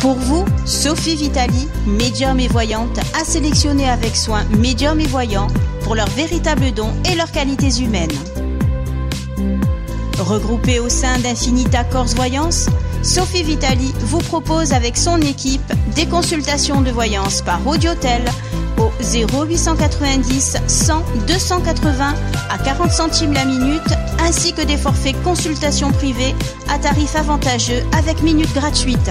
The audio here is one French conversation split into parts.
Pour vous, Sophie Vitali, médium et voyante, a sélectionné avec soin médium et voyants pour leurs véritables dons et leurs qualités humaines. Regroupée au sein d'Infinita Corse Voyance, Sophie Vitali vous propose avec son équipe des consultations de voyance par audiotel au 0890 100 280 à 40 centimes la minute ainsi que des forfaits consultations privées à tarif avantageux avec minutes gratuites.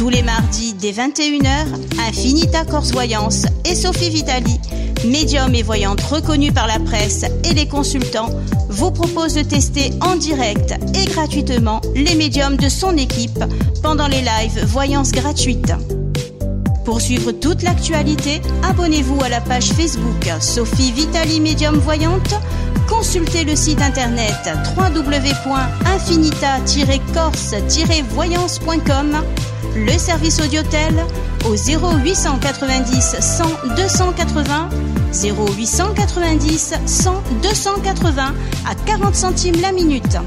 Tous les mardis dès 21h, Infinita Corse Voyance et Sophie Vitali, médium et voyante reconnue par la presse et les consultants, vous propose de tester en direct et gratuitement les médiums de son équipe pendant les lives voyances gratuites. Pour suivre toute l'actualité, abonnez-vous à la page Facebook Sophie Vitali Médium Voyante. Consultez le site internet www.infinita-corse-voyance.com, le service audiotel au 0890 100 280, 0890 100 280 à 40 centimes la minute.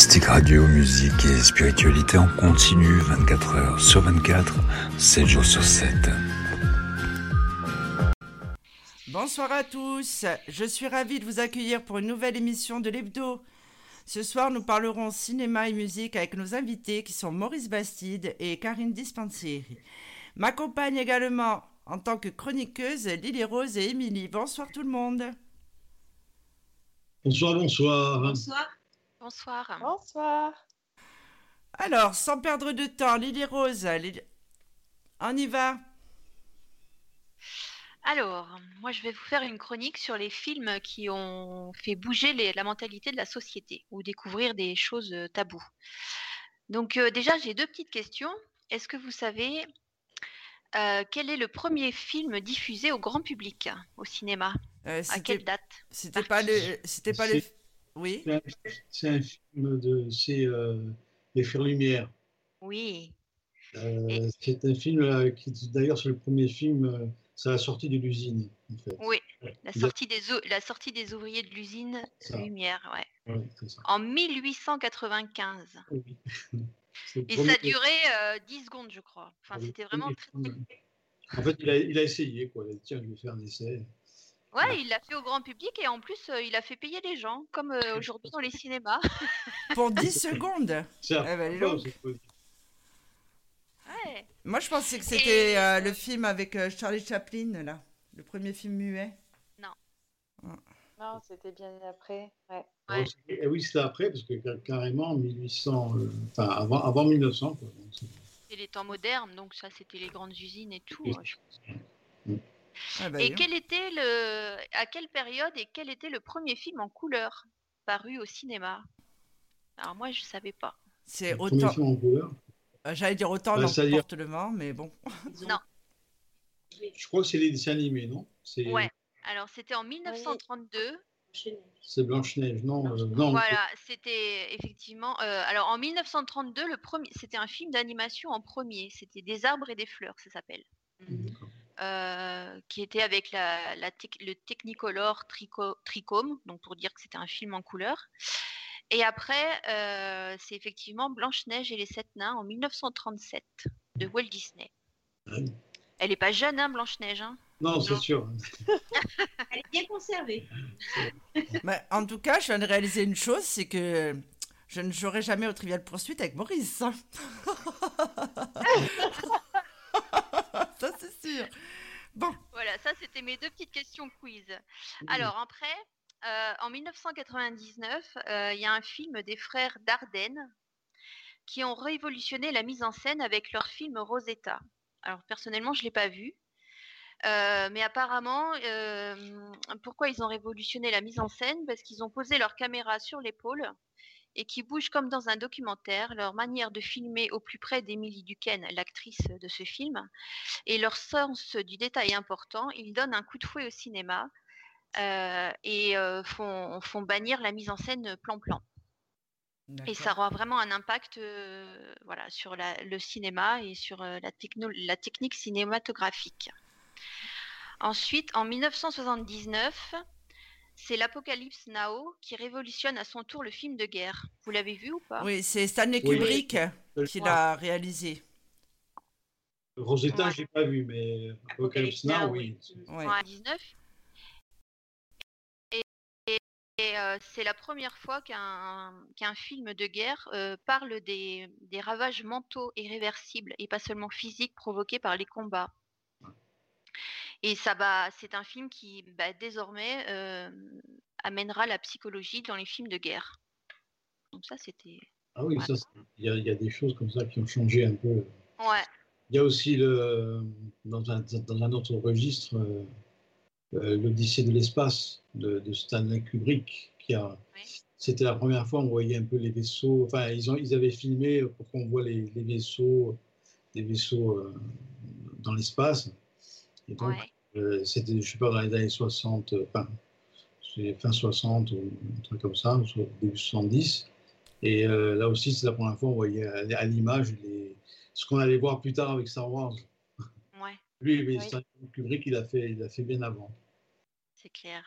Mystique Radio, musique et spiritualité en continu 24 heures sur 24, 7 jours sur 7. Bonsoir à tous, je suis ravie de vous accueillir pour une nouvelle émission de l'Hebdo. Ce soir, nous parlerons cinéma et musique avec nos invités qui sont Maurice Bastide et Karine Dispensieri. M'accompagne également en tant que chroniqueuse Lily Rose et Émilie. Bonsoir tout le monde. Bonsoir, bonsoir. Bonsoir. Bonsoir. Bonsoir. Alors, sans perdre de temps, Lily Rose, Lily- on y va. Alors, moi, je vais vous faire une chronique sur les films qui ont fait bouger les- la mentalité de la société ou découvrir des choses euh, taboues. Donc, euh, déjà, j'ai deux petites questions. Est-ce que vous savez euh, quel est le premier film diffusé au grand public au cinéma? Euh, À quelle date? C'était pas le. C'était pas le. C'est- Oui. C'est un, film de. C'est euh, Les Frères Lumière. Oui. Euh, Et- c'est un film euh, qui, d'ailleurs, c'est le premier film, euh, c'est la sortie de l'usine, en fait. Oui. La a- sortie des, la sortie des ouvriers de l'usine. Lumière, ouais. ouais, c'est ça. En 1895. Oui. C'est le Et ça durait euh, 10 secondes, je crois. Enfin, le c'était vraiment très. En fait, il a, il a essayé, quoi. Il a dit, tiens, je vais faire un essai. Ouais, il l'a fait au grand public et en plus, euh, il a fait payer les gens, comme euh, aujourd'hui dans les cinémas. Pour 10 secondes. Ça, Eh ben, Ouais. Moi, je pensais que c'était Et- euh, le film avec euh, Charlie Chaplin, là. Le premier film muet. Non, c'était bien après. Ouais. Ouais. Et oui, c'était après, parce que car- carrément, 1800, euh, enfin, avant, avant 1900, quoi. C'est- les temps modernes, donc ça, c'était les grandes usines et tout. Je- Ah, bah, Et quel était le, à quelle période et quel était le premier film en couleur paru au cinéma? Alors moi, je savais pas. C'est autant. film en couleur? euh, J'allais dire autant Bah, c'est-à-dire- l'emporte le vent, mais bon. Non. Je crois que c'est les dessins animés, non? C'est Ouais. Alors c'était en 1932. c'est Blanche-Neige, non euh, non, Voilà, c'était effectivement. euh, alors en 1932, le premier, c'était un film d'animation en premier. C'était Des arbres et des fleurs, ça s'appelle. D'accord. Euh, qui était avec la, la tec- le Technicolor trico- Trichome, donc pour dire que c'était un film en couleur. Et après, euh, c'est effectivement Blanche-Neige et les Sept Nains en 1937 de Walt Disney. Ouais. Elle est pas jeune, hein, Blanche-Neige. Hein? Non, c'est sûr. Elle est bien conservée. Mais en tout cas, je viens de réaliser une chose c'est que je ne jouerai jamais au Trivial Poursuite avec Maurice. hein. Ça, c'est sûr. Bon, Voilà, ça c'était mes deux petites questions quiz. Alors après, euh, en 1999, euh, il y a un film des frères Dardenne qui ont révolutionné la mise en scène avec leur film Rosetta. Alors personnellement, je l'ai pas vu, mais apparemment, pourquoi ils ont révolutionné la mise en scène? Parce qu'ils ont posé leur caméra sur l'épaule et qui bougent comme dans un documentaire. Leur manière de filmer au plus près d'Emily Duquesne, l'actrice de ce film, et leur sens du détail important, ils donnent un coup de fouet au cinéma et font, font bannir la mise en scène plan-plan. Et ça aura vraiment un impact voilà, sur le cinéma et sur la, la technique cinématographique. Ensuite, en 1979, c'est l'Apocalypse Now qui révolutionne à son tour le film de guerre. Vous l'avez vu ou pas? Oui, c'est Stanley Kubrick qui l'a réalisé. Rosetta, je j'ai pas vu, mais Apocalypse Now, oui. En 19. Et, euh, c'est la première fois qu'un film de guerre euh, parle des, des ravages mentaux irréversibles et pas seulement physiques provoqués par les combats. Et ça va, c'est un film qui bah, désormais euh, amènera la psychologie dans les films de guerre. Donc ça, c'était. Ah oui, il y, a des choses comme ça qui ont changé un peu. Ouais. Il y a aussi le, dans, un, dans un autre registre euh, euh, l'Odyssée de l'espace de, Stanley Kubrick, qui a. C'était la première fois on voyait un peu les vaisseaux. Enfin, ils, ont, ils avaient filmé pour qu'on voit les, les, vaisseaux, les vaisseaux dans l'espace. Et donc, euh, c'était, je sais pas, dans les années 60, euh, enfin, fin 60 ou un truc comme ça, début 70. Et euh, là aussi, c'est la première fois qu'on voyait à, l'image les, ce qu'on allait voir plus tard avec Star Wars. Ouais. Lui, oui. Kubrick, il a fait, il a fait bien avant. C'est clair.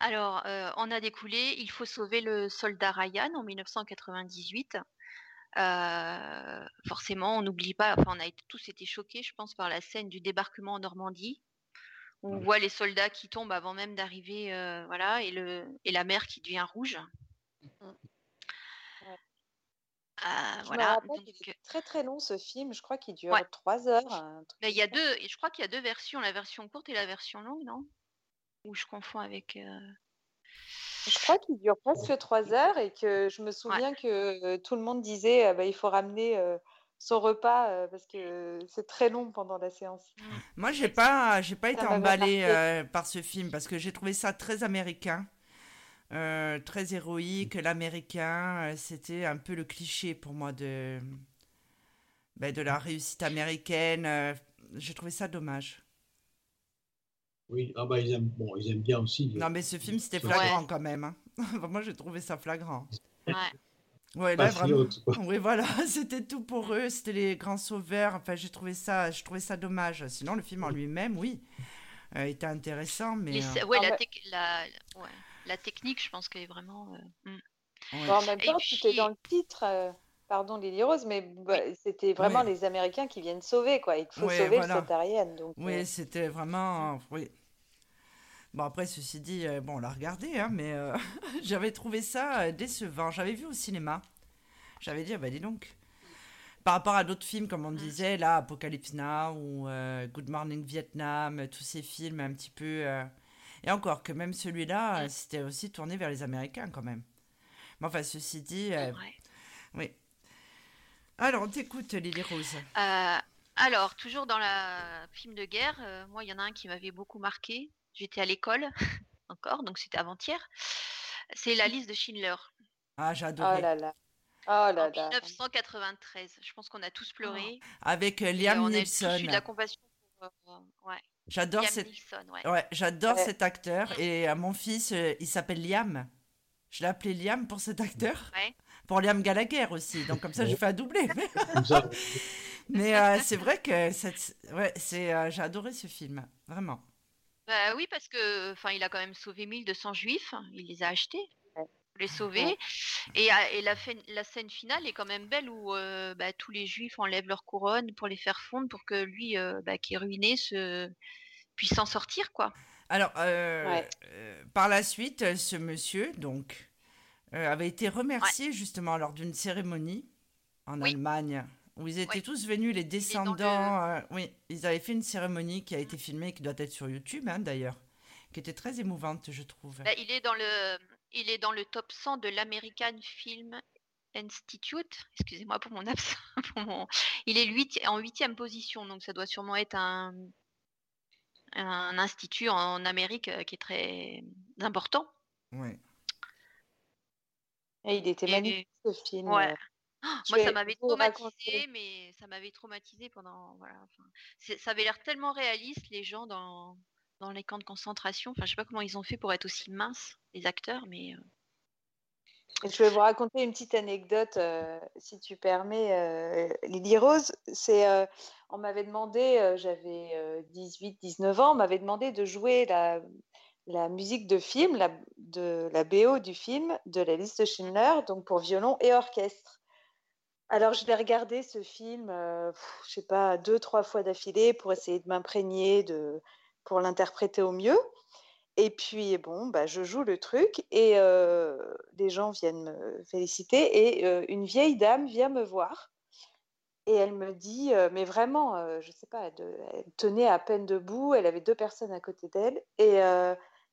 Alors, on a découlé Il faut sauver le soldat Ryan en 1998. Euh, forcément, on n'oublie pas, enfin, on a tous été choqués, je pense, par la scène du débarquement en Normandie. Où on voit les soldats qui tombent avant même d'arriver, euh, voilà, et, le, et la mer qui devient rouge. Mmh. Euh, voilà. Donc, très très long ce film. Je crois qu'il dure trois heures. Ben, il y a deux. Je crois qu'il y a deux versions, la version courte et la version longue, non? Ou je confonds avec. Je crois qu'il dure presque trois heures et que je me souviens que tout le monde disait bah, il faut ramener son repas parce que c'est très long pendant la séance. Mmh. Moi, j'ai pas, j'ai pas été emballée par ce film parce que j'ai trouvé ça très américain, très héroïque. L'américain, c'était un peu le cliché pour moi de, ben, de la réussite américaine. j'ai trouvé ça dommage. Oui, ah bah, ils, aiment, bon, ils aiment bien aussi. Non, mais ce film, c'était flagrant quand même. Hein. Moi, j'ai trouvé ça flagrant. Ouais. Ouais, là, vraiment. Oui, voilà, c'était tout pour eux, c'était les grands sauveurs. Enfin, j'ai trouvé ça, je trouvais ça dommage. Sinon, le film en lui-même, oui, euh, était intéressant, mais. Euh, ouais, la, la... Ouais. la, technique, je pense qu'elle est vraiment. Euh, hmm. en même temps, tu étais dans le titre. Pardon Lily Rose, mais bah, c'était vraiment les Américains qui viennent sauver, quoi. Il faut sauver voilà. Donc, oui, euh. c'était vraiment. Oui. Bon, après, ceci dit, euh, bon, on l'a regardé, hein, mais euh, j'avais trouvé ça décevant. J'avais vu au cinéma. J'avais dit, ah, bah dis donc. Par rapport à d'autres films, comme on mmh. disait, là, Apocalypse Now ou Good Morning Vietnam, tous ces films un petit peu. Et encore que même celui-là, mmh. c'était aussi tourné vers les Américains quand même. Mais enfin, ceci dit. Oui. Alors, on t'écoute, Lily Rose. Euh, alors, toujours dans le film de guerre, euh, moi, il y en a un qui m'avait beaucoup marqué. J'étais à l'école, encore, donc c'était avant-hier. C'est la liste de Schindler. Ah, j'adore. Oh là là. Oh là en 1993. Je pense qu'on a tous pleuré. Oh. Avec euh, Liam Neeson. de la compassion ouais. J'adore cette... ouais. j'adore cet acteur et mon fils, il s'appelle Liam. Je l'ai appelé Liam pour cet acteur. Ouais pour Liam Gallagher aussi. Donc comme ça, j'ai fait un doublé. Mais euh, c'est vrai que ouais, c'est, euh, j'ai adoré ce film, vraiment. Bah, oui, parce que enfin, il a quand même sauvé 1200 juifs. Il les a achetés pour les sauver. Et, euh, et la, la, scène finale est quand même belle où bah, tous les juifs enlèvent leur couronne pour les faire fondre pour que lui, bah, qui est ruiné, se... puisse s'en sortir. quoi. Alors, par la suite, ce monsieur, donc, euh, avait été remercié justement lors d'une cérémonie en Allemagne où ils étaient tous venus, les descendants. Euh, oui, ils avaient fait une cérémonie qui a été filmée, qui doit être sur YouTube hein, d'ailleurs, qui était très émouvante, je trouve. Bah, il, est dans le, il est dans le top 100 de l'American Film Institute. Excusez-moi pour mon absence. Il est 8, en huitième position, donc ça doit sûrement être un, un institut en Amérique qui est très important. Ouais. Et il était magnifique ce film. Ouais. Oh, moi, ça m'avait traumatisé, mais ça m'avait traumatisé pendant. Voilà, ça avait l'air tellement réaliste, les gens dans, dans les camps de concentration. Enfin, je sais pas comment ils ont fait pour être aussi minces, les acteurs, mais. Je vais vous raconter une petite anecdote, euh, si tu permets, euh, Lily Rose. C'est, euh, on m'avait demandé, j'avais 18-19 ans, on m'avait demandé de jouer la, la musique de film, la, de la BO du film de la liste de Schindler, donc pour violon et orchestre. Alors, je l'ai regardé ce film, je je sais pas, deux, trois fois d'affilée pour essayer de m'imprégner, de, pour l'interpréter au mieux. Et puis, bon, bah, je joue le truc et euh, gens viennent me féliciter et euh, une vieille dame vient me voir et elle me dit, euh, mais vraiment, je sais pas, elle, tenait à peine debout, elle avait deux personnes à côté d'elle et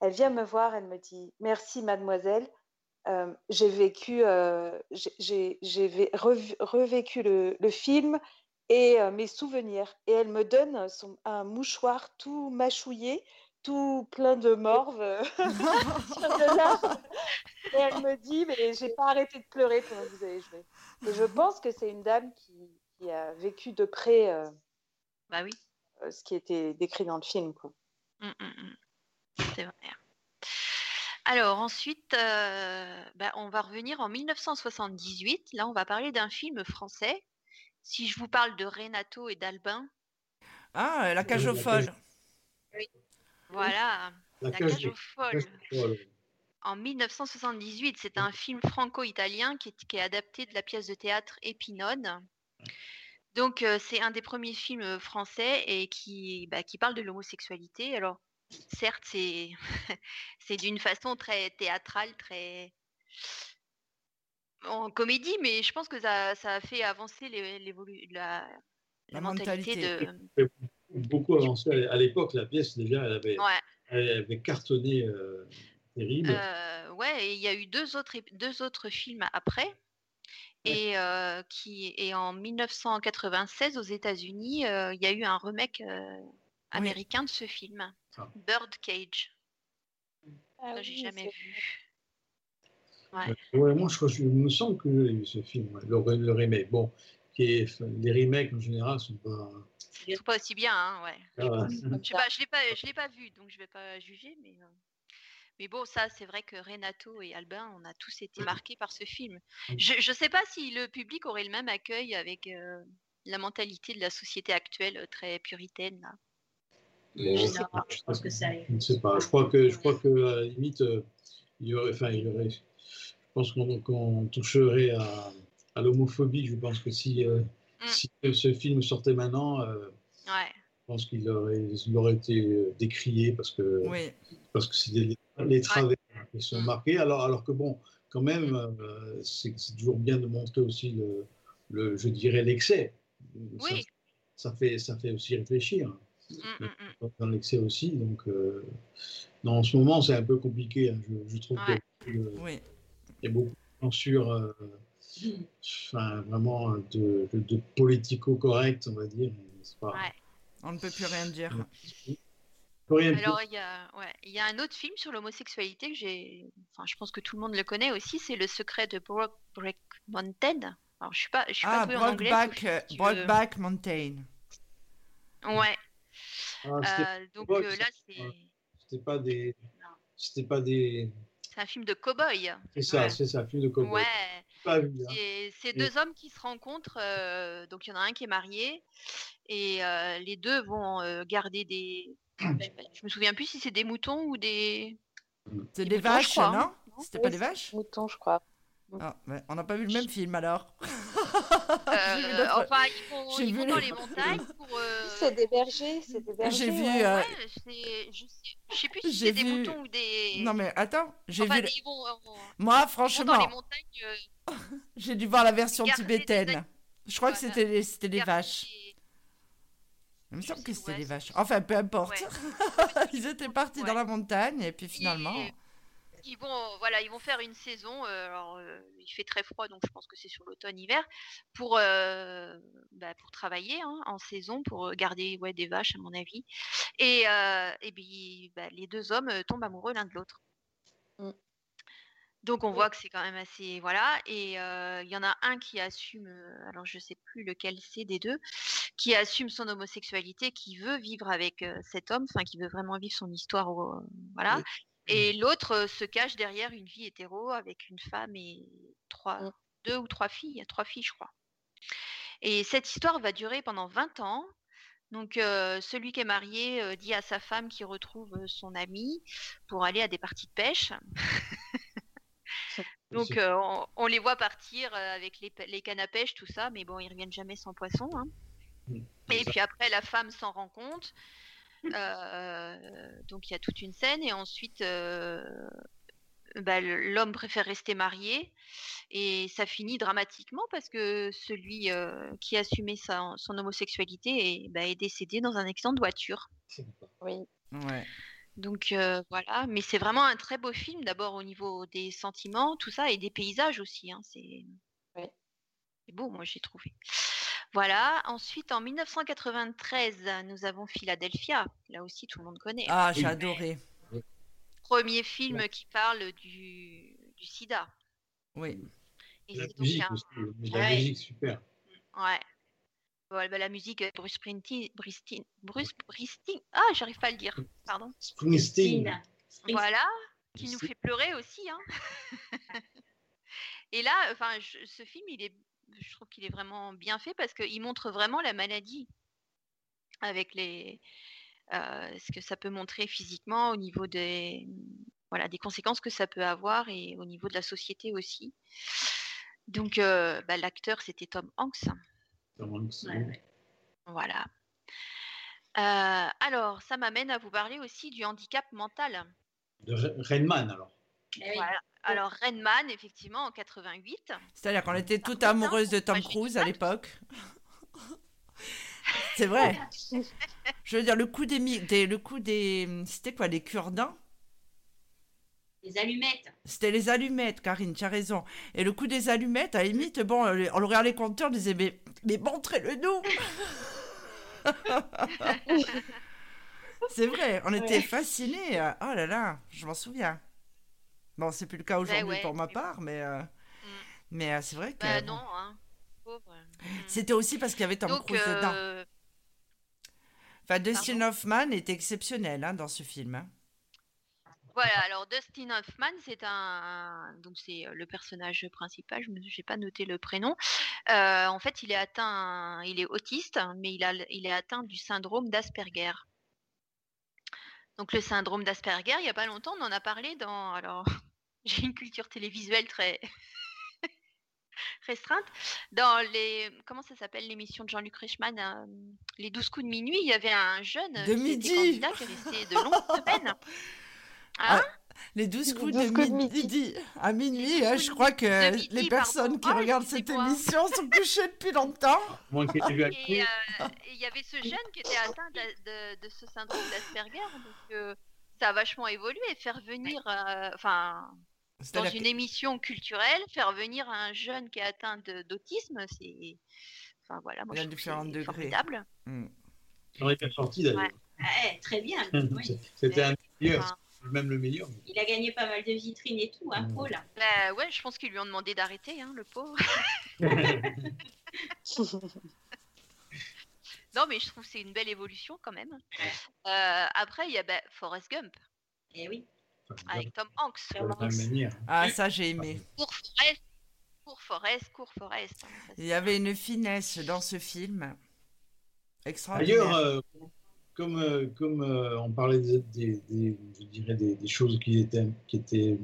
elle vient me voir, elle me dit, merci mademoiselle, j'ai vécu, j'ai revécu le, le, film et mes souvenirs. Et elle me donne son, un mouchoir tout mâchouillé tout plein de morve euh, Et elle me dit, mais j'ai pas arrêté de pleurer pendant que vous avez joué? Et je pense que c'est une dame qui, a vécu de près euh, bah oui. Euh, ce qui était décrit dans le film. Quoi. Hum, hum, hum. C'est vrai. Alors ensuite, bah, on va revenir en 1978. Là, on va parler d'un film français. Si je vous parle de Renato et d'Albin. Ah, La cage aux folles. Oui. Voilà, La, cage, aux folles. En 1978, c'est un film franco-italien qui, est, adapté de la pièce de théâtre Épinode. Donc, euh, c'est un des premiers films français et qui, bah, qui parle de l'homosexualité. Alors, certes, c'est, c'est d'une façon très théâtrale, très en comédie, mais je pense que ça, ça a fait avancer les, la, la, mentalité, de beaucoup avancé à l'époque. La pièce, déjà, elle avait, elle avait cartonné euh, terrible. Euh, ouais, et il y a eu deux autres, deux autres films après. Et, euh, qui, et en 1996, aux États-Unis, il y a eu un remake américain de ce film, ah. Bird Cage. Ah, j'ai jamais vu. Ouais. moi, je, crois, je me semble que j'ai vu ce film, le, le, remake. Bon, qui est, les remakes en général sont pas ils sont pas aussi bien, hein, ouais. Ah je sais pas, je l'ai pas, je l'ai pas vu, donc je vais pas juger, mais. Euh, mais bon, ça, c'est vrai que Renato et Albin, on a tous été marqués par ce film. Je ne sais pas si le public aurait le même accueil avec euh, la mentalité de la société actuelle euh, très puritaine. Là. Je, sais pas. je pense que ça. Je ne sais pas. Je crois que, je crois que à la limite, il y aurait, enfin, il y aurait. Je pense qu'on toucherait à, à l'homophobie. Je pense que si Mm. Si ce film sortait maintenant, euh, je pense qu'il aurait, aurait, été euh, décrié parce que parce que c'est les travers qui sont mm. marqués. Alors, alors que bon, quand même, euh, c'est toujours bien de montrer aussi le, le je dirais l'excès. Oui. Ça, fait ça fait aussi réfléchir. Mm, dans l'excès aussi, donc non, en ce moment c'est un peu compliqué. Hein. Je, trouve qu'il y a beaucoup de censure enfin, vraiment de, de, politico-correct, on va dire. Pas... On ne peut plus rien dire. Alors, il y, a, ouais, il y a un autre film sur l'homosexualité que j'ai. Enfin, je pense que tout le monde le connaît aussi, c'est Le secret de Brokeback Mountain. Alors, je suis pas, je suis ah, pas en anglais. Brokeback Mountain. Ouais. Ah, euh, donc euh, là, c'est. C'était pas des. C'était pas des. C'est un film de cow-boy. C'est ça, c'est ça, un film de cow-boy. Ouais. Hein. C'est deux hommes qui se rencontrent. Euh, donc, il y en a un qui est marié. Et euh, les deux vont euh, garder des. Je me souviens plus si c'est des moutons ou des. C'est des, vaches, non, non C'était pas des vaches? Moutons, je crois. Ah, on n'a pas vu le même film alors. Euh, enfin, ils vont, ils vont dans les montagnes pour. C'est des bergers, c'est des bergers. J'ai vu. Ouais, euh... je, sais, je sais plus si c'est vu... des moutons ou des. Non mais attends, j'ai enfin, vu. Ils vont, euh, Moi, franchement. Dans les montagnes. Euh, j'ai dû voir la version tibétaine. Je crois voilà. que c'était les, c'était les vaches. Des... Il me semble que c'était les vaches. Enfin, peu importe. Ouais. ils étaient partis ouais. dans la montagne et puis finalement. Et ils vont, voilà, ils vont faire une saison. Euh, alors, euh, il fait très froid, donc je pense que c'est sur l'automne-hiver pour euh, bah, pour travailler hein, en saison, pour garder ouais, des vaches à mon avis. Et, et puis, bah, les deux hommes tombent amoureux l'un de l'autre. Mm. Donc on voit que c'est quand même assez voilà et il y en a un qui assume alors je sais plus lequel c'est des deux qui assume son homosexualité qui veut vivre avec cet homme enfin qui veut vraiment vivre son histoire voilà et l'autre se cache derrière une vie hétéro avec une femme et trois mmh. deux ou trois filles trois filles je crois et cette histoire va durer pendant 20 ans donc celui qui est marié dit à sa femme qu'il retrouve son ami pour aller à des parties de pêche Donc euh, on, les voit partir euh, avec les, cannes à pêche, tout ça, mais bon, ils reviennent jamais sans poisson. Hein. Mm, et puis après, la femme s'en rend compte. Euh, donc il y a toute une scène et ensuite bah, l'homme préfère rester marié et ça finit dramatiquement parce que celui qui assumait sa, son homosexualité est, bah, est, décédé dans un accident de voiture. Oui. Ouais. Donc voilà, mais c'est vraiment un très beau film, d'abord au niveau des sentiments, tout ça, et des paysages aussi. Hein, c'est beau, moi j'ai trouvé. Voilà, ensuite en 1993, nous avons Philadelphia. Là aussi, tout le monde connaît. Hein. Ah, j'ai adoré. Premier film qui parle du, sida. Oui. Et la musique, la musique super. Ouais, bah, la musique euh, Bruce Springsteen, Bruce Springsteen, ah, j'arrive pas à le dire, pardon. Springsteen. Voilà, qui nous fait pleurer aussi. Hein. Et là, enfin, ce film, il est, je trouve qu'il est vraiment bien fait parce qu'il montre vraiment la maladie avec les, euh, ce que ça peut montrer physiquement au niveau des, voilà, des conséquences que ça peut avoir et au niveau de la société aussi. Donc, euh, bah, l'acteur, c'était Tom Hanks. Voilà. Euh, alors, ça m'amène à vous parler aussi du handicap mental. De Renman, alors. Eh alors, Renman, effectivement, en 88. C'est-à-dire qu'on était toute amoureuse de Tom Cruise à l'époque. C'est vrai. Je veux dire, le coup des... des le coup des... C'était quoi, les cure-dents? Les allumettes. C'était les allumettes, Karine, tu as raison. Et le coup des allumettes, à limite, bon, on le regardait les compteurs, on disait, mais, mais montrez-le nous C'est vrai, on était fascinés. Oh là là, je m'en souviens. Bon, c'est plus le cas aujourd'hui pour ma part, mais, euh, mm. mais euh, c'est vrai que. Bah non, hein. C'était aussi parce qu'il y avait Tom Cruise dedans. Euh, enfin, Dustin Hoffman est exceptionnel hein, dans ce film. Hein. Voilà, alors Dustin Hoffman, c'est un, donc c'est le personnage principal. Je n'ai pas noté le prénom. Euh, en fait, il est atteint, il est autiste, mais il a, il est atteint du syndrome d'Asperger. Donc le syndrome d'Asperger, il n'y a pas longtemps, on en a parlé dans. Alors, j'ai une culture télévisuelle très restreinte. Dans les, comment ça s'appelle l'émission de Jean-Luc Reichmann, euh, les 12 coups de minuit, il y avait un jeune de midi. candidat qui est resté de longues semaines. Ah, les 12 coups, de, midi. À minuit, hein, je crois que les personnes qui regardent cette émission sont couchées depuis longtemps. Moi qui vu Et euh, il y avait ce jeune qui était atteint de, ce syndrome d'Asperger. Donc euh, ça a vachement évolué. Faire venir, euh, enfin, dans une émission culturelle, faire venir un jeune qui est atteint d'autisme, c'est. Enfin voilà, moi je trouve c'est formidable. Mm. J'aurais été sorti d'ailleurs. Ouais. très bien. C'était un meilleur même le meilleur. Il a gagné pas mal de vitrines et tout, hein, Paul. Bah, ouais, je pense qu'ils lui ont demandé d'arrêter, hein, le pauvre. non, mais je trouve que c'est une belle évolution quand même. Euh, après, il y a bah, Forrest Gump. Eh oui. Avec Tom Hanks. Ah, ça, j'ai aimé. Pour Forrest, pour Forrest, pour Forrest. Hein, il y avait une finesse dans ce film. Extraordinaire. D'ailleurs, euh, comme, euh, comme euh, on parlait des, je dirais des, choses qui étaient, qui étaient,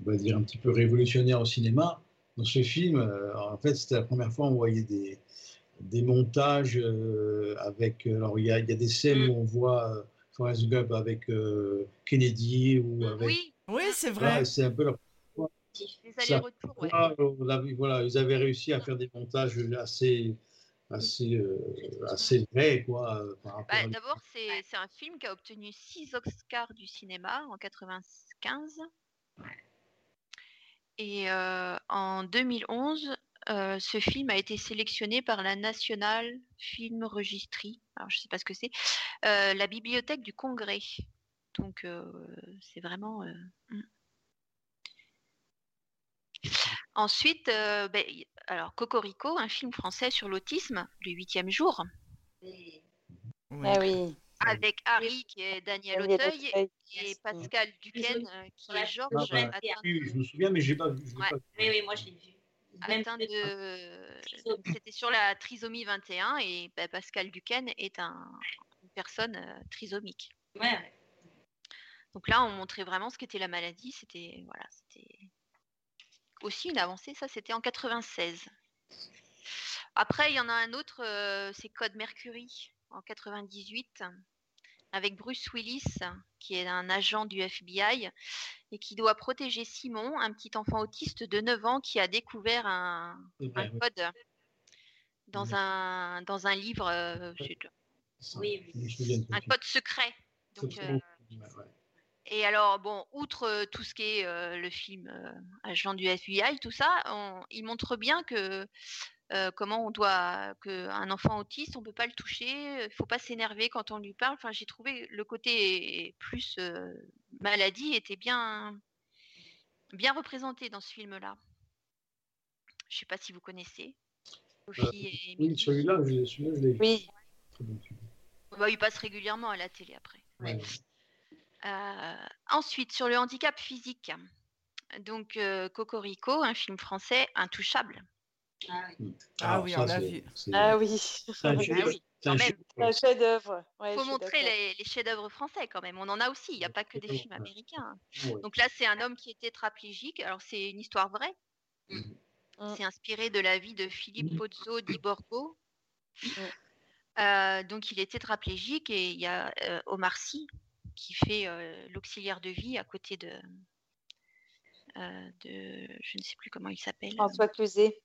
on va dire, un petit peu révolutionnaires au cinéma, dans ce film, euh, en fait, c'était la première fois où on voyait des, des montages avec. Alors, il y a, il y a des scènes où on voit Forrest Gump avec Kennedy ou avec. Oui, oui c'est vrai. c'est un peu leur. Les allers-retours, ouais. Voilà, ils avaient réussi à faire des montages assez assez, euh, assez vrai. Quoi, bah, D'abord, c'est un film qui a obtenu 6 Oscars du cinéma en 95. Et euh, en 2011, euh, ce film a été sélectionné par la National Film Registry. Alors, je ne sais pas ce que c'est. euh, la bibliothèque du Congrès. Donc, euh, c'est vraiment. euh, mm. Ensuite, euh, ben, alors Cocorico, un film français sur l'autisme, le huitième jour, Oui. Ah oui. avec Harry qui est Daniel Daniel Auteuil Auteuil. et Pascal Duquesne qui est Georges atteint, Oui, je me souviens, mais j'ai pas vu. Ouais. pas vu. Oui, oui, moi je l'ai vu. Atteint de. Trisomie. C'était sur la trisomie 21 et ben, Pascal Duquesne est un- une personne euh, trisomique. Ouais. Donc là, on montrait vraiment ce qu'était la maladie. C'était voilà, c'était aussi une avancée. Ça, c'était en 96. Après, il y en a un autre, euh, c'est Code Mercury en 98, avec Bruce Willis, qui est un agent du FBI et qui doit protéger Simon, un petit enfant autiste de 9 ans qui a découvert un, code dans un, dans un livre, euh, je Oui, un code secret. Donc, euh, et alors, bon, outre euh, tout ce qui est euh, le film euh, Agent du FBI, tout ça, on- il montre bien que euh, comment on doit, qu'un enfant autiste, on peut pas le toucher, il faut pas s'énerver quand on lui parle. Enfin, j'ai trouvé le côté plus euh, maladie était bien, bien représenté dans ce film-là. Je sais pas si vous connaissez. Sophie et Euh, Oui, celui-là, je l'ai celui-là, je l'ai vu. Oui. Bah, il passe régulièrement à la télé après. Ouais. Euh, ensuite, sur le handicap physique. Donc, euh, Cocorico, un film français intouchable. Ah, oui. Ah Alors, oui, ça, on l'a vu. Ah oui. c'est un oui, quand même. Chef-d'œuvre. Il faut montrer les, les chefs-d'œuvre français quand même. On en a aussi. Il n'y a pas que des films américains. Ouais. Donc là, c'est un homme qui est tétraplégique. Alors, c'est une histoire vraie. Mhm. Mm. C'est inspiré de la vie de Philippe. Pozzo di Borgo. Mm. Euh, donc, il est tétraplégique et il y a euh, Omar Sy qui fait euh, l'auxiliaire de vie à côté de, euh, de. Je ne sais plus comment il s'appelle. François Cluzet.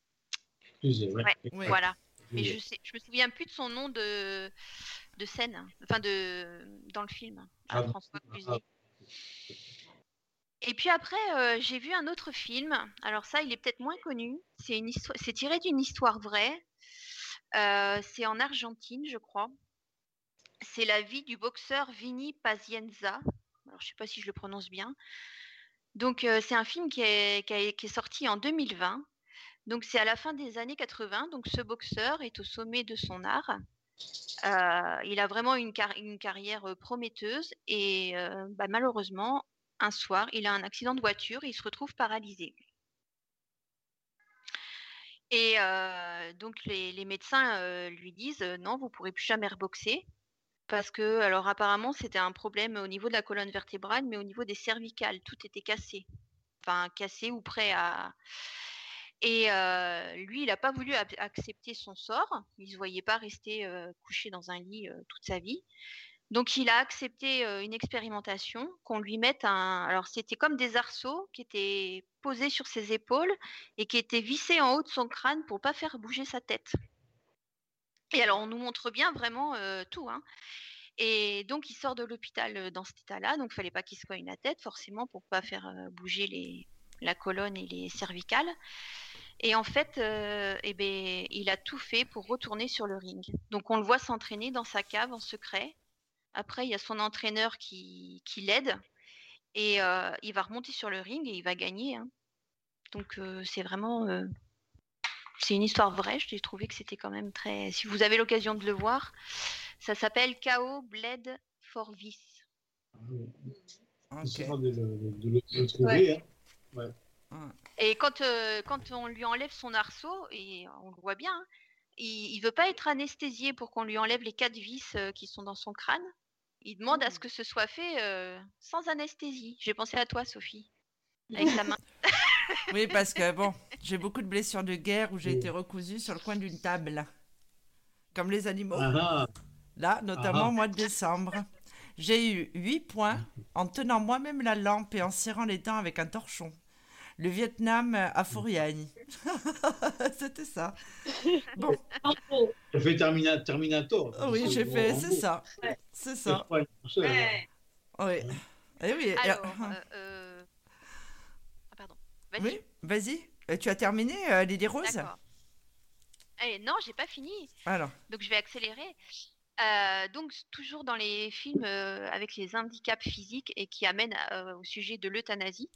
Excusez, ouais. Ouais. Oui. Voilà. Mais je sais, je me souviens plus de son nom de, de scène, enfin de dans le film, Ah François. Ah. Et puis après, euh, j'ai vu un autre film. Alors ça, il est peut-être moins connu. C'est une histoire, c'est tiré d'une histoire vraie. Euh, c'est en Argentine, je crois. C'est la vie du boxeur Vini Pazienza. Alors je sais pas si je le prononce bien. Donc euh, c'est un film qui est, qui, a- qui est sorti en 2020. Donc c'est à la fin des années 80. Donc ce boxeur est au sommet de son art. Euh, il a vraiment une, car- une carrière euh, prometteuse et euh, bah, malheureusement, un soir, il a un accident de voiture et il se retrouve paralysé. Et donc les, médecins lui disent non, vous pourrez plus jamais reboxer parce que alors apparemment c'était un problème au niveau de la colonne vertébrale, mais au niveau des cervicales, tout était cassé, enfin cassé ou prêt à. Et euh, lui, il n'a pas voulu accepter son sort. Il ne se voyait pas rester euh, couché dans un lit euh, toute sa vie. Donc il a accepté une expérimentation qu'on lui mette un. Alors c'était comme des arceaux qui étaient posés sur ses épaules et qui étaient vissés en haut de son crâne pour pas faire bouger sa tête. Et alors on nous montre bien vraiment tout. Hein. Et donc il sort de l'hôpital dans cet état-là, donc il fallait pas qu'il se cogne la tête forcément pour pas faire bouger les, la colonne et les cervicales. Et en fait, euh, eh ben, il a tout fait pour retourner sur le ring. Donc on le voit s'entraîner dans sa cave en secret. Après, il y a son entraîneur qui, qui l'aide et euh, il va remonter sur le ring et il va gagner. hein. Donc euh, c'est vraiment, euh, c'est une histoire vraie. J'ai trouvé que c'était quand même très. Si vous avez l'occasion de le voir, ça s'appelle KO Bled for. Ok. Essayons de, le- de trouver. Et quand, euh, quand on lui enlève son arceau, et on le voit bien, hein, il, il veut pas être anesthésié pour qu'on lui enlève les quatre vis euh, qui sont dans son crâne. Il demande à ce que ce soit fait euh, sans anesthésie. J'ai pensé à toi, Sophie, avec sa main. Oui, parce que bon, j'ai beaucoup de blessures de guerre où j'ai Oui. été recousu sur le coin d'une table. Comme les animaux. Ah, ah. Là, notamment Ah. au mois de décembre. J'ai eu 8 points en tenant moi-même la lampe et en serrant les dents avec un torchon. Le Vietnam euh, à Fouriagne. C'était ça. Bon. J'ai fait Termina- Terminator. oui, j'ai fait, c'est ça. Ouais. C'est ça. hein. Ouais. Oui. Eh oui. et- Alors, euh, euh, Vas-y. Oui, vas-y. Euh, tu as terminé, euh, Lily Rose D'accord. Eh, non, j'ai pas fini. Alors, Donc je vais accélérer. Euh, donc toujours dans les films euh, avec les handicaps physiques et qui amènent euh, au sujet de l'euthanasie.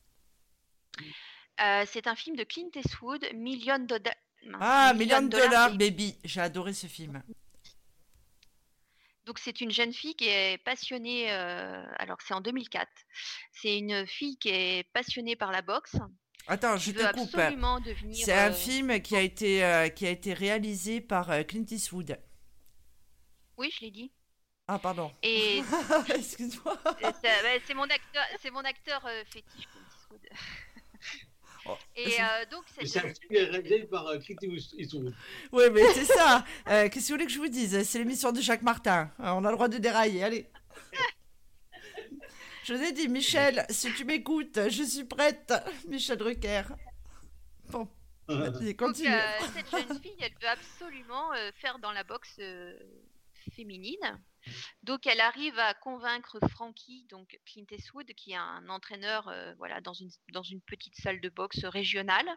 Euh, c'est un film de Clint Eastwood, Million Dollars. ah, Million Dollar Baby. J'ai adoré ce film. Donc c'est une jeune fille qui est passionnée. euh, alors c'est en 2004. C'est une fille qui est passionnée par la boxe. Attends, je te coupe. C'est un euh, film qui a été, euh, qui a été réalisé par Clint Eastwood. Oui, je l'ai dit. Ah, pardon. Et Excuse-moi. C'est mon acteur, c'est mon acteur fétiche, Clint Eastwood. Et euh, donc c'est réalisé par euh, Clint Eastwood. Oui, mais c'est ça. Euh, Qu'est-ce que vous voulez que je vous dise? C'est l'émission de Jacques Martin. Euh, On a le droit de dérailler. Allez. Je vous ai dit, Michel, si tu m'écoutes, je suis prête. Michel Drucker. Bon, vas-y, continue. euh, cette jeune fille, elle veut absolument euh, faire dans la boxe euh, féminine. Donc, elle arrive à convaincre Frankie, donc Clint Eastwood, qui est un entraîneur euh, voilà, dans, une, dans une petite salle de boxe régionale.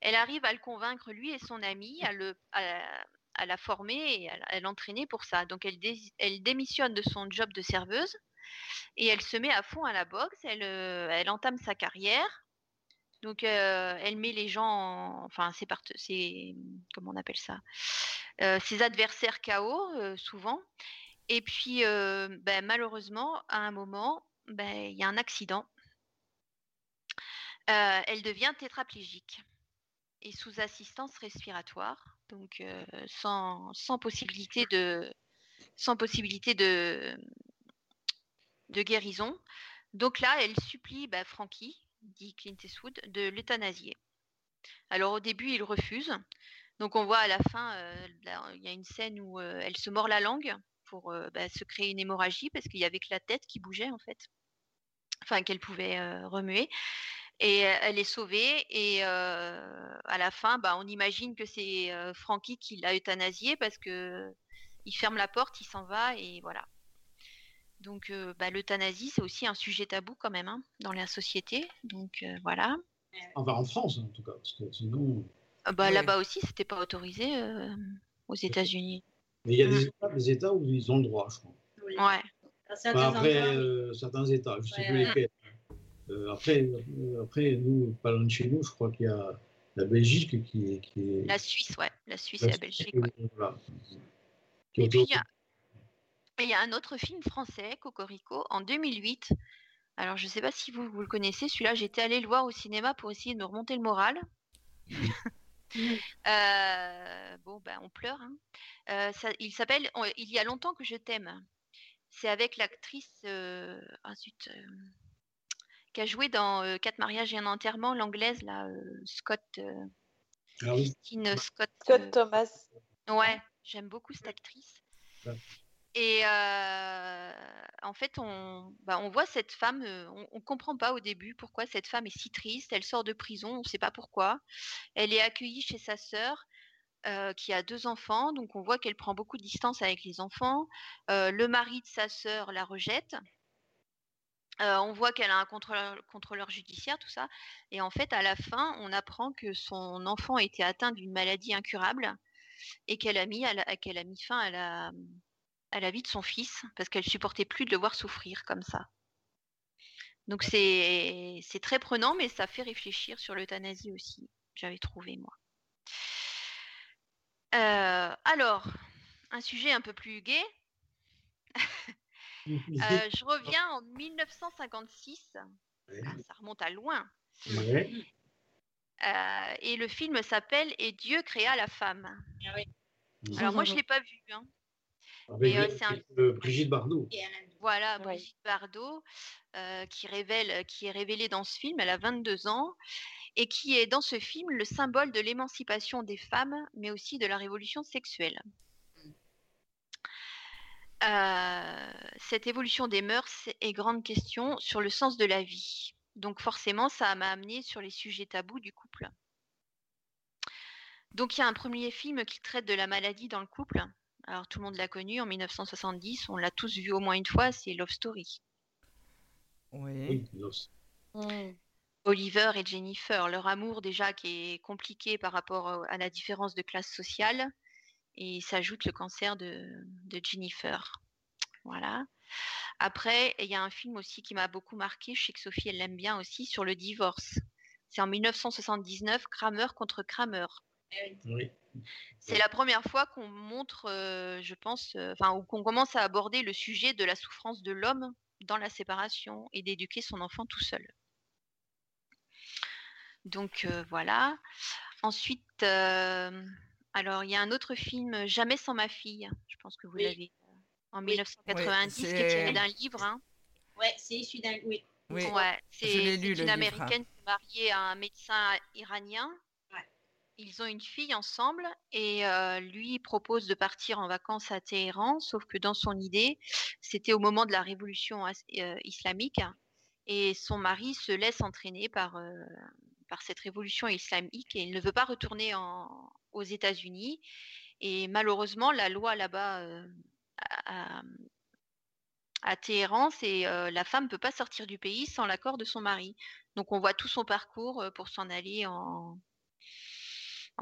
Elle arrive à le convaincre, lui et son ami, à, le, à, la former et à, l'entraîner pour ça. Donc, elle, elle démissionne de son job de serveuse et elle se met à fond à la boxe. Elle, euh, elle entame sa carrière. Donc, euh, elle met les gens, en- enfin, c'est part... comment on appelle ça, Euh, ses adversaires KO euh, souvent. Et puis, ben, malheureusement, à un moment, ben, il y a un accident. Elle devient tétraplégique et sous assistance respiratoire, donc sans, possibilité de, sans possibilité de, guérison. Donc là, elle supplie bah, Frankie, dit Clint Eastwood, de l'euthanasier. Alors au début, il refuse. Donc on voit à la fin, euh, il y a une scène où euh, elle se mord la langue pour euh, bah, se créer une hémorragie parce qu'il y avait que la tête qui bougeait en fait, enfin qu'elle pouvait remuer. Et elle est sauvée et à la fin, bah, on imagine que c'est Frankie qui l'a euthanasié parce que il ferme la porte, il s'en va et voilà. Donc euh, bah, l'euthanasie, c'est aussi un sujet tabou quand même hein, dans la société. Donc euh, voilà. Enfin, en France, en tout cas, parce que sinon. Euh, bah, Ouais. Là-bas aussi, c'était pas autorisé euh, aux États-Unis. Mais il y a Mm. des États, des États où ils ont le droit, je crois. Oui. Ouais. Dans certains Enfin, après, endroits, euh, certains États, je ne sais Ouais, plus ouais. lesquels. Euh, après, euh, après, nous, pas loin de chez nous, je crois qu'il y a la Belgique qui, qui est. La Suisse, ouais. La Suisse et la Belgique. ouais. Voilà. Qui Et puis, il y, a- et il y a un autre film français, Cocorico, en 2008. Alors, je ne sais pas si vous, vous le connaissez, celui-là, j'étais allée le voir au cinéma pour essayer de me remonter le moral. Euh, bon, ben, on pleure. hein. Euh, ça- il s'appelle Il y a longtemps que je t'aime. C'est avec l'actrice euh, ah, zut, euh, qui a joué dans Quatre mariages et un enterrement, l'anglaise, là, Scott, Ah oui. Christine Scott. Scott Thomas. Ouais, j'aime beaucoup cette actrice. Et en fait, on, bah, on voit cette femme, on, ne comprend pas au début pourquoi cette femme est si triste. Elle sort de prison, on ne sait pas pourquoi. Elle est accueillie chez sa sœur, qui a deux enfants, donc on voit qu'elle prend beaucoup de distance avec les enfants. Le mari de sa sœur la rejette. On voit qu'elle a un contrôleur, judiciaire, tout ça. Et en fait, à la fin, on apprend que son enfant était atteint d'une maladie incurable et qu'elle a mis, qu'elle a mis fin à la, à la vie de son fils parce qu'elle supportait plus de le voir souffrir comme ça. Donc c'est c'est très prenant, mais ça fait réfléchir sur l'euthanasie aussi. J'avais trouvé moi. Euh, alors, un sujet un peu plus gai. Euh, je reviens en 1956. Ouais. Ah, ça remonte à loin. Ouais. Euh, et le film s'appelle Et Dieu créa la femme. Ah oui. Alors moi je l'ai pas vu. hein. Avec Et, euh, c'est un- euh, Brigitte Bardot. Voilà, Oui. Brigitte Bardot, euh, qui, révèle, qui est révélée dans ce film, elle a 22 ans, et qui est dans ce film le symbole de l'émancipation des femmes, mais aussi de la révolution sexuelle. Euh, cette évolution des mœurs est grande question sur le sens de la vie. Donc forcément, ça m'a amené sur les sujets tabous du couple. Donc il y a un premier film qui traite de la maladie dans le couple. Alors tout le monde l'a connu en 1970, on l'a tous vu au moins une fois, c'est Love Story. Oui. Mm. Oliver et Jennifer, leur amour déjà qui est compliqué par rapport à la différence de classe sociale, et s'ajoute le cancer de, de Jennifer. Voilà. Après, il y a un film aussi qui m'a beaucoup marqué, je sais que Sophie, elle l'aime bien aussi, sur le divorce. C'est en 1979, Kramer contre Kramer. Oui. C'est la première fois qu'on montre, euh, je pense, euh, enfin, ou qu'on commence à aborder le sujet de la souffrance de l'homme dans la séparation et d'éduquer son enfant tout seul. Donc euh, voilà. Ensuite, euh, alors il y a un autre film, Jamais sans ma fille. Je pense que vous Oui. l'avez euh, en Oui. 1990, qui est tiré d'un livre. hein. Ouais, c'est issu d'un. Oui. Oui. Ouais, c'est une livre. américaine qui est mariée à un médecin iranien. Ils ont une fille ensemble et euh, lui propose de partir en vacances à Téhéran, sauf que dans son idée, c'était au moment de la révolution euh, islamique et son mari se laisse entraîner par, euh, par cette révolution islamique et il ne veut pas retourner en- aux États-Unis. Et malheureusement, la loi là-bas à, à Téhéran, c'est la femme ne peut pas sortir du pays sans l'accord de son mari. Donc on voit tout son parcours pour s'en aller en,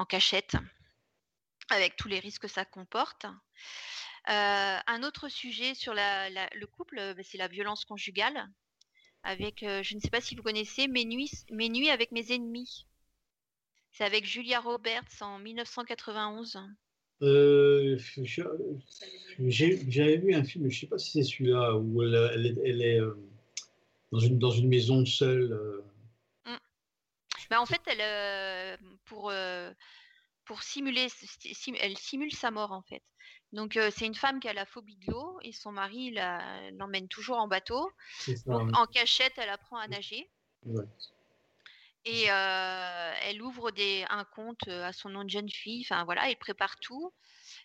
en cachette, avec tous les risques que ça comporte. Euh, un autre sujet sur le couple, euh, c'est la violence conjugale. Avec, euh, je ne sais pas si vous connaissez, Mes nuits, avec mes ennemis. C'est avec Julia Roberts en 1991. Euh, J'avais vu un film, je ne sais pas si c'est celui-là, où elle, est, dans une maison seule. Bah, en fait, elle, euh, pour, euh, pour simuler, sim- elle simule sa mort en fait. Donc euh, c'est une femme qui a la phobie de l'eau et son mari l'emmène toujours en bateau. ça, Donc en cachette, elle apprend à nager et elle ouvre des, un compte à son nom de jeune fille. Enfin voilà, elle prépare tout.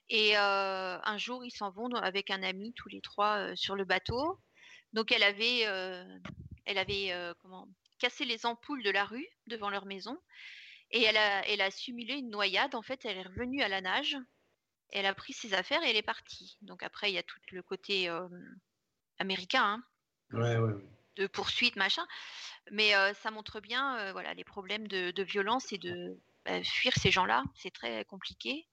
Et un jour, ils s'en vont avec un ami tous les trois sur le bateau. Donc elle avait, elle avait comment, cassé les ampoules de la rue devant leur maison et elle a, elle a simulé une noyade. En fait, elle est revenue à la nage. Elle a pris ses affaires et elle est partie. Donc après, il y a tout le côté euh, américain. hein Ouais, ouais, ouais. de poursuite, machin. Mais euh, ça montre bien euh, voilà, les problèmes de, de violence et de bah, fuir ces gens-là. C'est très compliqué.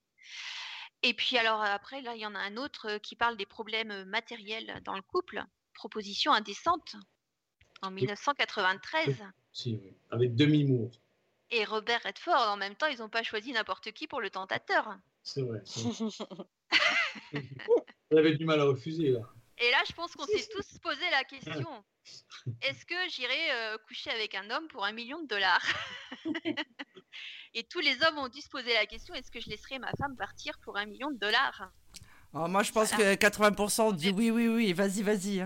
Et puis alors après, là, il y en a un autre qui parle des problèmes matériels dans le couple. Proposition indécente en 1993. Si, oui. Avec Demi-Moore. Et Robert Redford, en même temps, ils n'ont pas choisi n'importe qui pour le tentateur. C'est vrai. vrai. Elle avait du mal à refuser, là. Et là, je pense qu'on s'est tous posé la question. Est-ce que j'irai euh, coucher avec un homme pour un million de dollars? Et tous les hommes ont dû se poser la question, est-ce que je laisserai ma femme partir pour un million de dollars? Alors, moi, je pense Voilà. que 80% dit oui, oui, oui, vas-y, vas-y.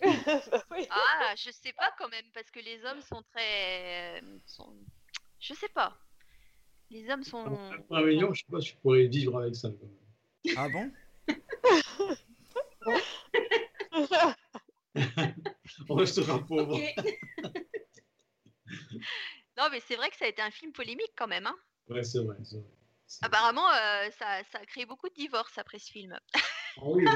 Bah oui. Ah, je sais pas quand même, parce que les hommes sont très... euh, sont- Je sais pas. Les hommes sont... Pour un million, je ne sais pas si je pourrais vivre avec ça. quand même. Ah bon? On restera pauvre. Non, mais c'est vrai que ça a été un film polémique quand même. hein. Ouais, c'est vrai. Apparemment, euh, ça, ça a créé beaucoup de divorces après ce film. Ah oui, oui.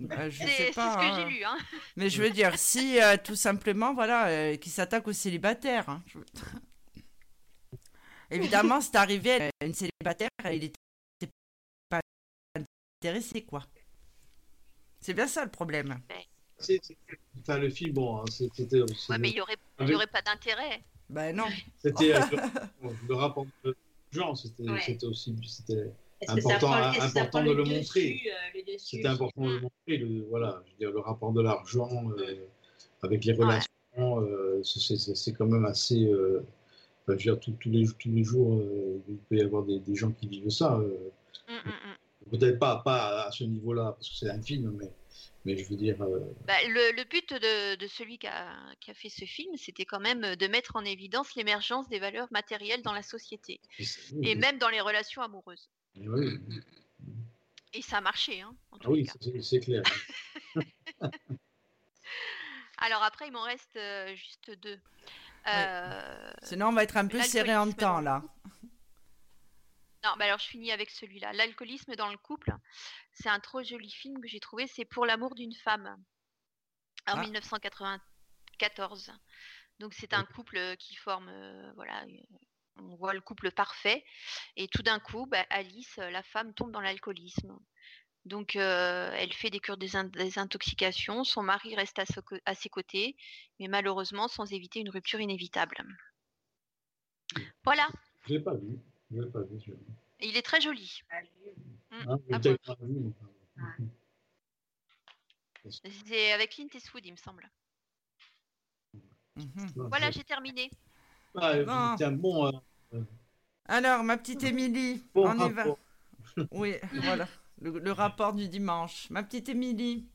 Bah, Je C'est sais c'est pas. ce que hein. j'ai lu. Hein. Mais je veux dire, si euh, tout simplement, voilà, euh, qui s'attaque aux célibataires. hein, je Évidemment, c'est arrivé à une célibataire, il était pas intéressé, quoi. C'est bien ça le problème. C'est- c'est- Enfin, le film, bon, hein, c'est- c'était. Ouais, mais il n'y aurait, y pas d'intérêt. Ben non. C'était avec le, rapport de genre, c'était Ouais. c'était aussi. C'était Est-ce que ça Important- prend, ça important de le montrer. c'était important de le Mm. montrer. Le, voilà, je veux dire, le rapport de l'argent euh, avec les relations, euh, c'est- quand même assez. euh, je veux dire, les, tous les jours, il peut y avoir des, des gens qui vivent ça. Hum, hum, hum. Peut-être pas, pas à ce niveau-là, parce que c'est un film, mais, mais je veux dire. Bah, le, le but de, de celui qui a, qui a fait ce film, c'était quand même de mettre en évidence l'émergence des valeurs matérielles dans la société et même dans les relations amoureuses. Oui, Et ça a marché, hein, en ah oui, cas. c'est c'est clair. Alors après, il m'en reste euh, juste deux. Euh, Sinon, on va être un peu serré en temps, là. Non, bah alors je finis avec celui-là. L'alcoolisme dans le couple, c'est un trop joli film que j'ai trouvé. C'est Pour l'amour d'une femme en Ah. 1994. 14. Donc c'est un couple qui forme, voilà, on voit le couple parfait. Et tout d'un coup, bah, Alice, la femme, tombe dans l'alcoolisme. Donc, elle fait des cures des, intoxications. Son mari reste à, ses côtés, mais malheureusement sans éviter une rupture inévitable. Voilà. Je l'ai pas vu. Je l'ai pas vu. Il est très joli. Hein, c'est avec Clint Eastwood, il me semble. Mhm. Voilà, j'ai terminé. Ah, bon, euh, Alors, ma petite Émilie, on y va. Oui, voilà, le, rapport du dimanche. Ma petite Émilie.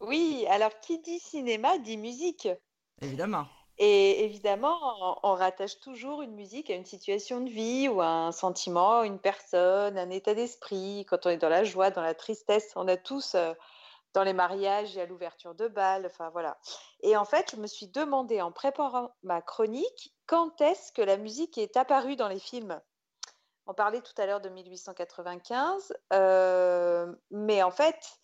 Oui, alors qui dit cinéma dit musique. Évidemment. Et évidemment, on, rattache toujours une musique à une situation de vie ou à un sentiment, une personne, un état d'esprit. Quand on est dans la joie, dans la tristesse, on a tous euh, dans les mariages et à l'ouverture de bal. Enfin voilà. Et en fait, je me suis demandé en préparant ma chronique quand est-ce que la musique est apparue dans les films? On parlait tout à l'heure de 1895, euh, mais en fait,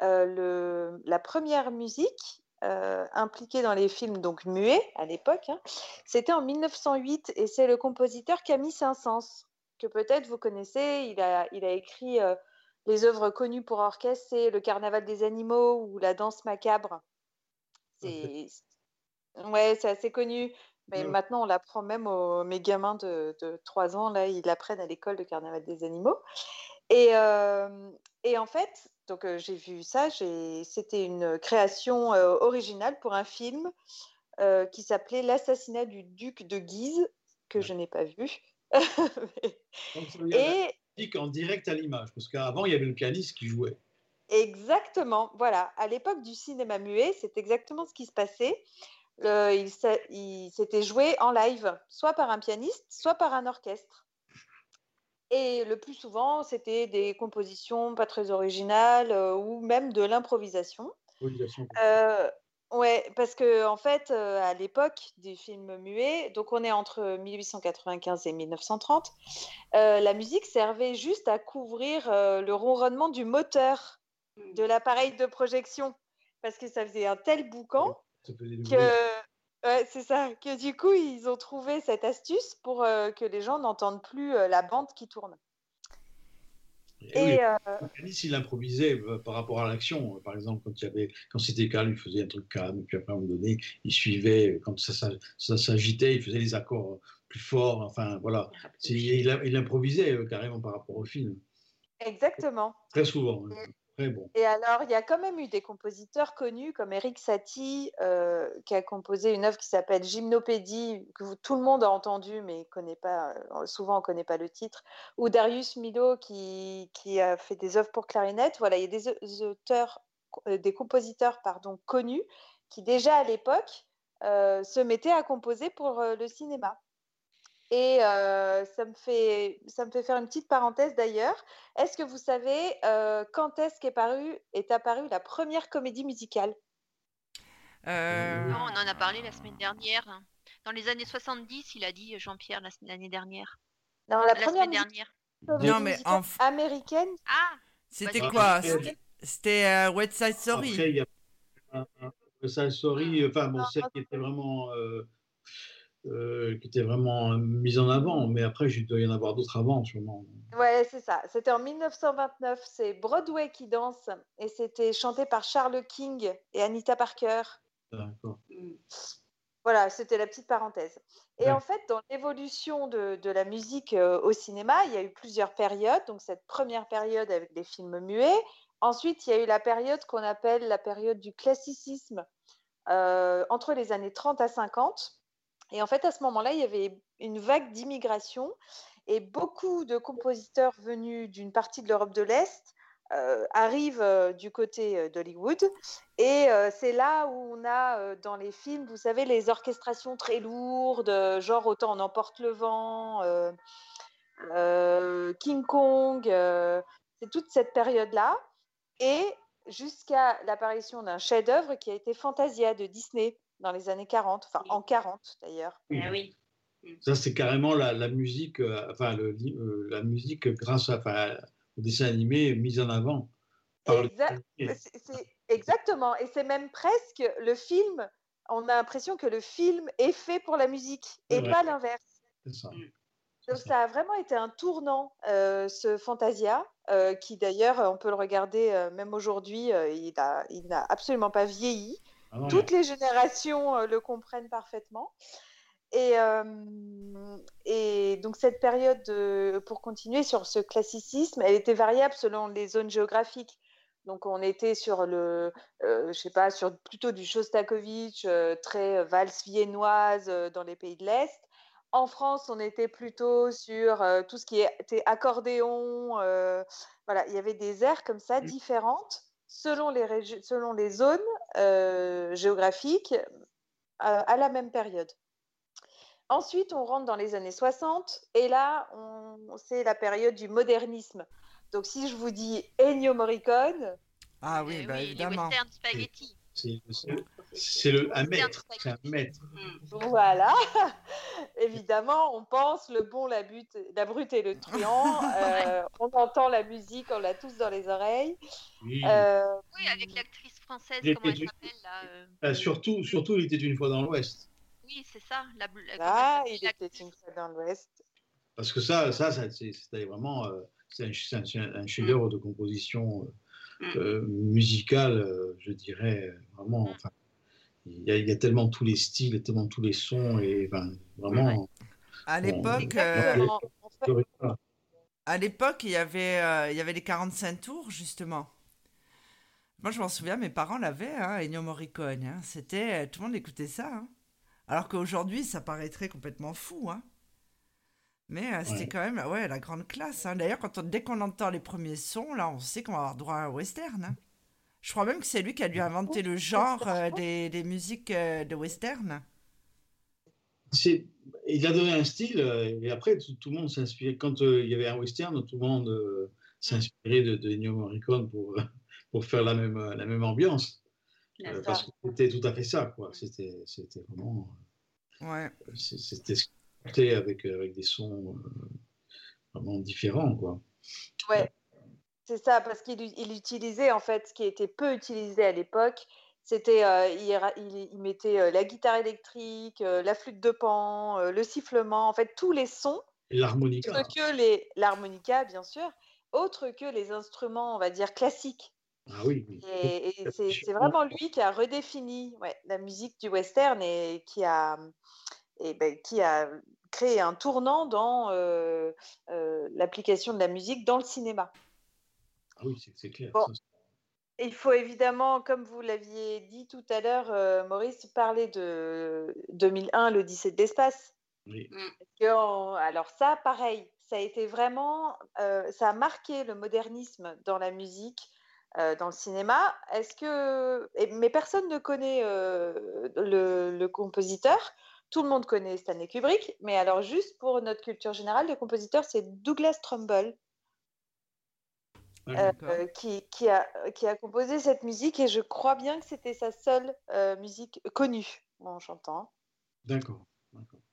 euh, la première musique euh, impliquée dans les films donc muets à l'époque, hein, c'était en 1908 et c'est le compositeur Camille Saint-Saëns que peut-être vous connaissez. Il a écrit les œuvres connues pour orchestre, c'est le Carnaval des animaux ou la danse macabre. C'est ouais, c'est assez connu. Mais maintenant, on l'apprend même aux mes gamins de, de 3 ans. Là, ils l'apprennent à l'école de Carnaval des animaux. Et, euh, et en fait, donc euh, j'ai vu ça. C'était une création euh, originale pour un film qui s'appelait L'assassinat du duc de Guise, que je n'ai pas vu. et en direct à l'image, parce qu'avant, il y avait le pianiste qui jouait. Exactement, voilà. À l'époque du cinéma muet, c'est exactement ce qui se passait. il, s'était joué en live, soit par un pianiste, soit par un orchestre. Et le plus souvent, c'était des compositions pas très originales euh, ou même de l'improvisation. Euh, Ouais, parce que en fait, euh, à l'époque des films muets, donc on est entre 1895 et 1930, euh, la musique servait juste à couvrir euh, le ronronnement du moteur de l'appareil de projection, parce que ça faisait un tel boucan que, c'est ça, que du coup ils ont trouvé cette astuce pour que les gens n'entendent plus la bande qui tourne. Et, euh, il improvisait euh, par rapport à l'action. Par exemple, quand, il y avait, quand c'était calme, il faisait un truc calme. Et puis après, à un moment donné, il suivait. Quand ça, ça, s'agitait, il faisait les accords plus forts. Enfin, voilà. Il, il, improvisait euh, carrément par rapport au film. Exactement. Très souvent. Hein. Et alors, il y a quand même eu des compositeurs connus comme Eric Satie, euh, qui a composé une œuvre qui s'appelle Gymnopédie, que tout le monde a entendu, mais connaît pas, euh, souvent on ne connaît pas le titre, ou Darius Milhaud, qui, a fait des œuvres pour clarinette. Voilà, il y a des auteurs, euh, des compositeurs pardon, connus qui déjà à l'époque se mettaient à composer pour le cinéma. Et euh, ça, me fait, ça me fait faire une petite parenthèse d'ailleurs. Est-ce que vous savez euh, quand est-ce qu'est paru, est apparue la première comédie musicale? Euh... Non, on en a parlé la semaine dernière. Dans les années 70, il a dit Jean-Pierre l'année dernière. Non, la, première semaine dernière. Non, mais américaine? Ah C'était quoi? C'était euh, West Side Story. Après, il y a West Side Story, enfin, bon, celle qui était vraiment euh, qui était vraiment mise en avant, mais après, il doit y en avoir d'autres avant, sûrement. Ouais, c'est ça. C'était en 1929. C'est Broadway qui danse et c'était chanté par Charles King et Anita Parker. D'accord. Voilà, c'était la petite parenthèse. Et en fait, dans l'évolution de, de, la musique euh, au cinéma, il y a eu plusieurs périodes. Donc, cette première période avec les films muets. Ensuite, il y a eu la période qu'on appelle la période du classicisme euh, entre les années 30 à 50 et en fait, à ce moment-là, il y avait une vague d'immigration et beaucoup de compositeurs venus d'une partie de l'Europe de l'Est euh, arrivent euh, du côté euh, d'Hollywood. Et c'est là où on a dans les films, vous savez, les orchestrations très lourdes, genre Autant on emporte le vent, King Kong, c'est toute cette période-là. Et jusqu'à l'apparition d'un chef-d'œuvre qui a été Fantasia de Disney dans les années 40, enfin en 40 d'ailleurs. Ah oui. Ça, c'est carrément la, la musique, euh, enfin, le, euh, la musique grâce à, enfin, au dessin animé mise en avant. Exact. Exactement. Et c'est même presque le film. On a l'impression que le film est fait pour la musique et Ouais. pas l'inverse. C'est ça. Mm. Donc ça. a vraiment été un tournant, euh, ce Fantasia, euh, qui d'ailleurs, on peut le regarder euh, même aujourd'hui, euh, il n'a absolument pas vieilli. Ah non, Toutes les générations euh, le comprennent parfaitement. Et, euh, et donc cette période, de- pour continuer sur ce classicisme, elle était variable selon les zones géographiques. Donc on était sur le, euh, je sais pas, sur plutôt du Shostakovich, euh, très valse viennoise dans les pays de l'Est. En France, on était plutôt sur tout ce qui était accordéon. voilà, il y avait des airs comme ça différentes selon les, régi- selon les zones euh, géographiques euh, à la même période. Ensuite, on rentre dans les années 60 et là, on, c'est la période du modernisme. Donc, si je vous dis Ennio Morricone, Ah oui, Eh bah les évidemment. western spaghetti. C'est le un maître. C'est un maître. Mm. voilà, évidemment, on pense le bon, la, butte, la brute et le truand. Euh, on entend la musique, on l'a tous dans les oreilles. Oui. Euh, Oui, avec l'actrice française, comment elle s'appelle là euh, Euh, surtout, surtout, il était une fois dans l'Ouest. Oui, c'est ça. La, elle il était une fois dans l'Ouest. Parce que ça, ça, ça c'est- c'était vraiment euh, c'est un, c'est un- un chef-d'œuvre de composition euh, Mm. euh, musicale, euh, je dirais vraiment. Mm. Enfin, il y, a, il y a tellement tous les styles, tellement tous les sons et enfin, vraiment. À l'époque, euh, euh, à l'époque, il y avait, euh, il y avait les 45 tours justement. Moi, je m'en souviens, mes parents l'avaient, hein, Ennio Morricone. hein. C'était, tout le monde écoutait ça. hein. Alors qu'aujourd'hui, ça paraîtrait complètement fou. hein. Mais euh, c'était Ouais. quand même, ouais, la grande classe. hein. D'ailleurs, quand on- dès qu'on entend les premiers sons, là, on sait qu'on va avoir droit à un western. hein. Je crois même que c'est lui qui a dû inventer le genre euh, des, des musiques euh, de western. c'est- il a donné un style euh, et après tout, tout le monde s'inspirait. Quand euh, il y avait un western, tout le monde euh, s'inspirait de, de Ennio Morricone pour, pour faire la même, la même ambiance. Euh, parce que c'était tout à fait ça, quoi. C'était, c'était vraiment, Ouais. c'était sculpté avec, avec des sons euh, vraiment différents, quoi. Ouais, c'est ça, parce qu'il il utilisait en fait ce qui était peu utilisé à l'époque. C'était, euh, il, ra- il- il mettait euh, la guitare électrique, euh, la flûte de pan, euh, le sifflement, en fait tous les sons, l'harmonica. autres que les l'harmonica bien sûr, autres que les instruments, on va dire classiques. Ah oui, oui. Et, et c'est c'est vraiment lui qui a redéfini ouais, la musique du western et qui a, et ben, qui a créé un tournant dans euh, euh, l'application de la musique dans le cinéma. Ah oui, c'est, clair. Bon. Il faut évidemment, comme vous l'aviez dit tout à l'heure, euh, Maurice, parler de 2001, l'Odyssée de l'espace. oui. Alors ça, pareil, ça a été vraiment, euh, ça a marqué le modernisme dans la musique, euh, dans le cinéma. Est-ce que, et- mais personne ne connaît euh, le, le compositeur. Tout le monde connaît Stanley Kubrick, mais alors juste pour notre culture générale, le compositeur c'est Douglas Trumbull. Ah, euh, qui, qui a, qui a composé cette musique et je crois bien que c'était sa seule euh, musique connue en chantant. D'accord.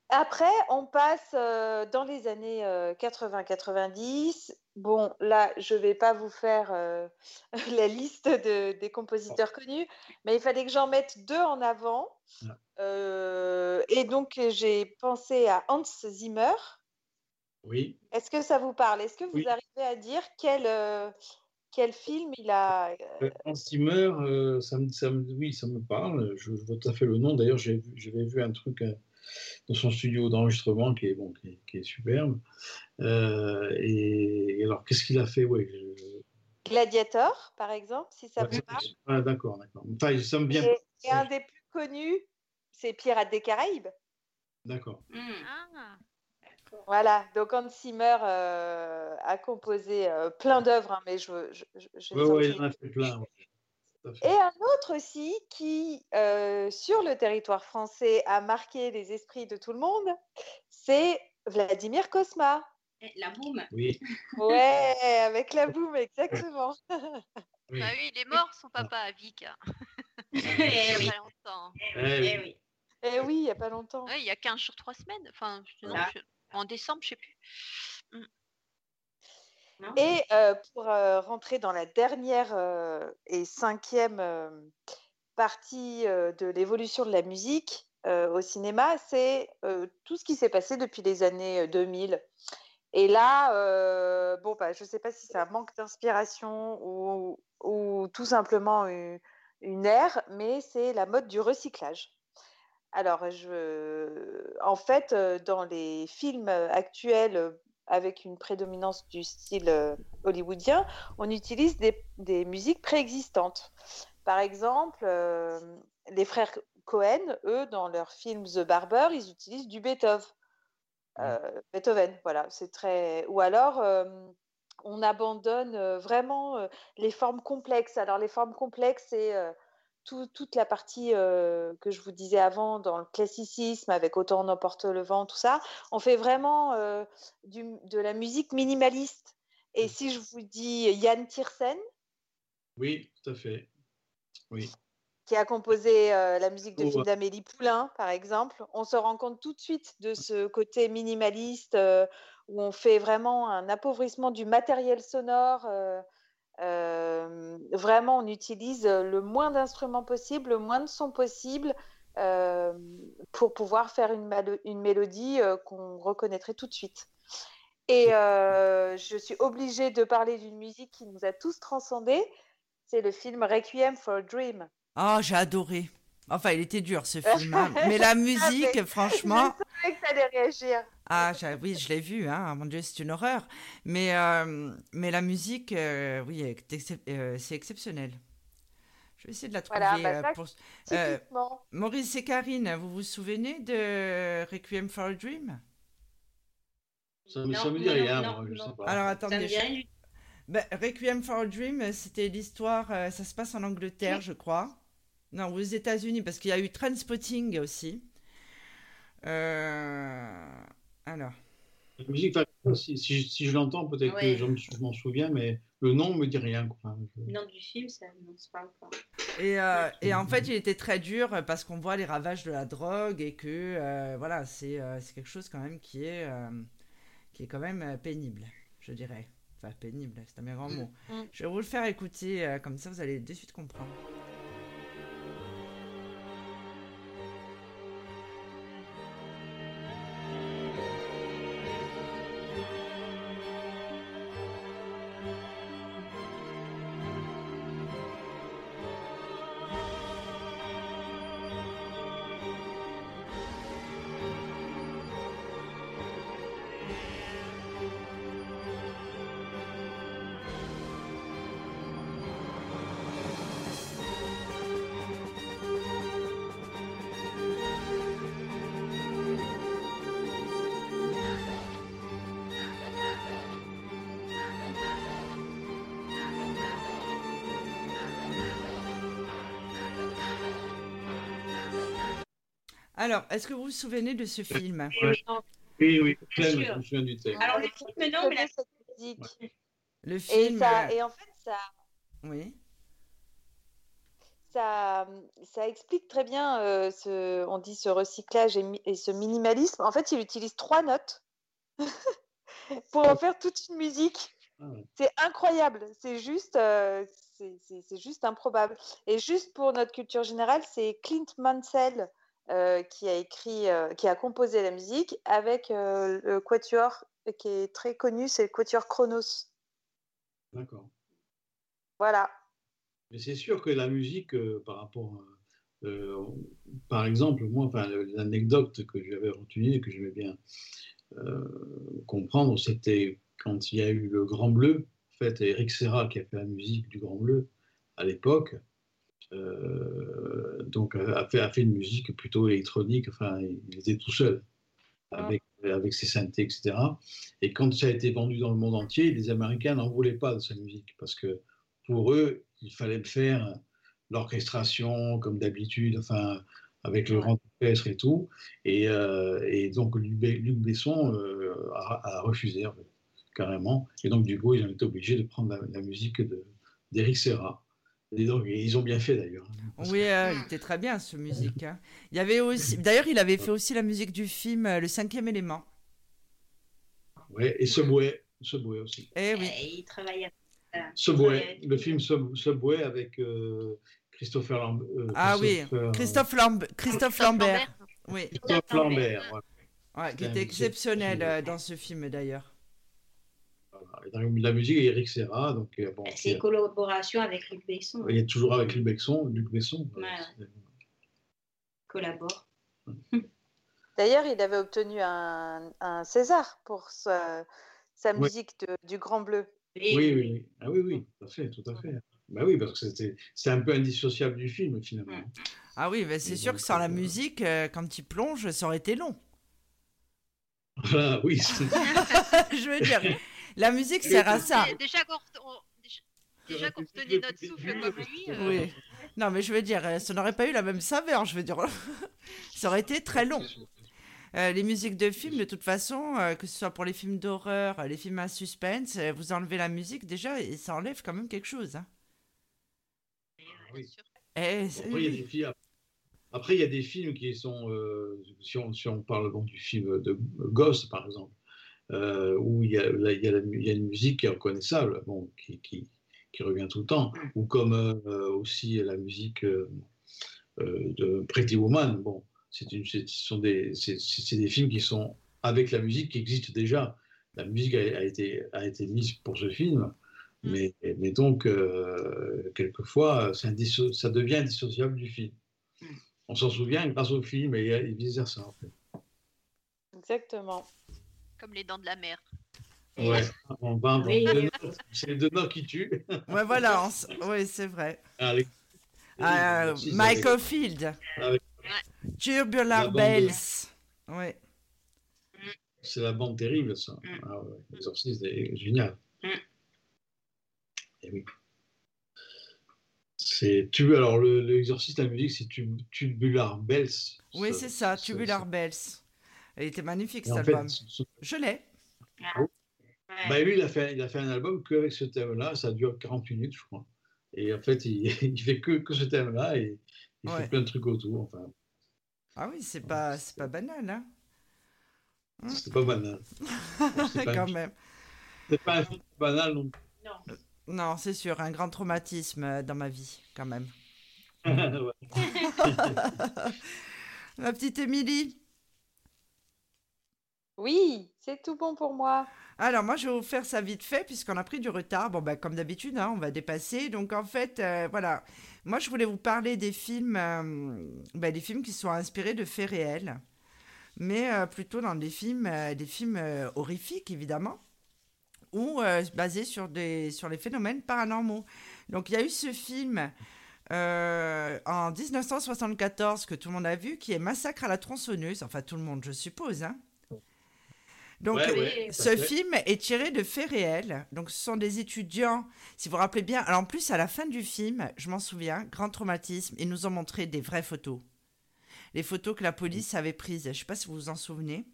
Après, on passe euh, dans les années euh, 80-90. Bon, là, je ne vais pas vous faire la liste de- des compositeurs connus, mais il fallait que j'en mette deux en avant. Ah. Euh, et donc, j'ai pensé à Hans Zimmer. Oui. Est-ce que ça vous parle? Est-ce que vous Oui. arrivez à dire quel, euh, quel film il a Euh, Hans Zimmer, euh, ça me, ça me- oui, ça me parle. Je, je vois tout à fait le nom. D'ailleurs, j'avais vu un truc dans son studio d'enregistrement qui est, bon, qui est, qui est superbe. Et, et alors, qu'est-ce qu'il a fait? Ouais, je- Gladiator, par exemple, si ça ouais, vous parle ah, D'accord, d'accord. Enfin, ça me vient. Et, et un des plus connus, c'est Pirates des Caraïbes. D'accord. Mm. Ah, Voilà, donc Hans Zimmer euh, a composé euh, plein d'œuvres, hein, mais je, je, je, je vais Ouais, ouais, il en a fait plein. ouais. Et un autre aussi qui, euh, sur le territoire français, a marqué les esprits de tout le monde, c'est Vladimir Kosma. Eh, La boum. Oui. Ouais, avec la boum, exactement. oui. bah oui, il est mort, son papa, à Vic. hein. Il oui. y a pas longtemps. Eh Eh oui. Oui. Et oui, il n'y a pas longtemps. Ouais, il y a 15 jours, 3 semaines. Enfin, Ah. je- en décembre, je sais plus. Et euh, pour euh, rentrer dans la dernière euh, et cinquième partie de l'évolution de la musique au cinéma, c'est tout ce qui s'est passé depuis les années 2000. Et là, bon, bah, je ne sais pas si c'est un manque d'inspiration ou, ou, tout simplement une, une ère, mais c'est la mode du recyclage. Alors, je... en fait, dans les films actuels avec une prédominance du style euh, hollywoodien, on utilise des, musiques préexistantes. Par exemple, euh, les frères Cohen, eux, dans leur film The Barber, ils utilisent du Beethoven. Euh, Beethoven, voilà, c'est très. Ou alors, on abandonne vraiment les formes complexes. Alors, les formes complexes, c'est toute la partie euh, que je vous disais avant dans le classicisme avec Autant on emporte le vent, tout ça, on fait vraiment euh, de la musique minimaliste. Et si je vous dis Yann Tiersen Oui, tout à fait. Oui. Qui a composé euh, la musique de oh, film d'Amélie Poulain, par exemple, on se rend compte tout de suite de ce côté minimaliste où on fait vraiment un appauvrissement du matériel sonore euh, vraiment, on utilise le moins d'instruments possible, le moins de sons possible euh, pour pouvoir faire une, une mélodie euh, qu'on reconnaîtrait tout de suite. Et je suis obligée de parler d'une musique qui nous a tous transcendés. C'est le film Requiem for a Dream. Oh, j'ai adoré. Enfin, il était dur ce film, hein. mais la musique, franchement. Je savais que ça allait réagir. Ah oui, je l'ai vu, hein. mon Dieu, c'est une horreur. Mais, euh, mais la musique, euh, oui, euh, c'est exceptionnel. Je vais essayer de la trouver. Voilà, bah pour... Maurice et Karine, vous vous souvenez de Requiem for a Dream? Ça, me, ça me dit rien, moi, je sais pas. Alors attendez. Bah, Requiem for a Dream, c'était l'histoire, ça se passe en Angleterre, je crois. Non, aux États-Unis, parce qu'il y a eu Transpotting aussi. Euh, alors. La musique, si, si, je l'entends, peut-être que je m'en souviens, mais le nom me dit rien. Le nom du film, ça ne parle pas. Et, euh, et, en fait, il était très dur parce qu'on voit les ravages de la drogue et que euh, voilà, c'est quelque chose quand même qui est, qui est quand même pénible, je dirais. Enfin, pénible, c'est un bien grand mot. Mm. Je vais vous le faire écouter, comme ça vous allez de suite comprendre. Alors, est-ce que vous vous souvenez de ce film? Oui, oui, je me souviens du texte. Alors, le film, non, mais la musique. Le film. Et, ça, et en fait, ça. Oui. Ça, ça, explique très bien euh, ce, on dit ce recyclage et, ce minimalisme. En fait, il utilise trois notes pour en faire toute une musique. C'est incroyable. C'est juste, euh, c'est juste improbable. Et juste pour notre culture générale, c'est Clint Mansell euh, qui a écrit, euh, qui a composé la musique avec euh, le quatuor qui est très connu, c'est le quatuor Chronos. D'accord. Voilà. Mais c'est sûr que la musique, par rapport, par exemple, moi, enfin, l'anecdote que j'avais retenue, que j'aimais bien comprendre, c'était quand il y a eu le Grand Bleu, en fait, Eric Serra qui a fait la musique du Grand Bleu à l'époque, euh, donc a fait, a fait une musique plutôt électronique, enfin il était tout seul avec, avec ses synthés, etc. Et quand ça a été vendu dans le monde entier, les Américains n'en voulaient pas de sa musique parce que pour eux, il fallait faire l'orchestration comme d'habitude, enfin avec le grand orchestre et tout. Et, euh, et donc Luc Besson euh, a, refusé carrément. Et donc du coup, ils ont été obligés de prendre la, la musique d'Eric Serra ils ont bien fait d'ailleurs. Oui, euh, il était très bien ce musique. Hein. Il y avait aussi, d'ailleurs, il avait fait aussi la musique du film euh, Le Cinquième élément. Oui, et Subway. Subway aussi. Eh oui. Et il travaille à Subway, le film Sub- Subway avec euh, Christopher Lambert. Ah oui, Christophe, Lamb- Christophe Lambert. Oui, Christophe Lambert. ouais, qui était exceptionnel euh, dans ce film d'ailleurs. Voilà. Et dans la musique, il y a Eric Serra. Donc, euh, bon, C'est une collaboration avec Luc Besson. il y a toujours avec Luc Besson. Luc Besson. Ouais. C'est- collabore. D'ailleurs, il avait obtenu un, un César pour sa, sa Ouais. musique de- du Grand Bleu. Et- Oui, oui, oui. Ah oui, oui, tout à fait, tout à fait. Bah oui, parce que c'était, c'est un peu indissociable du film finalement. Ah oui, bah, c'est sûr donc, que sans la euh, musique, euh, quand il plonge, ça aurait été long. Voilà, oui. c'est- Je veux dire, la musique sert à ça. Dé- Déjà qu'on déjà- qu'on retenait notre souffle comme lui. euh, Oui. Non, mais je veux dire, euh, ça n'aurait pas eu la même saveur, je veux dire. ça aurait été très long. Euh, les musiques de films, de toute façon, euh, que ce soit pour les films d'horreur, les films à suspense, euh, vous enlevez la musique déjà et ça enlève quand même quelque chose. hein. oui. Bon, Après, il y a des films. Après, il y a des films qui sont, euh, si, on, si on parle bon, du film de Ghost, par exemple, euh, où il y, a, là, il, y a la mu- il y a une musique qui est reconnaissable, bon, qui, qui, qui revient tout le temps, ou comme euh, aussi la musique euh, de Pretty Woman. Bon, c'est ce sont des, c'est, c'est des films qui sont avec la musique qui existe déjà. La musique a, a été, a été mise pour ce film, mais, mais donc, euh, quelquefois, ça devient indissociable du film. On s'en souvient grâce au film et, et vice-versa. En fait. Exactement. Comme les dents de la mer. Ouais, on va Oui. c'est les deux notes qui tuent. Ouais, voilà, on s- ouais, c'est vrai. Avec- Euh, Michael Field. Avec- Tubular La bande de- Bells. Ouais. C'est la bande terrible, ça. Mm. Ah ouais, L'exorciste est génial. Mm. Et oui. C'est tu alors le l'exorciste la musique c'est tub- Tubular Bells. Oui, c'est ça, Tubular Bells. Il était magnifique Et cet fait, album. ce- Je l'ai. Ouais. bah, lui il a fait il a fait un album qu'avec ce thème-là, ça dure 40 minutes je crois. Et en fait il, il fait que, que ce thème-là et il Ouais. fait plein de trucs autour. Enfin, Ah oui, c'est pas, c'est pas banal, hein. c'est pas banal. c'est pas- Quand même. C'est pas un film banal non plus. Non. Non, c'est sûr, un grand traumatisme euh, dans ma vie, quand même. Ouais. Ma petite Émilie. Oui, c'est tout bon pour moi. Alors, moi, je vais vous faire ça vite fait, puisqu'on a pris du retard. Bon, ben, comme d'habitude, hein, on va dépasser. Donc, en fait, euh, voilà. Moi, je voulais vous parler des films, euh, ben, des films qui sont inspirés de faits réels, mais euh, plutôt dans des films, des films horrifiques, évidemment, ou basés sur, des, sur les phénomènes paranormaux. Donc, il y a eu ce film en 1974 que tout le monde a vu, qui est Massacre à la tronçonneuse. Enfin, tout le monde, je suppose. Hein. Donc, Ouais, ouais, ce fait. film est tiré de faits réels. Donc, ce sont des étudiants, si vous vous rappelez bien. Alors, en plus, à la fin du film, je m'en souviens, grand traumatisme, ils nous ont montré des vraies photos. Les photos que la police avait prises. Je ne sais pas si vous vous en souvenez.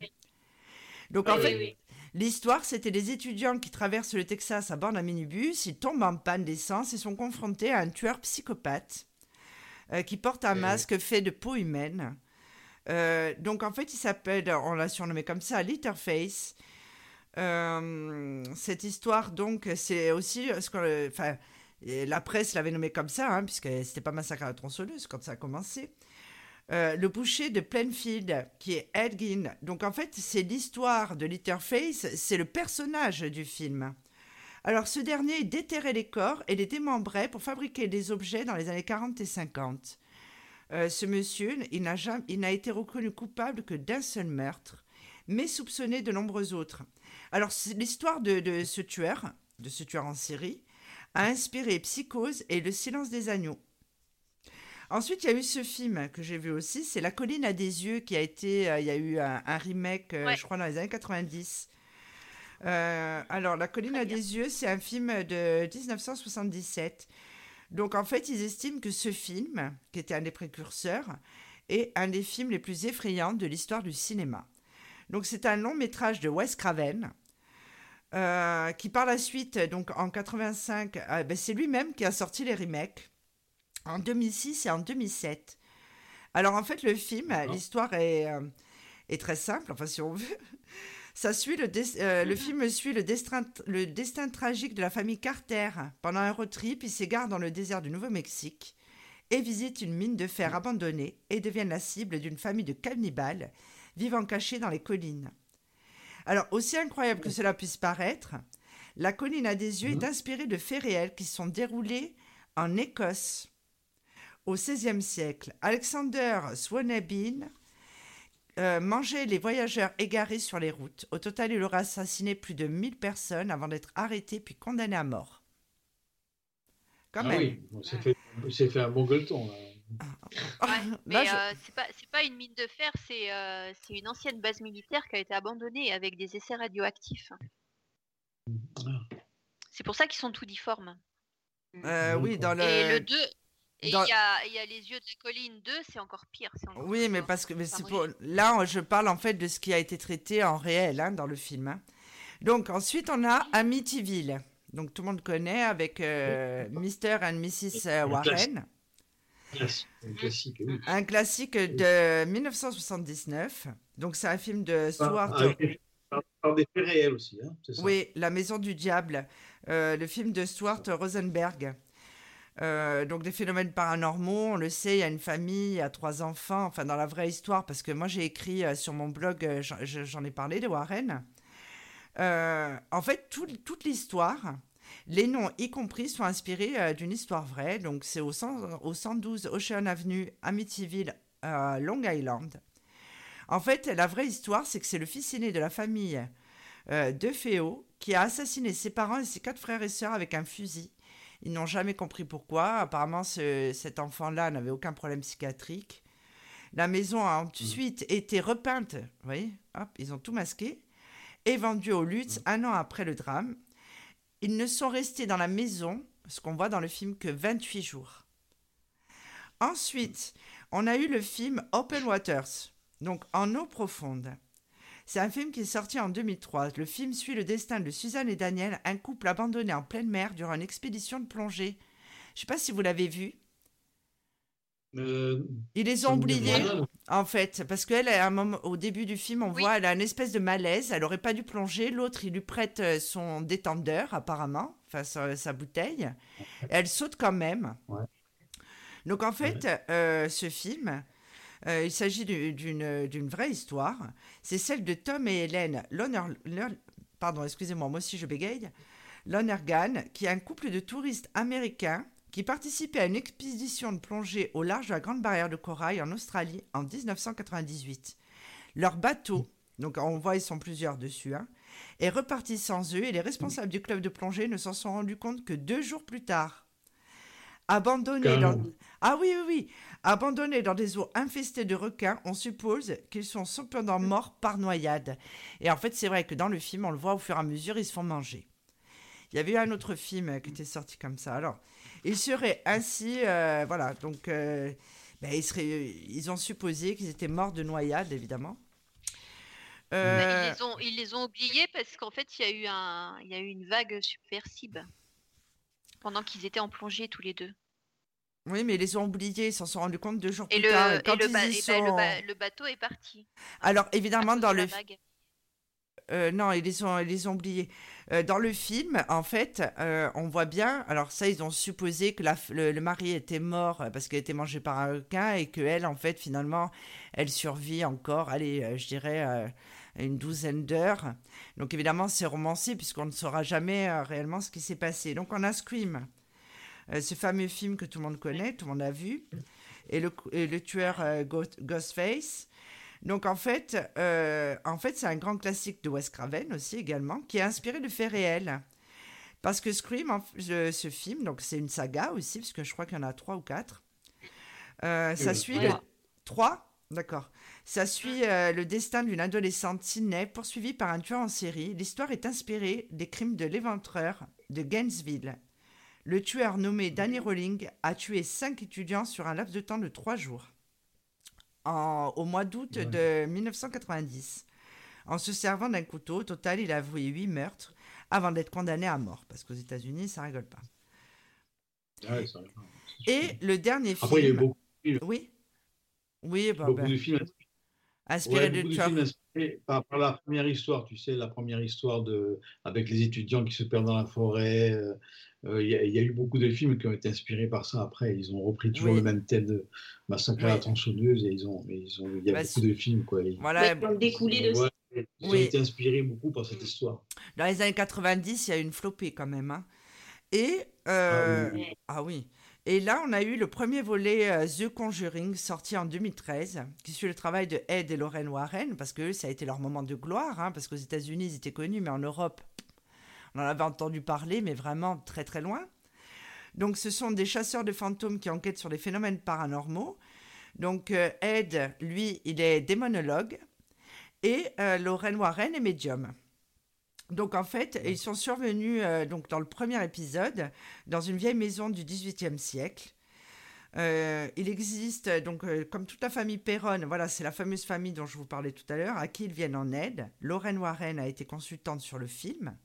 Donc, en fait, oui. l'histoire, c'était des étudiants qui traversent le Texas à bord d'un minibus. Ils tombent en panne d'essence et sont confrontés à un tueur psychopathe euh, qui porte un oui. masque fait de peau humaine. Euh, donc en fait, il s'appelle, on l'a surnommé comme ça, Litterface. Euh, cette histoire, donc, c'est aussi que, enfin, la presse l'avait nommé comme ça, hein, puisque c'était pas massacre à la tronçonneuse quand ça a commencé. Euh, le boucher de Plainfield, qui est Ed Gein. Donc en fait, c'est l'histoire de Litterface, c'est le personnage du film. Alors ce dernier déterrait les corps et les démembrait pour fabriquer des objets dans les années 40 et 50. Euh, ce monsieur, il n'a jamais, il n'a été reconnu coupable que d'un seul meurtre, mais soupçonné de nombreux autres. Alors c'est l'histoire de, de ce tueur, de ce tueur en série, a inspiré Psychose et Le silence des agneaux. Ensuite, il y a eu ce film que j'ai vu aussi, c'est La colline à des yeux, qui a été, euh, il y a eu un, un remake, euh, Ouais. je crois, dans les années 90. Euh, alors, La colline à des yeux, c'est un film de 1977. Donc, en fait, ils estiment que ce film, qui était un des précurseurs, est un des films les plus effrayants de l'histoire du cinéma. Donc, c'est un long métrage de Wes Craven. euh, qui par la suite, donc en 85, euh, ben, c'est lui-même qui a sorti les remakes en 2006 et en 2007. Alors en fait, le film, l'histoire est, euh, est très simple, enfin si on veut. Ça suit le, euh, le film suit le destin, le destin tragique de la famille Carter. Pendant un road trip, ils s'égarent dans le désert du Nouveau-Mexique et visitent une mine de fer abandonnée et deviennent la cible d'une famille de cannibales vivant cachés dans les collines. Alors, aussi incroyable que cela puisse paraître, La colline à des yeux est inspirée de faits réels qui sont déroulés en Écosse au XVIe siècle. Alexander Swanabin euh, mangeait les voyageurs égarés sur les routes. Au total, il aura assassiné plus de 1000 personnes avant d'être arrêté puis condamné à mort. Quand Ah même. oui, on s'est fait, on s'est fait un bon gueuleton. là. Ouais, mais Là, je- euh, c'est pas c'est pas une mine de fer, c'est euh, c'est une ancienne base militaire qui a été abandonnée avec des essais radioactifs. C'est pour ça qu'ils sont tout difformes. Euh, oui, dans le. Et le 2, et il dans- y, a, il y a les yeux de la colline 2, c'est encore pire. encore Oui, mais parce que mais c'est Enfin, pour... là, je parle en fait de ce qui a été traité en réel hein, dans le film. hein. Donc ensuite, on a Amityville. Donc tout le monde connaît avec euh, Mr. and Mrs. euh, Warren, Classique, un classique, oui. un classique de 1979. Donc c'est un film de Stuart. Avec des- par, par des faits réels aussi, hein, ça Oui, La Maison du Diable, euh, le film de Stuart Rosenberg. Euh, donc des phénomènes paranormaux, on le sait, il y a une famille, il y a trois enfants, enfin dans la vraie histoire, parce que moi j'ai écrit euh, sur mon blog, euh, j'en- je- j'en ai parlé de Warren. En fait, tout- toute l'histoire, les noms y compris, sont inspirés d'une histoire vraie. Donc c'est au, 100 au 112 Ocean Avenue, Amityville, Long Island. En fait, la vraie histoire, c'est que c'est le fils aîné de la famille de Féo qui a assassiné ses parents et ses quatre frères et sœurs avec un fusil. Ils n'ont jamais compris pourquoi. Apparemment, ce- cet enfant-là n'avait aucun problème psychiatrique. La maison a ensuite été repeinte. Vous voyez? Hop, ils ont tout masqué. Et vendue au Lutz un an après le drame. Ils ne sont restés dans la maison, ce qu'on voit dans le film, que 28 jours. Ensuite, on a eu le film Open Waters, donc En eau profonde. C'est un film qui est sorti en 2003. Le film suit le destin de Suzanne et Daniel, un couple abandonné en pleine mer durant une expédition de plongée. Je ne sais pas si vous l'avez vu. Euh, Ils les ont oubliés, en fait, parce qu'elle, au début du film, on Oui. voit, elle a une espèce de malaise. Elle aurait pas dû plonger. L'autre, il lui prête euh, son détendeur, apparemment, enfin sa, sa bouteille. Elle saute quand même. Ouais. Donc, en fait, euh, ce film, euh, il s'agit du- d'une vraie histoire. C'est celle de Tom et Hélène Loner, Lon- pardon, excusez-moi, moi aussi je bégaye. Lonergan, qui est un couple de touristes américains qui participaient à une expédition de plongée au large de la Grande Barrière de Corail en Australie en 1998. Leur bateau, donc on voit ils sont plusieurs dessus, hein, est reparti sans eux et les responsables du club de plongée ne s'en sont rendus compte que deux jours plus tard. Abandonnés dans... Carrément. Ah oui, oui, oui. Abandonnés dans des eaux infestées de requins, on suppose qu'ils sont cependant morts par noyade. Et en fait, c'est vrai que dans le film, on le voit au fur et à mesure, ils se font manger. Il y avait eu un autre film qui était sorti comme ça. Alors, ils seraient ainsi, euh, voilà, donc euh, ben, ils, seraient, ils ont supposé qu'ils étaient morts de noyade, évidemment. Euh, ils, les ont, oubliés parce qu'en fait, il y, il y a eu une vague subversive pendant qu'ils étaient en plongée tous les deux. Oui, mais ils les ont oubliés, ils s'en sont rendus compte deux jours Et plus le, tard. et quand le, ils ba- y et bah, le ba- le bateau est parti. Alors, évidemment, dans le. Euh, non, ils les ont, ils les ont oubliés. Euh, dans le film, en fait, euh, on voit bien. Alors ça, ils ont supposé que la le, le mari était mort parce qu'elle était mangée par un requin et que elle, en fait, finalement, elle survit encore. Allez, euh, je dirais une douzaine d'heures. Donc évidemment, c'est romancé puisqu'on ne saura jamais réellement ce qui s'est passé. Donc on a Scream, ce fameux film que tout le monde connaît, tout le monde a vu, et le, et le tueur euh, Ghost- Ghostface. Donc en fait, euh, en fait c'est un grand classique de Wes Craven aussi également, qui est inspiré de faits réels. Parce que Scream, en ce, film, donc c'est une saga aussi, parce que je crois qu'il y en a trois ou quatre. Euh, ça suit le... Trois D'accord. Ça suit euh, le destin d'une adolescente Sydney poursuivie par un tueur en série. L'histoire est inspirée des crimes de l'éventreur de Gainesville. Le tueur nommé Danny Rowling a tué cinq étudiants sur un laps de temps de trois jours en- au mois d'août Ouais. de 1990. En se servant d'un couteau, au total, il a avoué huit meurtres avant d'être condamné à mort. Parce qu'aux États-Unis, ça rigole pas. ouais, ça- Et le dernier film. Après, il y a eu beaucoup, Oui. Oui, bah, beaucoup bah, de films. Inspiré Ouais, de de films inspirés par, par la première histoire, tu sais, la première histoire de, avec les étudiants qui se perdent dans la forêt. euh, Il y, a- il y a eu beaucoup de films qui ont été inspirés par ça après. Ils ont repris toujours Oui. le même thème de Massacre à la tronçonneuse et ils ont, et ils ont, il y a Bah, beaucoup de films, quoi. Ils, Voilà, Ils ont découlé de ouais, ça. ils ont été inspirés beaucoup par cette Mm. histoire. dans les années 90, il y a eu une flopée quand même. hein. Et euh, Ah oui. ah oui. Et là, on a eu le premier volet euh, The Conjuring sorti en 2013, qui suit le travail de Ed et Lorraine Warren, parce que ça a été leur moment de gloire, hein, parce qu'aux États-Unis, ils étaient connus, mais en Europe, on en avait entendu parler, mais vraiment très très loin. Donc, ce sont des chasseurs de fantômes qui enquêtent sur des phénomènes paranormaux. Donc, euh, Ed, lui, il est démonologue, et euh, Lorraine Warren est médium. Donc en fait, ils sont survenus euh, donc dans le premier épisode dans une vieille maison du XVIIIe siècle. Euh, il existe donc comme toute la famille Perron, voilà, c'est la fameuse famille dont je vous parlais tout à l'heure, à qui ils viennent en aide. Lorraine Warren a été consultante sur le film.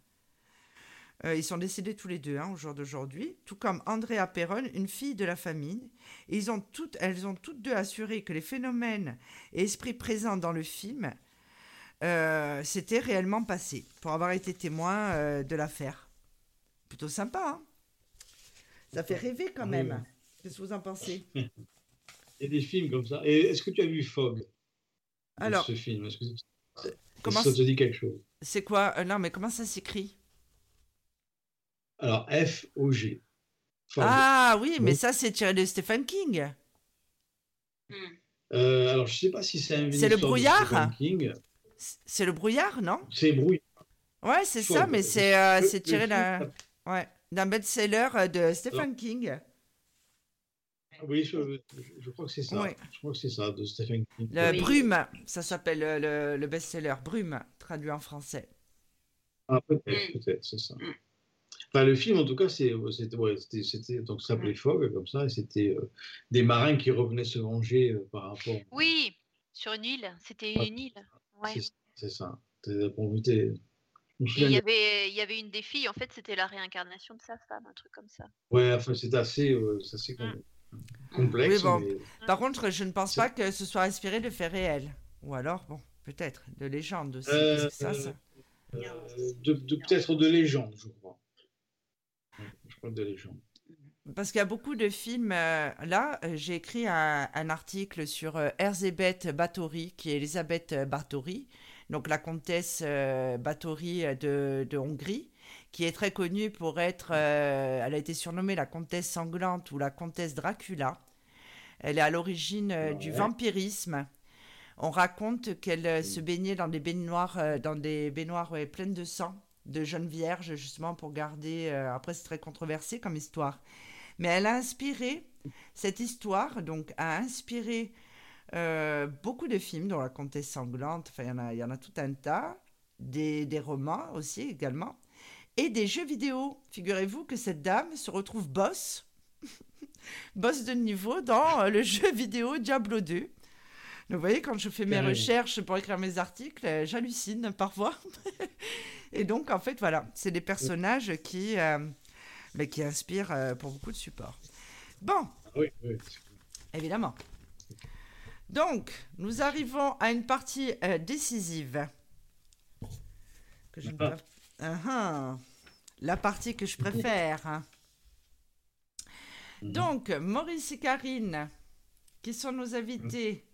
Euh, ils sont décédés tous les deux hein, au jour d'aujourd'hui, tout comme Andrea Perron, une fille de la famille. Et ils ont toutes, elles ont toutes deux assuré que les phénomènes et esprits présents dans le film euh, s'étaient réellement passés pour avoir été témoin euh, de l'affaire. Plutôt sympa, hein Ça fait rêver quand même. oui. Qu'est-ce que vous en pensez? Il y a des films comme ça. Et est-ce que tu as vu Fog? De Alors, ce film Est-ce que comment ça te dit quelque chose? C'est quoi? Euh, Non, mais comment ça s'écrit? Alors, F-O-G. Fog. Ah oui, mais ça c'est tiré de Stephen King. Euh, alors, je ne sais pas si c'est un C'est le brouillard Stephen King. C- C'est le brouillard, non? C'est brouillard. Ouais, c'est ça, mais c'est euh, tiré d'un ouais, d'un best-seller euh, de Stephen King. Oui, je, je crois que c'est ça. Oui. Je crois que c'est ça, de Stephen King. Le Oui. Brume, ça s'appelle euh, le, le best-seller. Brume, traduit en français. Ah, peut-être, Mm. peut-être, c'est ça. Mm. Enfin, le film, en tout cas, c'est, c'était, ouais, c'était, c'était- donc ça s'appelait Fog, comme ça, et c'était euh, des marins qui revenaient se venger euh, par rapport. Oui, sur une île. C'était Ouais. une île. Ouais. C'est, c'est ça. Il y avait, il y avait une des filles, en fait, c'était la réincarnation de sa femme, un truc comme ça. Ouais, enfin, c'était assez, euh, c'est assez com- complexe. Oui, bon. mais- Par contre, je ne pense C'est- pas que ce soit inspiré de faits réels. Ou alors, bon, peut-être, de légendes aussi. Euh, ça, ça euh, de, de- peut-être de légende, je crois. De légende. Parce qu'il y a beaucoup de films. euh, là, euh, j'ai écrit un, un article sur euh, Erzsébet Báthory, qui est Elisabeth Báthory, donc la comtesse euh, Báthory euh, de, de Hongrie, qui est très connue pour être. elle a été surnommée la comtesse sanglante ou la comtesse Dracula. Elle est à l'origine du vampirisme. On raconte qu'elle se baignait dans des baignoires, dans des baignoires ouais, pleines de sang, de jeunes vierges, justement pour garder. euh, après, c'est très controversé comme histoire. Mais elle a inspiré, cette histoire, donc, a inspiré euh, beaucoup de films, dont La Comtesse Sanglante, enfin, il y en a- y, en a tout un tas, des, des romans aussi également, et des jeux vidéo. Figurez-vous que cette dame se retrouve boss, boss de niveau dans euh, le jeu vidéo Diablo 2. Donc, vous voyez, quand je fais mes Carrément. recherches pour écrire mes articles, j'hallucine parfois. et donc, en fait, voilà, c'est des personnages qui, euh, mais qui inspirent euh, pour beaucoup de supports. Bon, Ah Oui, oui. évidemment. Donc, nous arrivons à une partie euh, décisive. Que je Ah. Ah, ah. La partie que je préfère. hein. Mhm. Donc, Maurice et Karine, qui sont nos invités.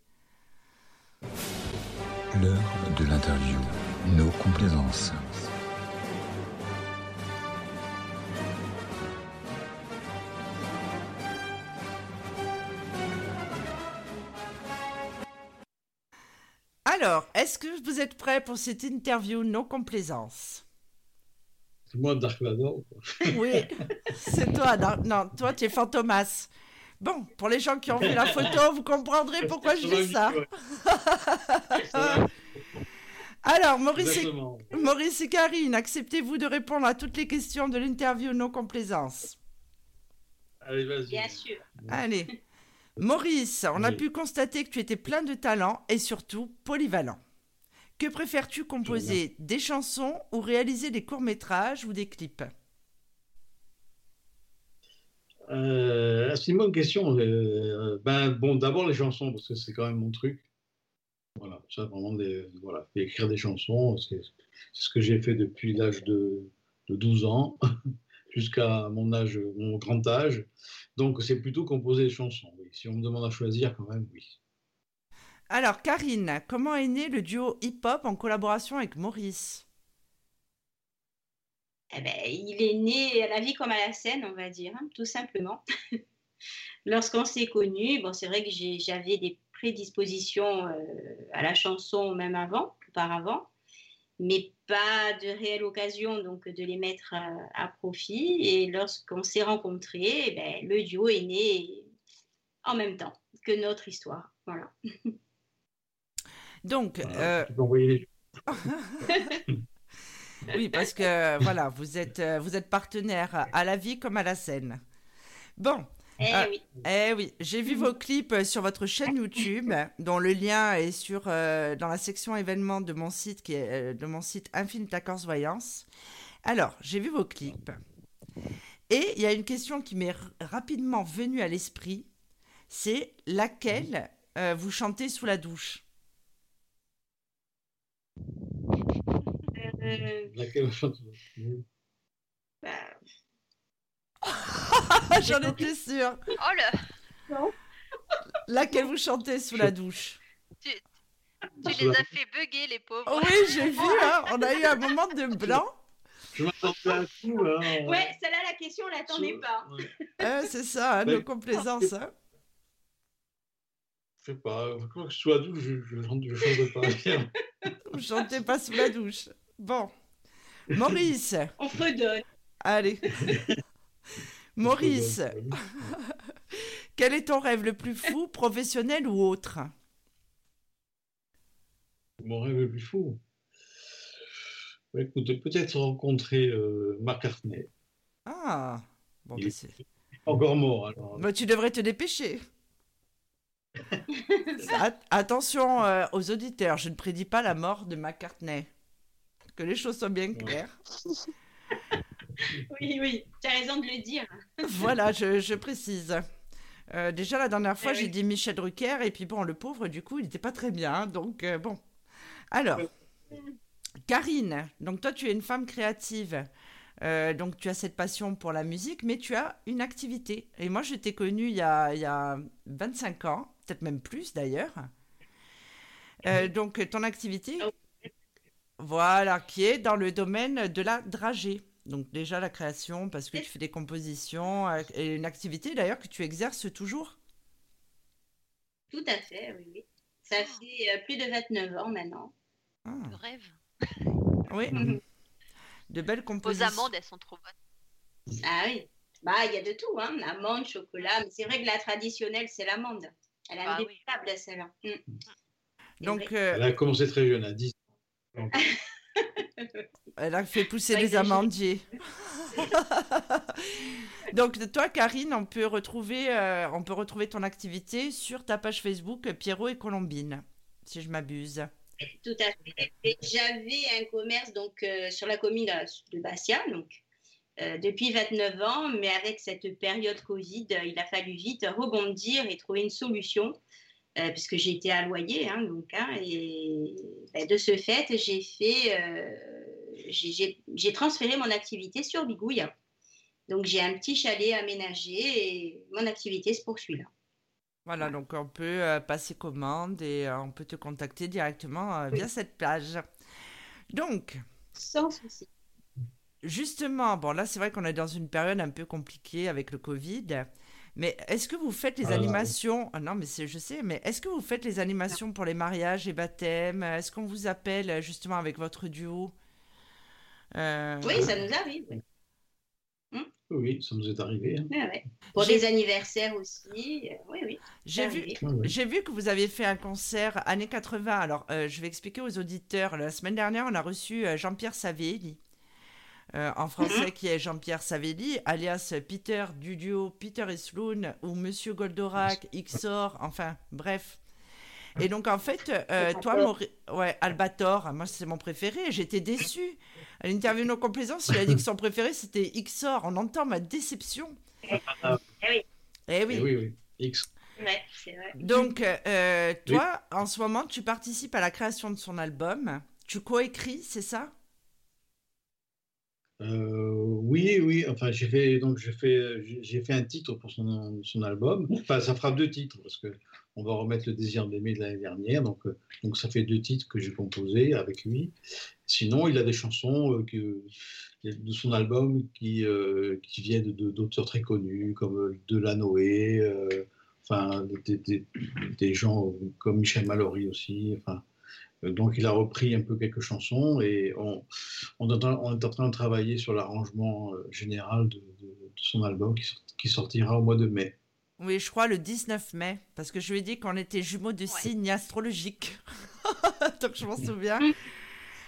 L'heure de l'interview. Nos complaisances. Alors, est-ce que vous êtes prêts pour cette interview non complaisance? C'est moi, Dark Vador. Oui, c'est toi. Non, non, toi, tu es Fantomas. Bon, pour les gens qui ont vu la photo, vous comprendrez pourquoi je dis ça. Ouais. Alors, Maurice et. Maurice et Karine, acceptez-vous de répondre à toutes les questions de l'interview non complaisance? Allez, vas-y. Bien sûr. Allez. Maurice, on a pu constater que tu étais plein de talent et surtout polyvalent. Que préfères-tu composer Des chansons ou réaliser des courts-métrages ou des clips? Euh, c'est une bonne question. Euh, ben, bon, d'abord les chansons, parce que c'est quand même mon truc. Voilà, ça vraiment des, voilà, écrire des chansons, c'est ce que j'ai fait depuis l'âge de, de 12 ans jusqu'à mon âge, mon grand âge. Donc c'est plutôt composer des chansons. Si on me demande à choisir, quand même, oui. Alors, Karine, comment est né le duo hip-hop en collaboration avec Maurice? Eh ben, Il est né à la vie comme à la scène, on va dire, hein, tout simplement. Lorsqu'on s'est connus, bon, c'est vrai que j'avais des prédispositions euh, à la chanson même avant, auparavant, mais pas de réelle occasion donc de les mettre à, profit. Et lorsqu'on s'est rencontrés, eh ben, le duo est né en même temps que notre histoire. Voilà. Donc, euh, oui, parce que voilà, vous êtes euh, vous êtes partenaire à la vie comme à la scène. Bon. Eh euh, oui. Eh oui, j'ai vu vos clips sur votre chaîne YouTube, dont le lien est sur dans la section événements de mon site qui est de mon site Infinite Accords Voyance. Alors, j'ai vu vos clips. Et il y a une question qui m'est rapidement venue à l'esprit, c'est laquelle vous chantez sous la douche euh, Laquelle bah... J'en étais sûre. Oh là Laquelle vous chantez sous la douche? Tu, tu les as fait bugger, les pauvres. oui, j'ai vu, hein. on a eu un moment de blanc. Je m'attendais à tout. Hein. Ouais, celle-là, la question, on l'attendait pas. Ouais. c'est ça, hein, nos complaisances. Hein. Je sais pas, quand je suis à douche, je, je, je chante pas bien. Vous chantez pas sous la douche. Bon. Maurice. On fredonne. Allez. Maurice. Quel est ton rêve le plus fou, professionnel ou autre? Mon rêve le plus fou? Écoute, peut-être rencontrer euh, McCartney. Ah, bon, Il bah, est Encore mort, alors. bah, tu devrais te dépêcher. At- attention euh, aux auditeurs, je ne prédis pas la mort de McCartney. Que les choses soient bien claires. Oui, oui, tu as raison de le dire. voilà, je, je précise. Euh, déjà, la dernière fois, Eh j'ai oui. dit Michel Drucker, et puis bon, le pauvre, du coup, il n'était pas très bien. hein, donc, euh, bon. Alors, Karine, donc toi, tu es une femme créative. Euh, donc, tu as cette passion pour la musique, mais tu as une activité. Et moi, je t'ai connue il y a, il y a 25 ans, peut-être même plus d'ailleurs. Euh, donc, ton activité, voilà, qui est dans le domaine de la dragée. Donc, déjà, la création, parce que tu fais des compositions, euh, et une activité d'ailleurs que tu exerces toujours. Tout à fait, oui, oui. Ça fait euh, plus de 29 ans maintenant. Ah, Le rêve. oui, Mhm. de belles Aux compositions. amandes, elles sont trop bonnes. Ah oui. Bah, il y a de tout, hein. Amande, chocolat. Mais c'est vrai que la traditionnelle, c'est l'amande. Elle est Ah oui. celle-là. Mm. C'est Donc, euh, Elle a commencé très jeune, à 10 ans. Elle a fait pousser les amandiers. Donc toi, Karine, on peut retrouver, euh, on peut retrouver ton activité sur ta page Facebook Pierrot et Colombine, si je m'abuse. Tout à fait. Et J'avais un commerce donc euh, sur la commune de, de Bastia, donc euh, depuis 29 ans, mais avec cette période Covid, euh, il a fallu vite rebondir et trouver une solution, euh, puisque j'étais à loyer, hein, donc, hein, et ben, de ce fait, j'ai fait, euh, j'ai- transféré mon activité sur Bigouille. Donc j'ai un petit chalet aménagé et mon activité se poursuit là. Voilà, donc on peut euh, passer commande et euh, on peut te contacter directement euh, via cette page. Donc, Sans souci. Justement, bon là c'est vrai qu'on est dans une période un peu compliquée avec le Covid, mais est-ce que vous faites les Ah là là, oui. animations? Ah non, mais je sais, mais est-ce que vous faites les animations pour les mariages et baptêmes? Est-ce qu'on vous appelle justement avec votre duo? Euh, Oui, ça nous arrive. oui. Oui, ça nous est arrivé. hein. Ouais. Pour des anniversaires aussi. euh, oui, oui. J'ai vu. Ouais. J'ai vu que vous aviez fait un concert années 80. Alors, euh, je vais expliquer aux auditeurs. La semaine dernière, on a reçu euh, Jean-Pierre Savelli, euh, en français qui est Jean-Pierre Savelli, alias Peter du duo Peter et Sloan ou Monsieur Goldorak, Xor, enfin, bref. Et donc, en fait, euh, toi, Mauri- ouais, Albator, moi, c'est mon préféré. J'étais déçue. À l'interview non complaisance, il a dit que son préféré, c'était Xor. On entend ma déception. Eh oui. Eh oui, oui. X. Ouais, c'est vrai. Donc, euh, toi, en ce moment, tu participes à la création de son album. Tu coécris, c'est ça? Euh, oui, oui. Enfin, j'ai fait donc j'ai fait j'ai fait un titre pour son, son album. Enfin, ça fera deux titres parce que on va remettre le désir d'aimer de l'année dernière. Donc euh, donc ça fait deux titres que j'ai composés avec lui. Sinon, il a des chansons euh, que, de son album qui qui viennent d'auteurs très connus comme Delanoé, enfin des, des, des, gens comme Michel Mallory aussi. Enfin donc il a repris un peu quelques chansons et on, on, est, en train de travailler sur l'arrangement euh, général de, son album qui, sortira au mois de mai. Oui, je crois le 19 mai, parce que je lui ai dit qu'on était jumeaux de signes astrologiques. Donc je m'en souviens.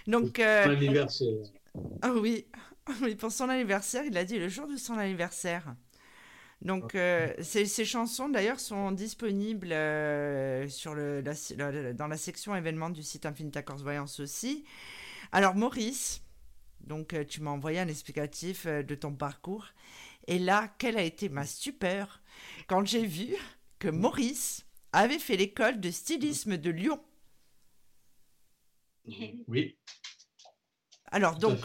Donc, euh... Son anniversaire. Ah oui. oui, pour son anniversaire, il a dit le jour de son anniversaire. Donc, euh, ces, chansons, d'ailleurs, sont disponibles euh, sur le, dans la section événements du site Infinita Corse Voyance aussi. Alors, Maurice, donc, euh, tu m'as envoyé un explicatif de ton parcours. Et là, quelle a été ma stupeur quand j'ai vu que Maurice avait fait l'école de stylisme de Lyon. Oui. Alors, donc,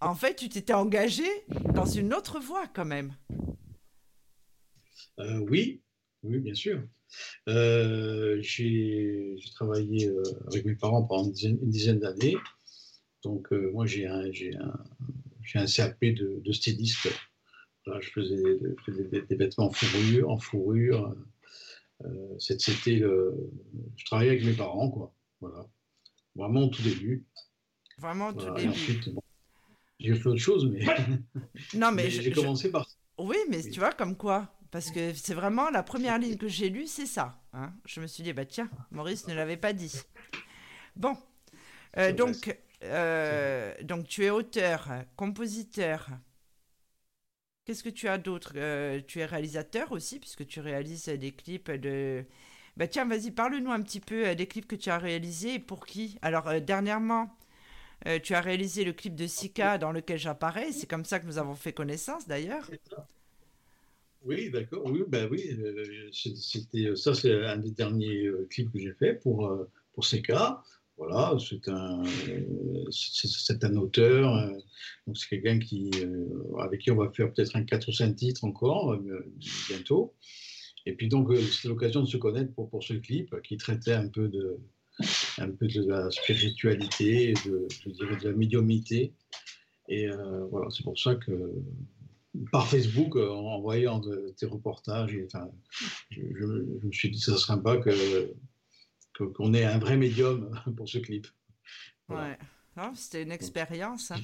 en fait, tu t'étais engagé dans une autre voie quand même. Euh, oui, oui, bien sûr. Euh, j'ai travaillé euh, avec mes parents pendant une dizaine, d'années. Donc, moi, j'ai un, un, un, CAP de, de styliste. je faisais, des, vêtements en fourrure. En fourrure. C'était le. Je travaillais avec mes parents, quoi. Voilà. Vraiment au tout début. Vraiment au tout début. ensuite, j'ai fait autre chose, mais. non, mais, j'ai commencé par. Oui, mais tu vois, comme quoi parce que c'est vraiment la première ligne que j'ai lue, c'est ça. Hein. Je me suis dit, bah tiens, Maurice ne l'avait pas dit. Bon, euh, donc, euh, donc tu es auteur, compositeur. Qu'est-ce que tu as d'autre? Euh, Tu es réalisateur aussi, puisque tu réalises des clips de... Bah tiens, vas-y, parle-nous un petit peu des clips que tu as réalisés et pour qui. Alors, dernièrement, tu as réalisé le clip de Sika dans lequel j'apparais. C'est comme ça que nous avons fait connaissance, d'ailleurs. Oui, d'accord. Oui, ben oui. Euh, c'était ça, c'est un des derniers euh, clips que j'ai fait pour euh, pour CK. Voilà, c'est un c'est un auteur. donc c'est quelqu'un qui avec qui on va faire peut-être un 4 ou 5 titres encore bientôt. Et puis donc c'est l'occasion de se connaître pour pour ce clip qui traitait un peu de un peu de la spiritualité, de, je dirais de la médiumité. Et voilà, c'est pour ça que par Facebook euh, en voyant tes reportages. Et, enfin, je, me suis dit que ce serait sympa que qu'on ait un vrai médium pour ce clip. Ouais, c'était une expérience. Hein.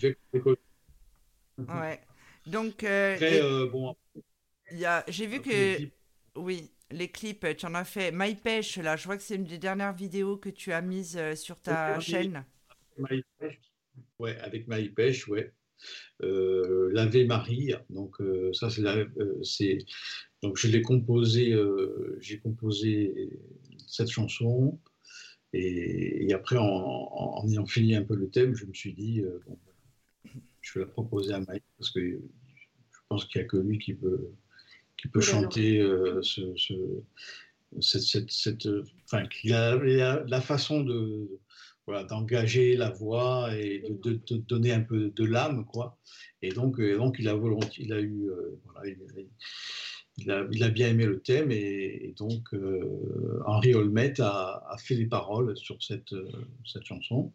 Ouais. Donc, euh, euh, bon. J'ai vu que oui, les clips, tu en as fait. MyPêche, là, je vois que c'est une des dernières vidéos que tu as mises sur ta chaîne. Ouais, avec MyPêche, ouais euh, l'Ave Marie. Donc euh, ça euh, c'est donc je l'ai composé, euh, j'ai composé cette chanson et, après en, ayant fini un peu le thème, je me suis dit bon, je vais la proposer à Mike parce que je pense qu'il n'y a que lui qui peut qui peut chanter ce, cette, cette, cette, enfin, la façon de, voilà, d'engager la voix et de, de, donner un peu de l'âme, quoi. Et donc, euh, donc il a volontiers, il a eu, euh, voilà, il, a, bien aimé le thème et, donc euh, Henri Olmet a, fait les paroles sur cette, cette chanson.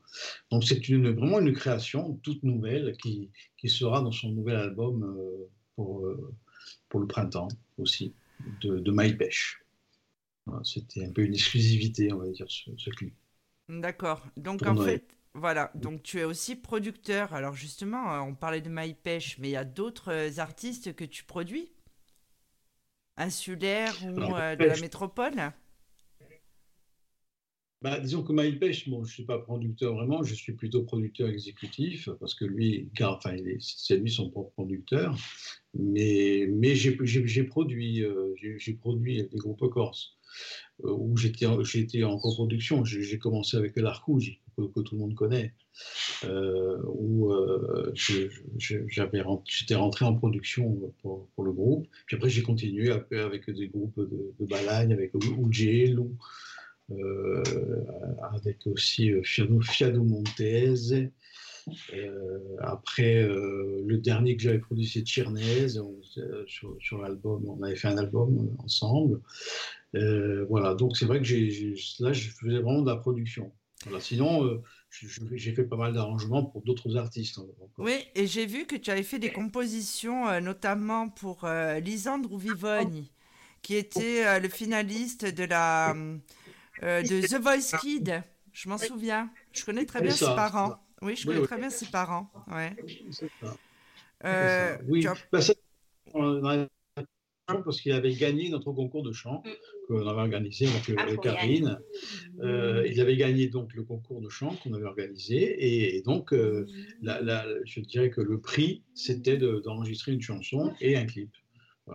Donc c'est une, vraiment une création toute nouvelle qui, qui sera dans son nouvel album pour, pour le printemps aussi de, de My Pêche. C'était un peu une exclusivité, on va dire, ce clip. D'accord. Donc en fait, voilà. Donc tu es aussi producteur. Alors justement, euh, on parlait de MyPêche, mais il y a d'autres euh, artistes que tu produis? Insulaire ou euh, de la métropole? Bah, disons que MyPêche, bon, je ne suis pas producteur vraiment, je suis plutôt producteur exécutif, parce que lui, car, enfin, c'est lui son propre producteur, mais, mais j'ai produit, j'ai produit des groupes corses. Euh, où j'étais en, en coproduction. J'ai commencé avec Larcou, j'ai que, tout le monde connaît, où j'avais j'étais rentré en production pour, le groupe. Puis après, j'ai continué avec des groupes de, Balagne, avec Lou, avec aussi Fiado, Fiado Montez. Euh, après, euh, le dernier que j'avais produit, c'est Tchernez. Euh, sur, sur l'album, on avait fait un album ensemble. voilà, donc c'est vrai que j'ai, là, je faisais vraiment de la production. Voilà, sinon, j'ai fait pas mal d'arrangements pour d'autres artistes. Hein, oui, et j'ai vu que tu avais fait des compositions, notamment pour Lisandre Vivogni, qui était le finaliste de la de The Voice Kid. Je m'en souviens. Je connais très bien ses parents. Oui, je connais très bien ses parents. Ouais. Euh, oui, parce qu'il avait gagné notre concours de chant qu'on avait organisé avec, ah, Karine. Euh, il avait gagné donc le concours de chant qu'on avait organisé et, donc euh, je dirais que le prix c'était d'enregistrer une chanson et un clip.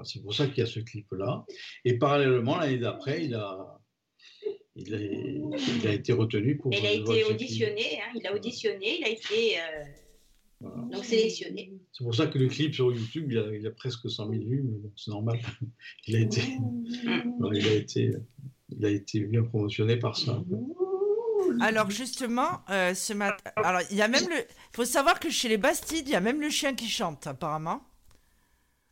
c'est pour ça qu'il y a ce clip là. Et parallèlement l'année d'après, il a il a, il a, été retenu pour. Il a été auditionné, hein, il a auditionné, il a été euh, donc sélectionné. C'est pour ça que le clip sur YouTube, il a, il a presque 100 000 vues, mais bon, c'est normal. Il a été, il a été, il a été bien promotionné par ça. Alors justement, euh, ce matin, alors il y a même le, il faut savoir que chez les Bastides, il y a même le chien qui chante apparemment.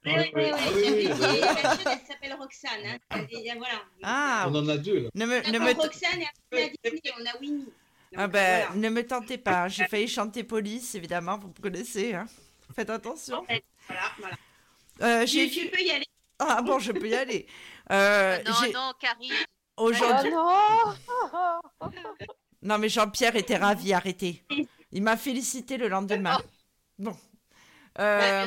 Oui, oui, oui. oui. La elle s'appelle Roxane. Hein. Voilà. Ah, on en a deux. Là. Ne me, ne me... Roxane et Disney, on a Winnie. ah ben, voilà. ne me tentez pas. J'ai failli chanter Police, évidemment, vous me connaissez. Hein. Faites attention. Voilà, voilà. Euh, tu, tu peux y aller. Ah bon, je peux y aller. Euh, non, non, Carrie. Aujourd'hui. Oh non, non, mais Jean-Pierre était ravi, arrêtez. Il m'a félicité le lendemain. Bon. Euh,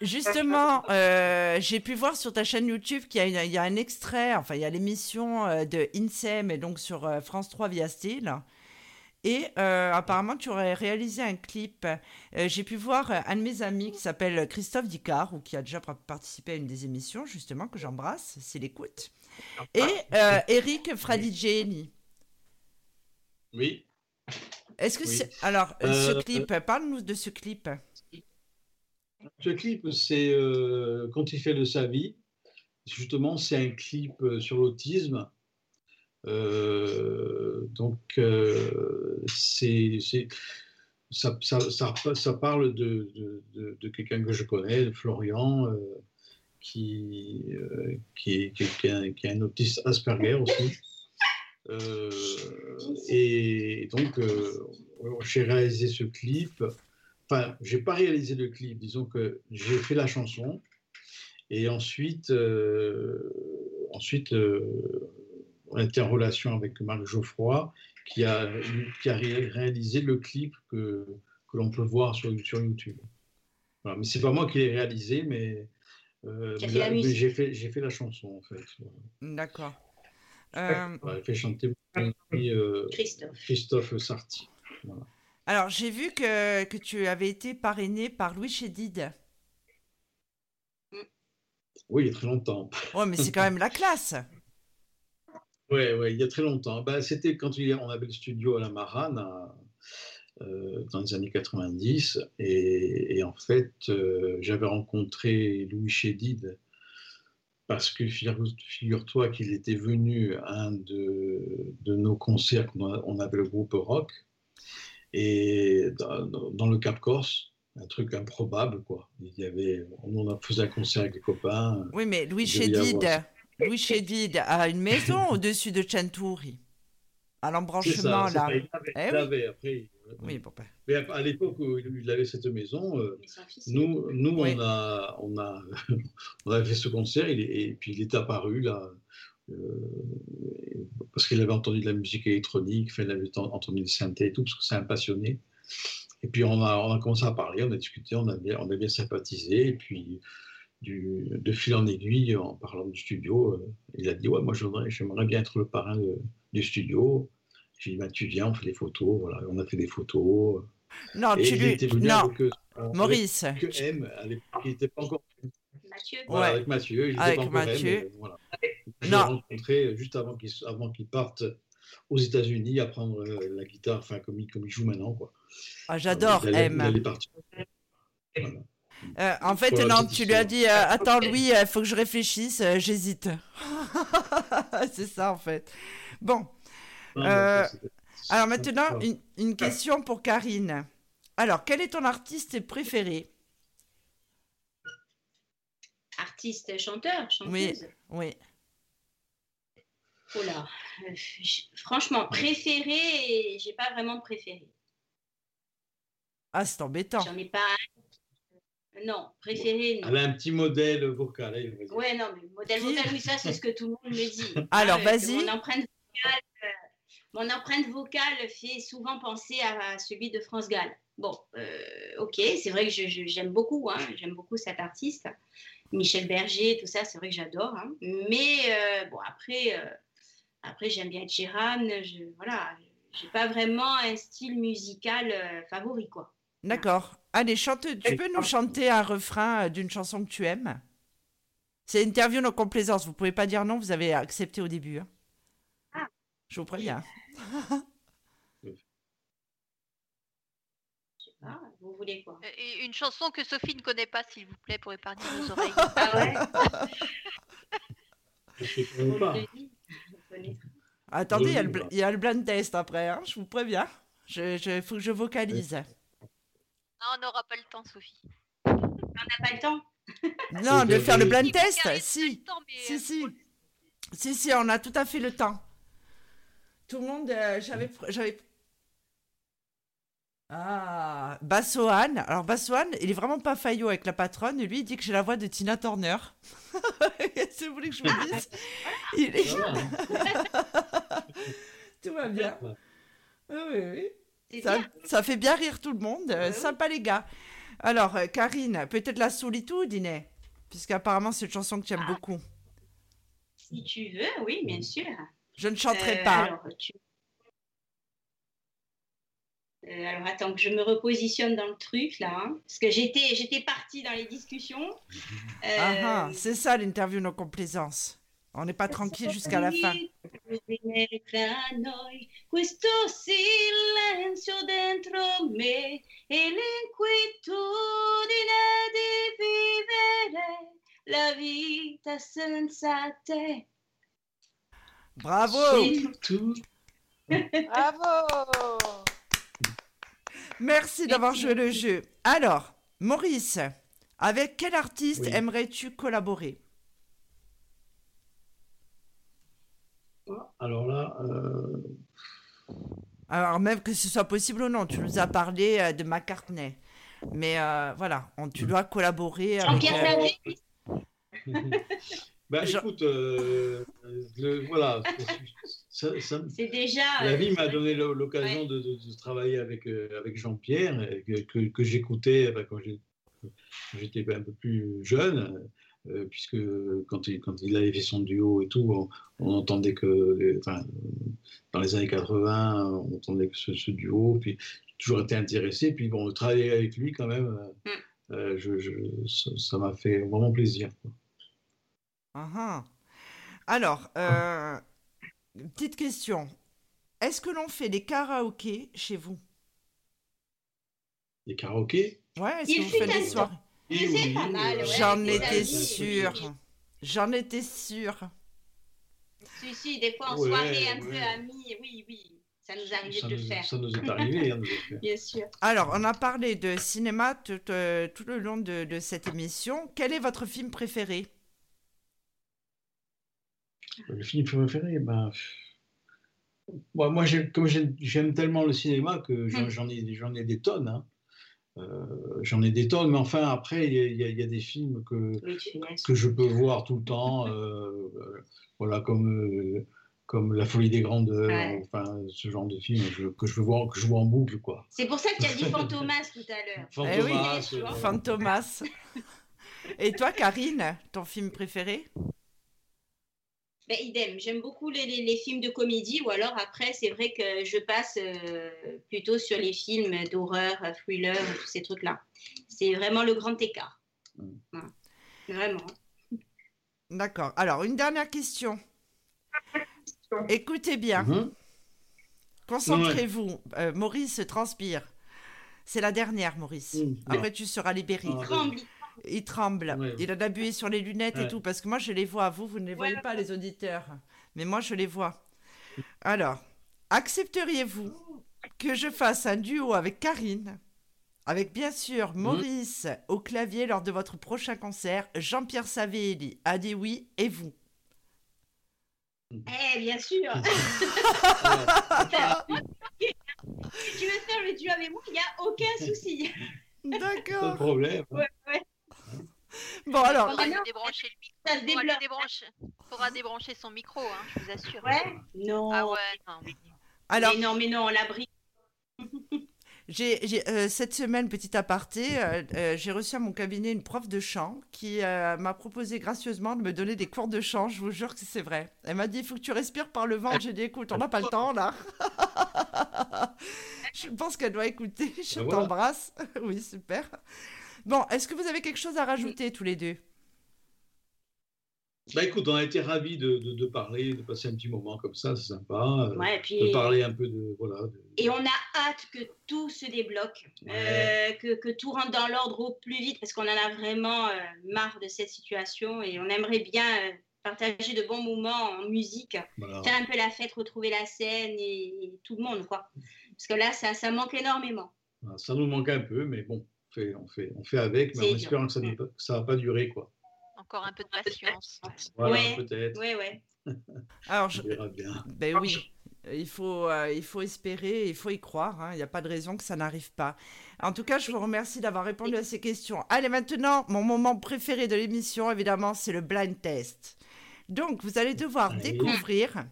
Justement, euh, j'ai pu voir sur ta chaîne YouTube qu'il y, y, a un extrait, enfin, il y a l'émission euh, de INSEM, et donc sur euh, France 3 via Style. Et apparemment, tu aurais réalisé un clip. j'ai pu voir un de mes amis qui s'appelle Christophe Dicard, ou qui a déjà participé à une des émissions, justement, que j'embrasse, s'il écoute. Et Eric Fradigiani. Oui. Est-ce que c'est. Alors, ce clip, parle-nous de ce clip. Ce clip, c'est euh, quand il fait de sa vie. Justement, c'est un clip euh, sur l'autisme. Euh, donc, c'est, ça, parle de, de, quelqu'un que je connais, Florian, qui, qui, qui, qui, est un, autiste Asperger aussi. et donc, j'ai réalisé ce clip enfin, j'ai pas réalisé le clip, disons que j'ai fait la chanson et ensuite, euh, ensuite euh, on était en relation avec Marc Geoffroy qui a, qui a réalisé le clip que, que l'on peut voir sur, sur YouTube. Voilà. Mais c'est pas moi qui l'ai réalisé, mais, euh, j'ai fait, fait, la chanson en fait. D'accord. Euh... Voilà, fait chanter euh, Christophe. Christophe Sarti. Voilà. Alors, j'ai vu que, que tu avais été parrainé par Louis Chédid. Oui, il y a très longtemps. Oui, mais c'est quand même la classe. Oui, ouais, il y a très longtemps. Bah, C'était quand on avait le studio à la Marane, euh, dans les années 90. Et, en fait, euh, j'avais rencontré Louis Chédid parce que figure-toi qu'il était venu à un de, de nos concerts, on avait le groupe rock, et dans, le Cap Corse, un truc improbable, quoi. Il y avait, on a fait un concert avec les copains. Oui, mais Louis Chédid, Louis Chédid a une maison au-dessus de Chantouri, à l'embranchement là. il avait, eh après. Oui, bon, Mais à l'époque où il avait cette maison, euh, nous, nous on, a, on, a, on avait fait ce concert et puis il est apparu là euh, parce qu'il avait entendu de la musique électronique, il avait entendu le synthé et tout, parce que c'est un passionné. Et puis on a, on a, commencé à parler, on a discuté, on a bien, on a bien sympathisé. Et puis du, de fil en aiguille, en parlant du studio, euh, il a dit Ouais, moi j'aimerais bien être le parrain du studio. J'ai dit bah, Tu viens, on fait des photos. Voilà, on a fait des photos. Non, tu lui. Non, Maurice. Que M, à l'époque, il n'était pas encore. Mathieu. Voilà, avec Mathieu. Il avec Mathieu. voilà. Je l'ai rencontré juste avant qu'il avant qu'il parte aux États-Unis apprendre la guitare, enfin comme il, comme il joue maintenant. Quoi. Ah, J'adore M. Euh, en fait, non, tu lui as dit euh, Attends, Louis, il faut que je réfléchisse, euh, j'hésite. c'est ça, en fait. Bon. alors maintenant, une, une, question pour Karine. Alors, quel est ton artiste préféré? Artiste, chanteur, chanteuse? Oui, oui. Oh là, franchement, préféré, j'ai pas vraiment de préféré. Ah, c'est embêtant. J'en ai pas non, préféré, non. Elle a un petit modèle vocal. Hein, ouais, non, mais modèle vocal, oui, ça, c'est ce que tout le monde me dit. Alors, ah, vas-y. Mon empreinte vocale, euh, mon empreinte vocale fait souvent penser à, celui de France Gall. Bon, euh, ok, c'est vrai que j'aime beaucoup, hein, j'aime beaucoup cet artiste. Michel Berger, tout ça, c'est vrai que j'adore. Hein. Mais euh, bon, après, après j'aime bien Chiran. Je, voilà, j'ai pas vraiment un style musical favori, quoi. D'accord. Allez, chante, tu peux nous chanter un refrain euh, d'une chanson que tu aimes? C'est interview non complaisance. Vous pouvez pas dire non, vous avez accepté au début. Hein. Ah. Je vous préviens. vous voulez quoi? Et Une chanson que Sophie ne connaît pas, s'il vous plaît, pour épargner nos oreilles. ah ouais? Attendez, il y, a le blind test après, hein, je vous préviens. Il je, faut que je vocalise. Non, on n'aura pas le temps, Sophie. On n'a pas le temps Non, de faire le blind test Si, si, si. Si, si, on a tout à fait le temps. Tout le monde, euh, j'avais, j'avais. Ah, Bassoane. Alors Bassoane, il est vraiment pas faillot avec la patronne. Lui, il dit que j'ai la voix de Tina Turner. C'est vous voulez que je vous dise il est... Tout va bien. Oui, oui. Ça, fait bien rire tout le monde. Euh, sympa les gars. Alors, euh, Karine, peut-être la solitude, Iné Puisqu'apparemment, c'est une chanson que tu aimes ah. beaucoup. Si tu veux, oui, bien sûr. Je ne chanterai euh, pas. Alors, attends que je me repositionne dans le truc là, hein. parce que j'étais j'étais partie dans les discussions. Ah, ah, c'est ça l'interview non complaisance. On n'est pas tranquille jusqu'à la fin. Questo silenzio dentro me e l'inquietudine di vivere la vita senza te. Bravo! Bravo! Merci d'avoir joué le jeu. Alors, Maurice, avec quel artiste aimerais-tu collaborer? Alors là. Euh, Alors, même que ce soit possible ou non, tu nous as parlé euh, de McCartney. Mais euh, voilà, on, tu dois collaborer avec. bah, écoute, voilà. C'est déjà. La vie m'a donné l'occasion de, travailler avec, avec Jean-Pierre, que, que j'écoutais quand j'étais un peu plus jeune. Euh, puisque quand il, quand il avait fait son duo et tout, on, entendait que, enfin, dans les années 80, on entendait que ce, duo, puis j'ai toujours été intéressé, puis bon, travailler avec lui quand même, euh, mm. euh, je, ça m'a fait vraiment plaisir. Uh Alors, petite question, est-ce que l'on fait des karaokés chez vous? Des karaokés? Ouais, est-ce que vous faites des soirées? J'en étais sûre. J'en étais sûre. Si, si, des fois en soirée un peu amis, oui, oui. Ça nous arrivait de le faire. Ça nous est arrivé, hein, Bien sûr. Alors, on a parlé de cinéma tout, euh, tout le long de, de, cette émission. Quel est votre film préféré? Le film préféré, ben, moi, moi comme j'aime tellement le cinéma que j'en hum. ai, ai, des tonnes. Hein. Euh, j'en ai des tonnes, mais enfin, après, il y, a des films que, que je peux voir tout le temps, euh, voilà, comme, comme La folie des grandeurs, enfin, ce genre de film que je veux voir, que je vois en boucle, quoi. C'est pour ça que tu as dit Fantomas tout à l'heure. Fantomas. Eh oui, Fantomas. Et toi, Karine, ton film préféré? Ben, idem, j'aime beaucoup les, films de comédie ou alors après, c'est vrai que je passe euh, plutôt sur les films d'horreur, thriller, tous ces trucs-là. C'est vraiment le grand écart. Mm. Vraiment. D'accord. Alors, une dernière question. Écoutez bien. Mm-hmm. concentrez-vous. Euh, Maurice transpire. C'est la dernière, Maurice. Mmh. Après, tu seras libéré. Ah. Il tremble. Ouais. Il a appuyé sur les lunettes et tout, parce que moi, je les vois. Vous, vous ne les voyez Ouais. pas, les auditeurs. Mais moi, je les vois. Alors, accepteriez-vous que je fasse un duo avec Karine avec bien sûr Maurice au clavier lors de votre prochain concert, Jean-Pierre Savelli a dit oui et vous? Eh, bien sûr. Si tu veux faire le duo avec moi, il n'y a aucun souci. Pas de D'accord. problème. Ouais, ouais. Bon alors, Faudra Ah non. lui débrancher le micro. Ça se Faudra lui débrancher. Faudra débrancher son micro, hein, je vous assure. Ouais. Non. Ah ouais, non. alors Mais non, mais non, l'abri. J'ai, j'ai, euh, cette semaine, petit aparté, euh, euh, j'ai reçu à mon cabinet une prof de chant qui euh, m'a proposé gracieusement de me donner des cours de chant. Je vous jure que c'est vrai. Elle m'a dit il faut que tu respires par le ventre. J'ai dit écoute, on n'a pas le temps là. je pense qu'elle doit écouter. Je t'embrasse. oui, super. Bon, est-ce que vous avez quelque chose à rajouter tous les deux? Bah écoute, on a été ravis de, de- de parler, de passer un petit moment comme ça, c'est sympa. euh, Ouais, et De puis. parler un peu de. Voilà, de- Et on a hâte que tout se débloque, euh, que, que tout rentre dans l'ordre au plus vite, parce qu'on en a vraiment euh, marre de cette situation et on aimerait bien euh, partager de bons moments en musique, voilà. faire un peu la fête, retrouver la scène et, et tout le monde, quoi. Parce que là, ça, ça manque énormément. Voilà, Ça nous manque un peu, mais bon, on fait, on fait, on fait avec, mais en espérant que ça ne ça va pas durer, quoi. Encore un peu de patience. Voilà, Ouais. peut-être. Ouais, ouais. Alors, On je- verra bien. ben oui. Il faut, euh, il faut espérer, il faut y croire. hein. Il n'y a pas de raison que ça n'arrive pas. En tout cas, je vous remercie d'avoir répondu à ces questions. Allez, maintenant, mon moment préféré de l'émission, évidemment, c'est le blind test. Donc, vous allez devoir Allez. découvrir.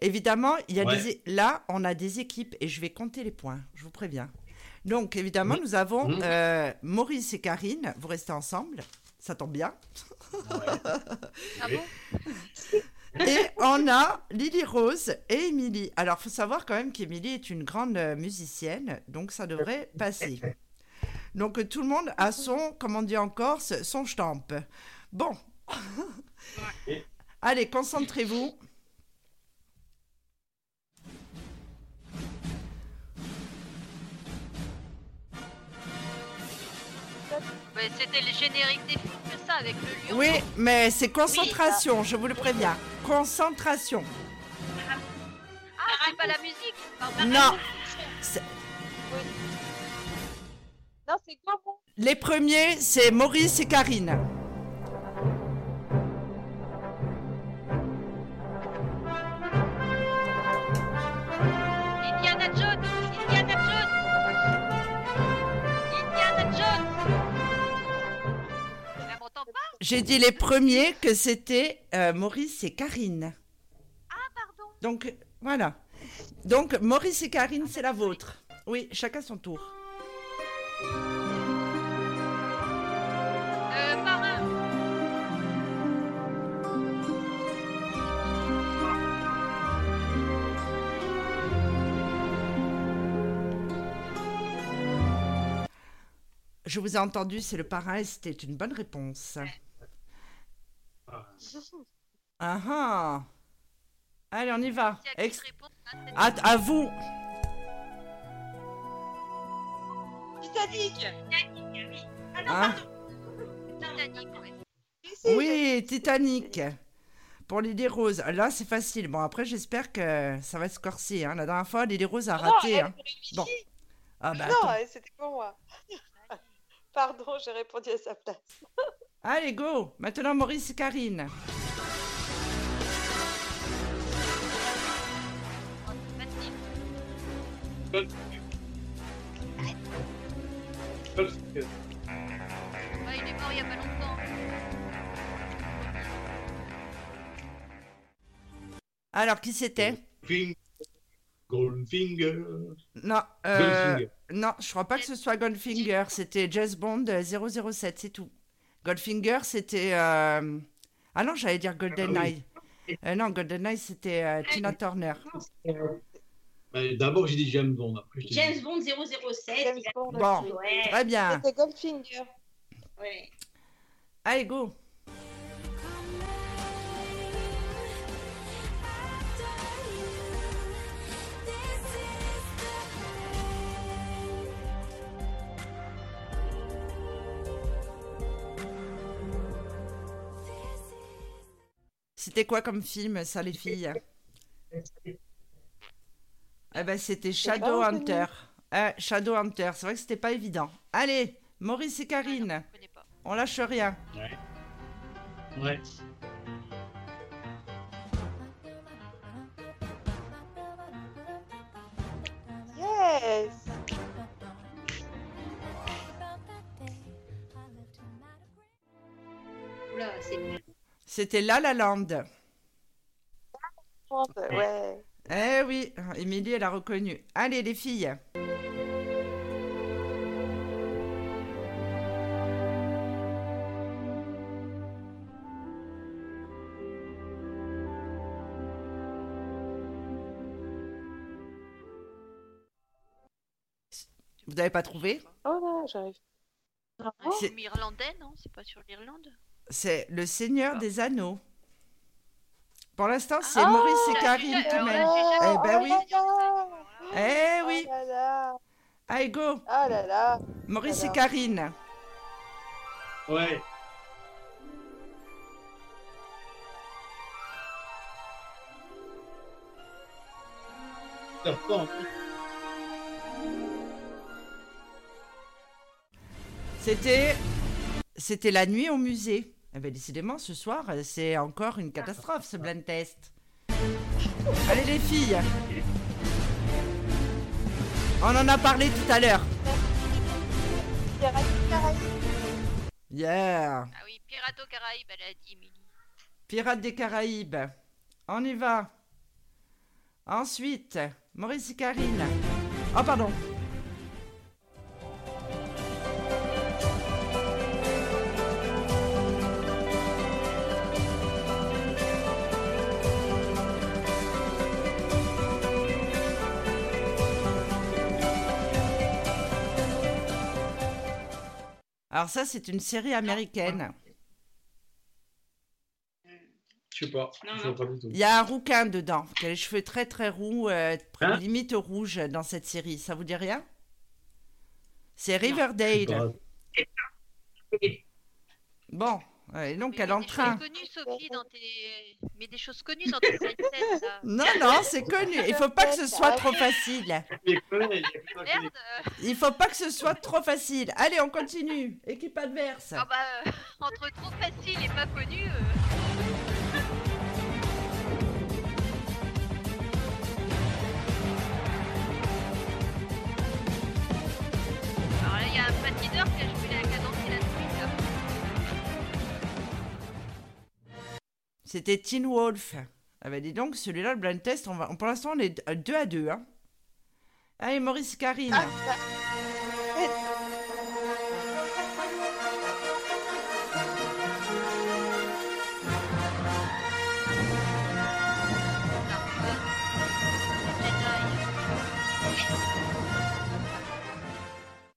Évidemment, il y a Ouais. des, là, on a des équipes et je vais compter les points. Je vous préviens. Donc, évidemment, Oui. nous avons Mhm. euh, Maurice et Karine. Vous restez ensemble. Ça tombe bien. Ah bon? Et on a Lily Rose et Émilie. Alors, faut savoir quand même qu'Émilie est une grande euh, musicienne, donc ça devrait passer. Donc, euh, tout le monde a son, comme on dit en Corse, son stamp. Bon. Allez, concentrez-vous. Ouais, C'était le générique des films, ça, avec le lion. Oui, mais c'est concentration, je vous le préviens. Concentration. Ah, c'est pas la musique pardon. Non. C'est- Non, c'est Les premiers, c'est Maurice et Karine. J'ai dit les premiers que c'était euh, Maurice et Karine. Ah, pardon Donc, voilà. Donc, Maurice et Karine, c'est la vôtre. Oui, chacun son tour. Euh, Je vous ai entendu, c'est le parrain et c'était une bonne réponse. Ah, Ah. Allez, on y va. Ex- hein, à, à vous. Titanic Ah non, Hein pardon. Titanic, ouais. Oui, Titanic. Pour Lily Rose. Là, c'est facile. Bon, après, j'espère que ça va se corser. hein. La dernière fois, Lily Rose a Non, raté. elle hein. Bon. Ah bah, Non, attends. c'était pour moi. Pardon, j'ai répondu à sa place. Allez, go. Maintenant, Maurice et Karine. Facile. Ouais, il est mort il y a pas longtemps. Alors, qui c'était? Finger, Goldfinger. Non, euh, Goldfinger. non, je crois pas que ce soit Goldfinger. C'était Jazz Bond euh, 007, c'est tout. Goldfinger, c'était. euh, Ah non, j'allais dire GoldenEye. Euh, non, GoldenEye, c'était euh, Tina Turner. Ben, D'abord, j'ai dit James Bond. Après, dit- James Bond 007. James Bond Bon. Ouais, Très bien. C'était Goldfinger. ouais. Allez, go. C'était quoi comme film, ça, les filles Eh ben, c'était Shadow Hunter. Euh, Shadow Hunter, c'est vrai que c'était pas évident. Allez, Maurice et Karine, on lâche rien. Ouais. Ouais. Yes C'était La La Land. Ouais. Eh oui, Émilie, elle a reconnu. Allez, les filles. Vous n'avez pas trouvé? Oh là, j'arrive. Un C'est- film irlandais, non? C'est pas sur l'Irlande? C'est Le Seigneur des Anneaux. Pour l'instant, c'est Ah, Maurice et Karine qui mènent. Eh ben oui. Anneaux. Eh Oh oui. Allez, go. Ah là là. Maurice et. Karine. Ouais. C'était, c'était la nuit au musée. Eh ben, décidément, ce soir, euh, c'est encore une catastrophe, ce blind test. Allez, les filles. On en a parlé tout à l'heure. Pirates des Caraïbes. Yeah. Ah oui, Pirates aux Caraïbes, elle a dit, Émilie. Pirates des Caraïbes. On y va. Ensuite, Maurice et Karine. Oh, pardon. Alors ça, c'est une série américaine. Je sais pas. Non, Je non. vois pas du tout. Il y a un rouquin dedans, qui a les cheveux très très roux, euh, Hein limite rouge dans cette série. Ça vous dit rien? C'est Riverdale. Bon, ouais, donc Mais elle est en mets des train. choses connues, Sophie, dans tes... Mais des choses connues dans tes là. Non, non, c'est connu. Il faut pas que ce soit trop facile. Merde Il faut pas que ce soit trop facile. Allez, on continue. Équipe adverse. Ah bah, euh, entre trop facile et pas connu... euh, Alors là, il y a un patineur qui a joué C'était Teen Wolf. Ah bah dis donc, celui-là, le blind test, on va... pour l'instant, on est 2 à 2. Hein. Allez, Maurice Karine.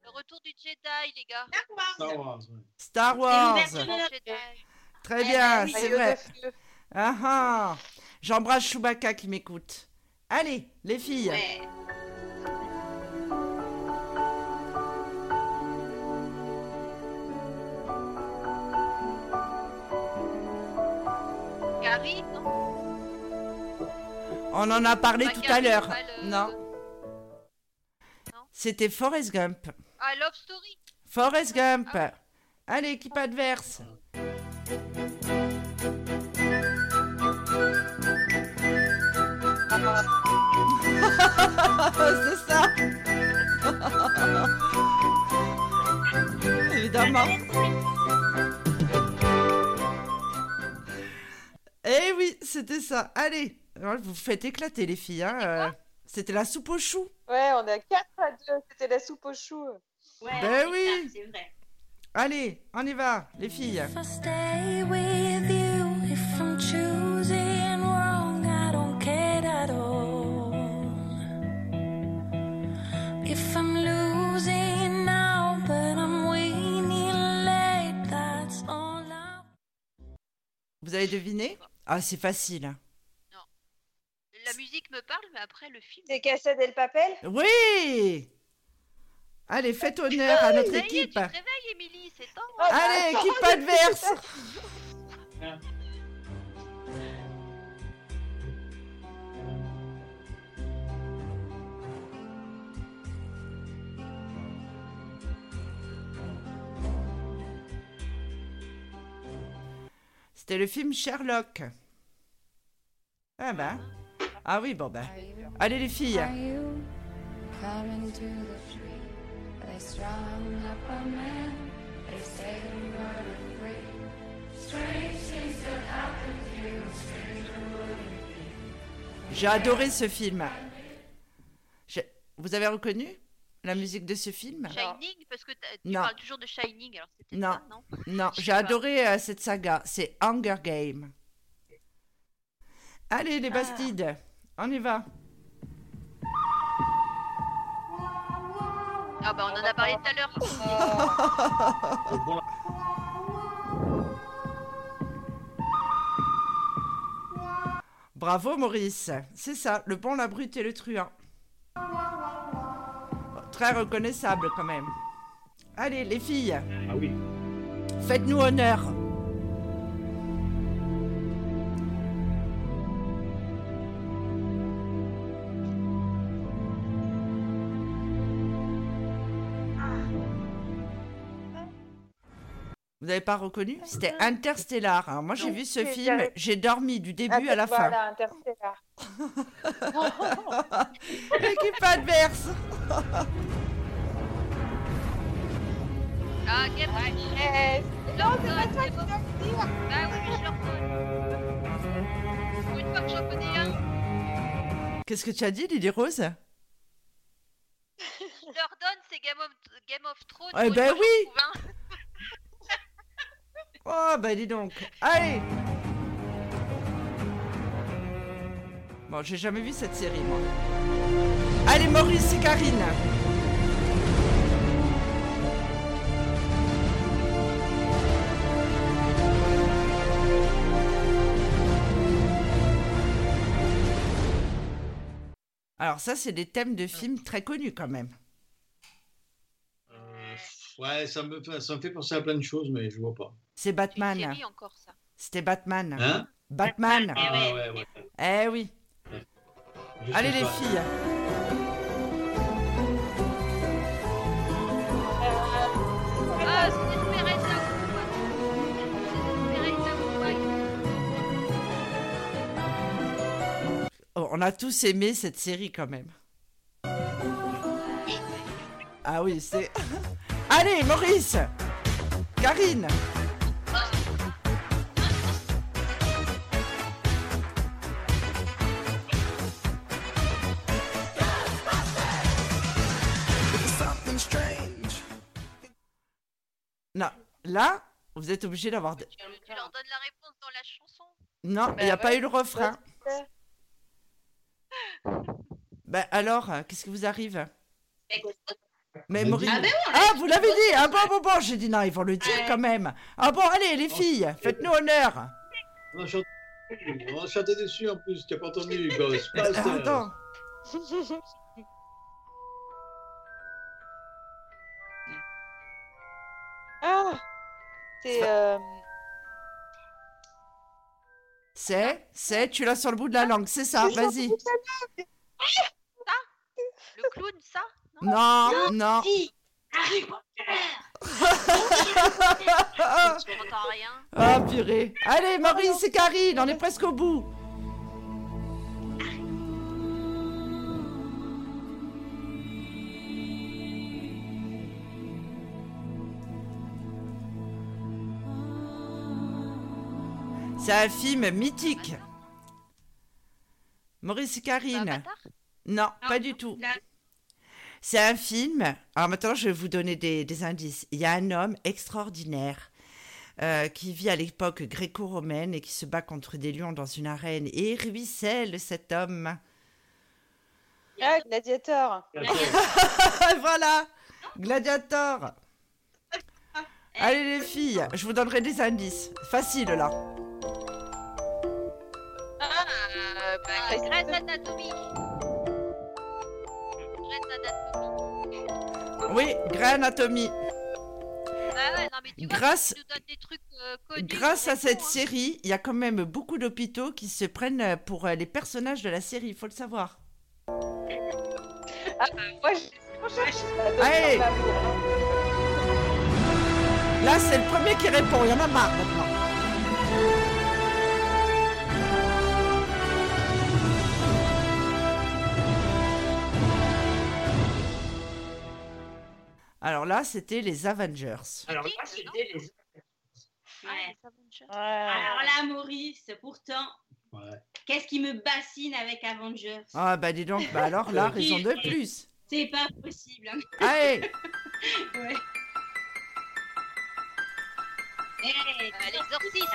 Le retour du Jedi, les gars. Star Wars. Star Wars. la- Jedi. Très Eh bien, ben oui. c'est vrai. Ah ah. J'embrasse Chewbacca qui m'écoute. Allez, les filles. Ouais. Carrie, non? On en a parlé tout à l'heure. le- Non. Non. C'était Forrest Gump. Ah, Love Story. Forrest Gump. Allez, équipe adverse. C'est ça. Évidemment. Eh oui, c'était ça. Allez, Alors, vous faites éclater les filles. Hein. euh, C'était la soupe aux choux. Ouais, on est à 4 à 2. C'était la soupe aux choux. Ouais, Ben oui. ça, C'est vrai. Allez, on y va, les filles. Vous avez deviné Ah, c'est facile. La musique me parle, mais après le film. C'est Casa del Papel Oui Allez, faites honneur à notre y est, équipe. tu te réveilles, Émilie, c'est temps. Ah, Allez, équipe adverse C'était le film Sherlock. Ah ben. Ah oui, bon ben. Allez les filles. J'ai adoré ce film. Vous avez reconnu? La musique de ce film Shining, parce que tu Non. parles toujours de Shining, alors c'était Non. ça, non? J'ai adoré euh, cette saga. C'est Hunger Game. Allez les bastides, on y va. Ah bah on en a parlé tout à l'heure. Bravo Maurice. C'est ça, le bon, la brute et le truand. Très reconnaissable quand même. Allez les filles, Ah oui. faites-nous honneur. Vous n'avez pas reconnu C'était Interstellar. Alors, moi j'ai vu ce film, j'ai dormi du début à la fin. Voilà, Interstellar. L'équipe adverse. Ah, Game of Yes. Non, c'est pas toi qui dois le dire. Bah oui, mais je le reconnais. Pour une fois que j'en connais un, Qu'est-ce que tu as dit, Lily Rose? Je leur donne, c'est Game of, Game of Thrones. Eh ben oui. Oh, bah dis donc. Allez Bon, j'ai jamais vu cette série, moi. Allez, Maurice et Karine. Alors ça, c'est des thèmes de films très connus quand même. Euh, ouais, ça me, ça me fait penser à plein de choses, mais je vois pas. C'est Batman. série encore, ça. C'était Batman. Hein Batman. Ah ouais. ouais, ouais. Eh oui. Je Allez les pas. filles. Ah. Oh, on a tous aimé cette série quand même. Ah oui, c'est. Allez, Maurice Karine Non, là, vous êtes obligé d'avoir. Tu leur donnes la réponse dans la chanson. Non, il n'y a pas eu le refrain. Ben alors, euh, qu'est-ce qui vous arrive? Mais Maurice. Ah ben oui, Ah, vous l'avez dit Ah bon, bon, bon, j'ai dit non, ils vont le dire Ouais. quand même. Ah bon, allez, les filles, faites-nous honneur. On a chanté, on a chanté dessus en plus, tu n'as pas entendu. Attends. Ah C'est. euh, C'est, c'est, tu l'as sur le bout de la langue, c'est ça, vas-y. Le clown, ça? Non, non. Si, Harry Potter. Je n'entends rien. Ah, purée. Allez, Maurice et Karine, on est presque au bout. C'est un film mythique. Maurice Karine. Non, pas du tout. C'est un film. Alors maintenant, je vais vous donner des, des indices. Il y a un homme extraordinaire euh, qui vit à l'époque gréco-romaine et qui se bat contre des lions dans une arène. Et il ruisselle, cet homme. Ah, Gladiator. voilà, Gladiator. Allez les filles, je vous donnerai des indices. Facile là. Ah, bah, Grey's Anatomy. Grey's Anatomy. Oui, Grey Anatomy. Ah ouais, non, mais tu vois, Grâce- tu nous donnes des trucs euh, connus. Grâce on à cette hein. série, il y a quand même beaucoup d'hôpitaux qui se prennent pour euh, les personnages de la série, il faut le savoir. Moi, je Allez. vous, hein. Là, c'est le premier qui répond, il y en a marre maintenant. Alors là, c'était les Avengers. Alors là, c'était les. Ah, Ouais. Avengers. Alors là, Maurice, pourtant, Ouais. qu'est-ce qui me bassine avec Avengers? Ah bah dis donc, bah alors là, raison de plus. C'est pas possible. hein. Allez, Ouais. Eh, Euh, L'exorciste.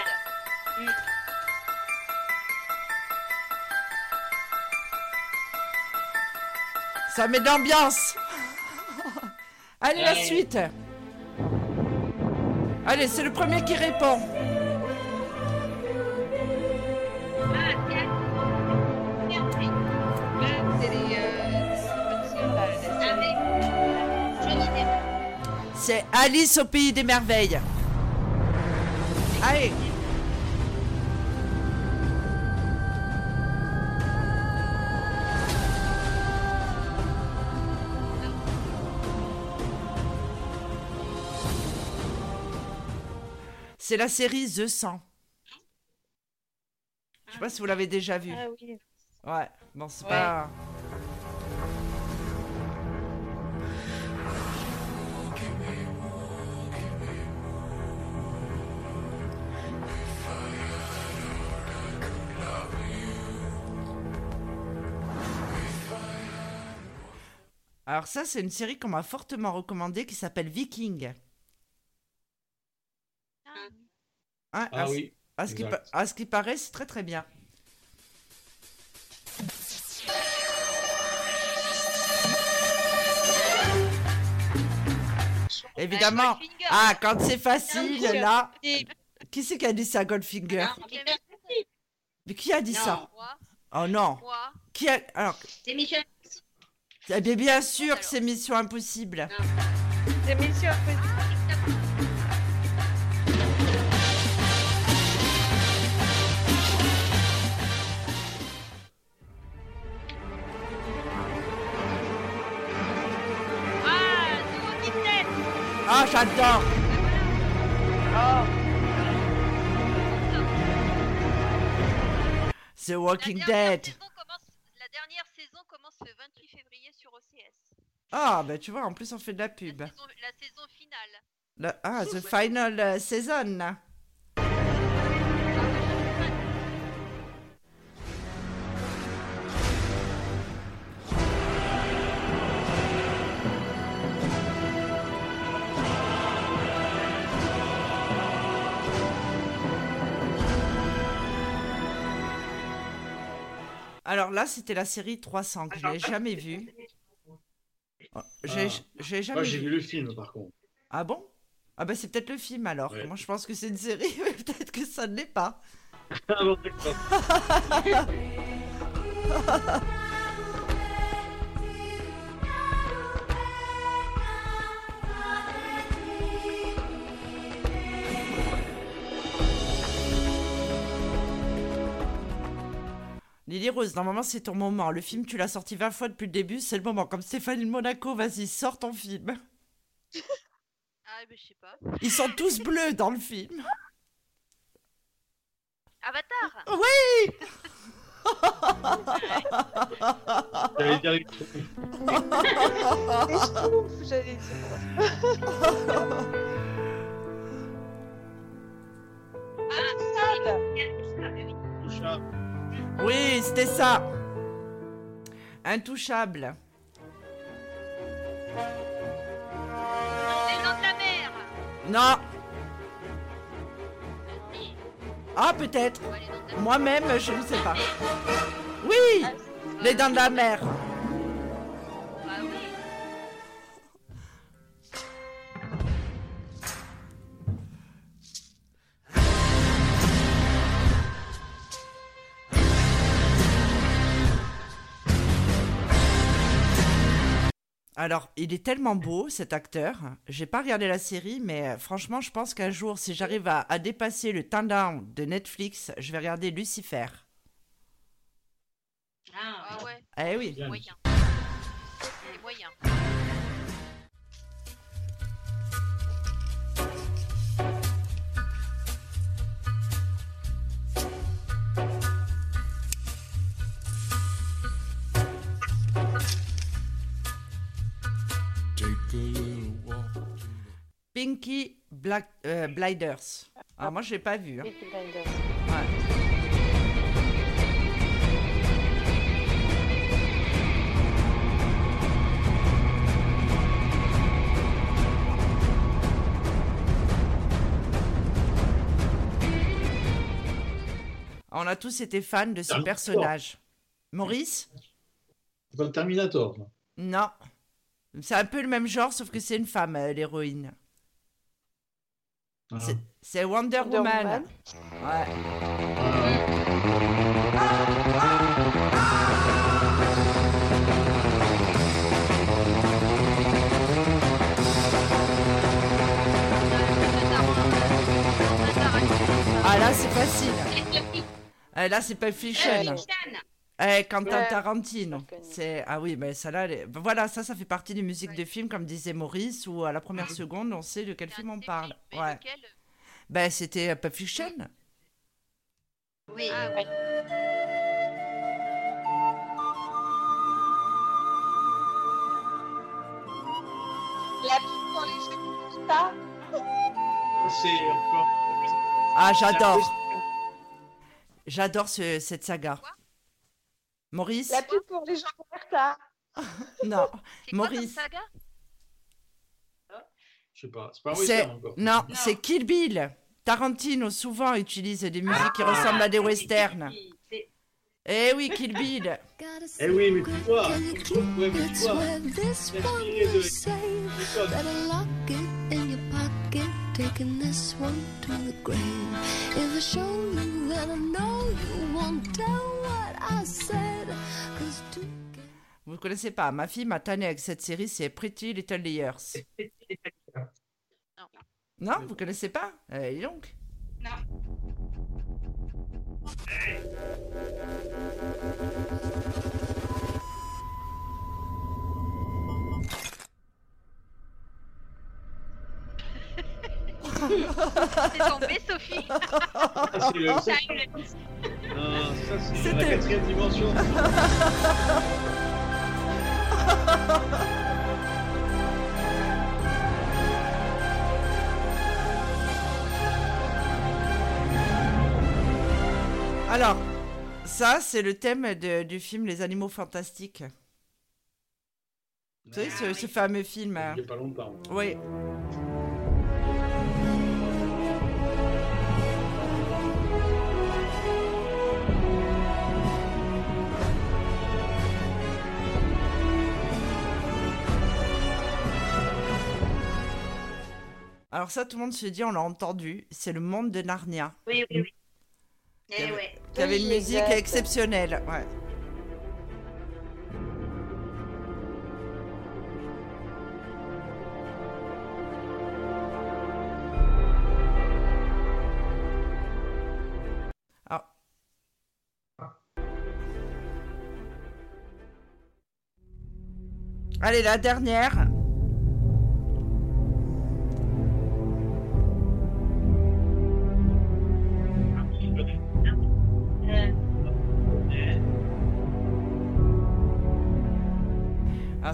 ça met de l'ambiance. Allez, la suite. Allez, c'est le premier qui répond. C'est Alice au pays des merveilles. Allez. C'est la série The 100. Je sais pas si vous l'avez déjà vu. Ah oui. Ouais, bon, c'est Ouais. pas. Alors ça, c'est une série qu'on m'a fortement recommandée qui s'appelle Viking. Ah, Hein, Ah à, ce- oui. à ce qui, à ce qui paraît, c'est très très bien. Évidemment. Ah, quand c'est facile, là. Qui c'est qui a dit ça, Goldfinger Mais qui a dit Non. ça Oh non. Qui a... Alors, c'est Michel. eh bien, bien sûr que c'est Mission Impossible. C'est Mission Impossible. Ah, j'adore Oh, The La Walking dernière Dead. commence- La dernière saison commence le 28 février sur OCS. Ah, ben tu vois, en plus on fait de la La pub. saison, la saison finale. La- Ah, The Final euh, Season. Alors là, c'était la série 300 que je n'ai jamais vue. Oh, J'ai Ah. jamais Moi, j'ai vu. vu le film, par contre. Ah bon? Ah bah c'est peut-être le film alors. Ouais. Moi je pense que c'est une série, mais peut-être que ça ne l'est pas. Ah bon, d'accord. Lily Rose, normalement c'est ton moment. Le film, tu l'as sorti 20 fois depuis le début, c'est le moment. Comme Stéphanie de Monaco, vas-y, sors ton film. Ah, bah, je sais pas. Ils sont tous bleus dans le film. Avatar. Oui J'allais dire j'allais dire. Touchable. Oui, c'était ça. Intouchable. Les dents de la mer. Non. Si. Ah, peut-être. Ouais. Moi-même, je ne sais pas. Oui Les dents de la mer. Alors, il est tellement beau, cet acteur. J'ai pas regardé la série, mais euh, franchement, je pense qu'un jour, si j'arrive à, à dépasser le down de Netflix, je vais regarder Lucifer. Ah, Ah ouais, Eh oui. Moyen. Moyen. Pinky Black, euh, Blinders. Ah, moi, je l'ai pas vu. hein. Blinders. Ouais. On a tous été fans de ce Terminator. personnage. Maurice? C'est pas le Terminator. Non. C'est un peu le même genre, sauf que c'est une femme, euh, l'héroïne. Ah. C'est- Wonder, Wonder Woman. Woman. Ouais. Ah là, c'est facile. Ah, là, c'est pas Fiction. Eh, Quentin Ouais. Tarantino. C'est ah oui, mais ça là, les- voilà, ça, ça fait partie des musiques de films, comme disait Maurice, où à la première seconde, on sait de quel film on parle. Ouais. Ben, c'était euh, Pulp Fiction. Oui. Ah, oui. La pub pour les jeux qui touchent pas. C'est encore. Ah, j'adore. J'adore ce- cette saga. Maurice La pub pour les gens ont retard. Non. C'est quoi Maurice. saga? Je sais pas. C'est pas western encore. non, c'est Kill Bill. Tarantino souvent utilise des musiques qui ressemblent à des westerns. Eh oui, Kill Bill. Eh oui, mais tu vois. Ouais, mais tu vois. taking this one to the grave. If I show you, then I know you won't tell Vous ne connaissez pas. Ma fille m'a tanné avec cette série, c'est Pretty Little Liars. Non, vous connaissez pas? Eh, donc. Non. C'est tombé, Sophie Ah, c'est le- ça, c'est C'était- la quatrième dimension. Alors, ça, c'est le thème de- du film Les Animaux Fantastiques. Vous savez, ce, ce fameux film. Il n'y a pas longtemps. Oui. Alors ça, tout le monde se dit, on l'a entendu, c'est le monde de Narnia, Oui, oui, oui. Qui Eh avait- ouais. qui avait une musique exact. exceptionnelle. Ouais. Ah. Allez, la dernière.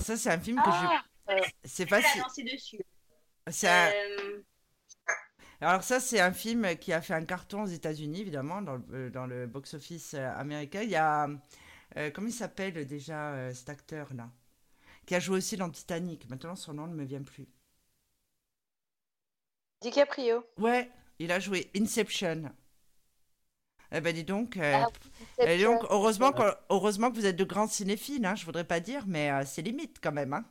Ça, c'est un film que Ah, je... C'est elle a facile. dessus. C'est un- Euh, Alors ça, c'est un film qui a fait un carton aux États-Unis, évidemment, dans le, euh, dans le box-office euh, américain. Il y a... euh, comment il s'appelle déjà euh, cet acteur-là Qui a joué aussi dans Titanic. Maintenant, son nom ne me vient plus. DiCaprio. Ouais, il a joué Inception. Eh ben dis donc, euh, Ah, eh, donc Inception. heureusement, que, heureusement que vous êtes de grands cinéphiles, hein, je voudrais pas dire, mais euh, c'est limite quand même. Hein.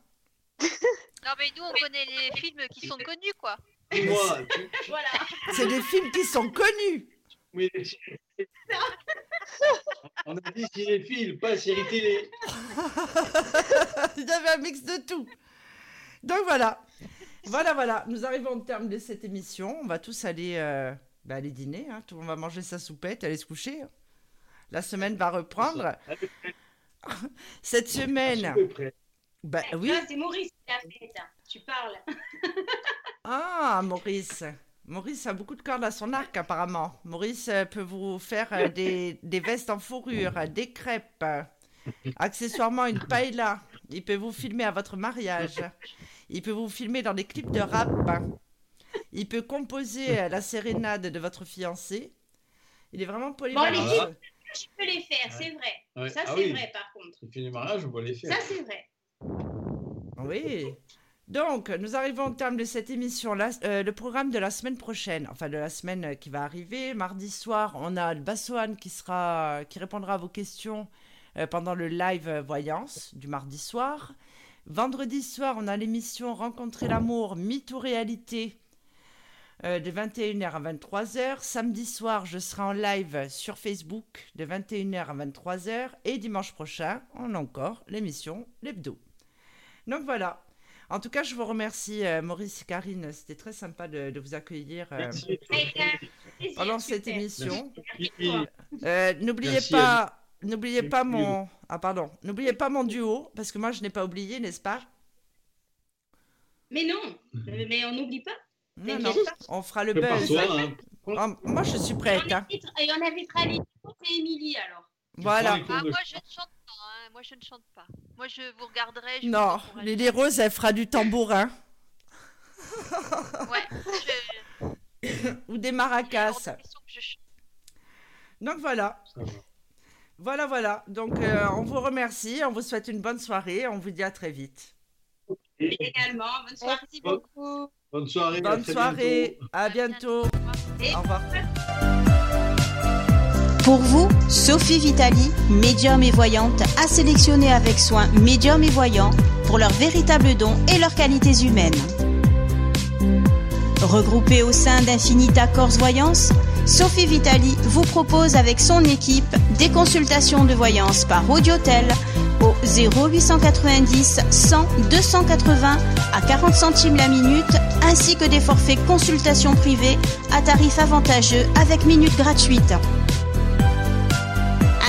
Non, mais nous, on connaît les films qui sont connus, quoi. Tu- voilà. C'est des films qui sont connus. oui, on a dit cinéphile, pas série télé. Il y avait un mix de tout. Donc voilà. Voilà, voilà. Nous arrivons au terme de cette émission. On va tous aller, euh, bah, aller dîner. hein. Tout le monde va manger sa soupette, aller se coucher. La semaine va reprendre. Cette semaine. Bah oui. Ah, c'est Maurice qui l'a fait. ça. Tu parles. Ah, Maurice. Maurice a beaucoup de cordes à son arc, apparemment. Maurice euh, peut vous faire euh, des, des vestes en fourrure, des crêpes, accessoirement une paella. Il peut vous filmer à votre mariage. Il peut vous filmer dans des clips de rap. Il peut composer euh, la sérénade de votre fiancé. Il est vraiment Bon, polyvalent. les Ah, filles, voilà. je peux les faire, c'est vrai. Ouais. Ça, Ah c'est oui. vrai, par contre. Les films du mariage, on va les faire. Ça, c'est vrai. Oui. Donc, nous arrivons au terme de cette émission-là. Euh, le programme de la semaine prochaine, enfin de la semaine qui va arriver, mardi soir, on a le Bassoane qui, sera, qui répondra à vos questions euh, pendant le live voyance du mardi soir. Vendredi soir, on a l'émission Rencontrer l'amour, mythe ou réalité euh, de 21h à 23h. Samedi soir, je serai en live sur Facebook de 21h à 23h. Et dimanche prochain, on a encore l'émission L'Hebdo. Donc voilà. En tout cas, je vous remercie, euh, Maurice et Karine. C'était très sympa de, de vous accueillir euh, pendant cette émission. Euh, n'oubliez pas, n'oubliez pas mon, ah pardon, n'oubliez pas mon duo parce que moi je n'ai pas oublié, n'est-ce pas? Mais non, euh, mais on n'oublie pas. Non, non, on fera le buzz. hein. Moi je suis prête. Et on hein. Et on invitera les et Émilie alors. Voilà. Ah, moi je ne chante pas. hein. Moi je ne chante pas. Moi je vous regarderai. Je Non. Lily Rose, elle fera du tambourin Ouais. je- ou des maracas. Donc voilà, voilà, voilà. Donc euh, on vous remercie, on vous souhaite une bonne soirée, on vous dit à très vite. Et également, bonne soirée. Merci beaucoup. Bonne soirée. à Bonne très soirée, bientôt. à bientôt. Et Au revoir. Pour vous, Sophie Vitali, médium et voyante, a sélectionné avec soin médium et voyants pour leurs véritables dons et leurs qualités humaines. Regroupée au sein d'Infinita Corse Voyance, Sophie Vitali vous propose avec son équipe des consultations de voyance par audiotel au 0890 100 280 à 40 centimes la minute ainsi que des forfaits consultations privées à tarif avantageux avec minutes gratuites.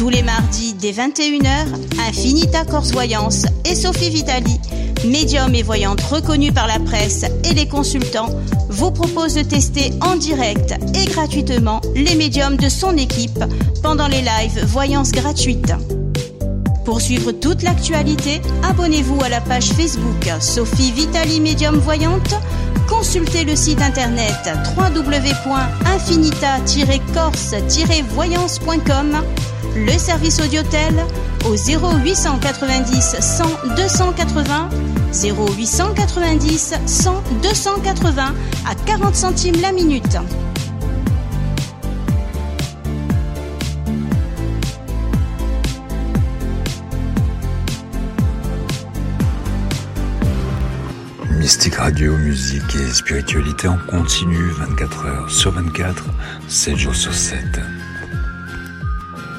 Tous les mardis dès 21h, Infinita Corse Voyance et Sophie Vitali, médium et voyante reconnue par la presse et les consultants, vous propose de tester en direct et gratuitement les médiums de son équipe pendant les lives voyances gratuites. Pour suivre toute l'actualité, abonnez-vous à la page Facebook Sophie Vitali Médium Voyante. Consultez le site internet www.infinita-corse-voyance.com, le service audiotel au 0890 100 280, 0890 100 280 à 40 centimes la minute. Mystique Radio, musique et spiritualité en continu 24 heures sur 24, 7 jours sur 7.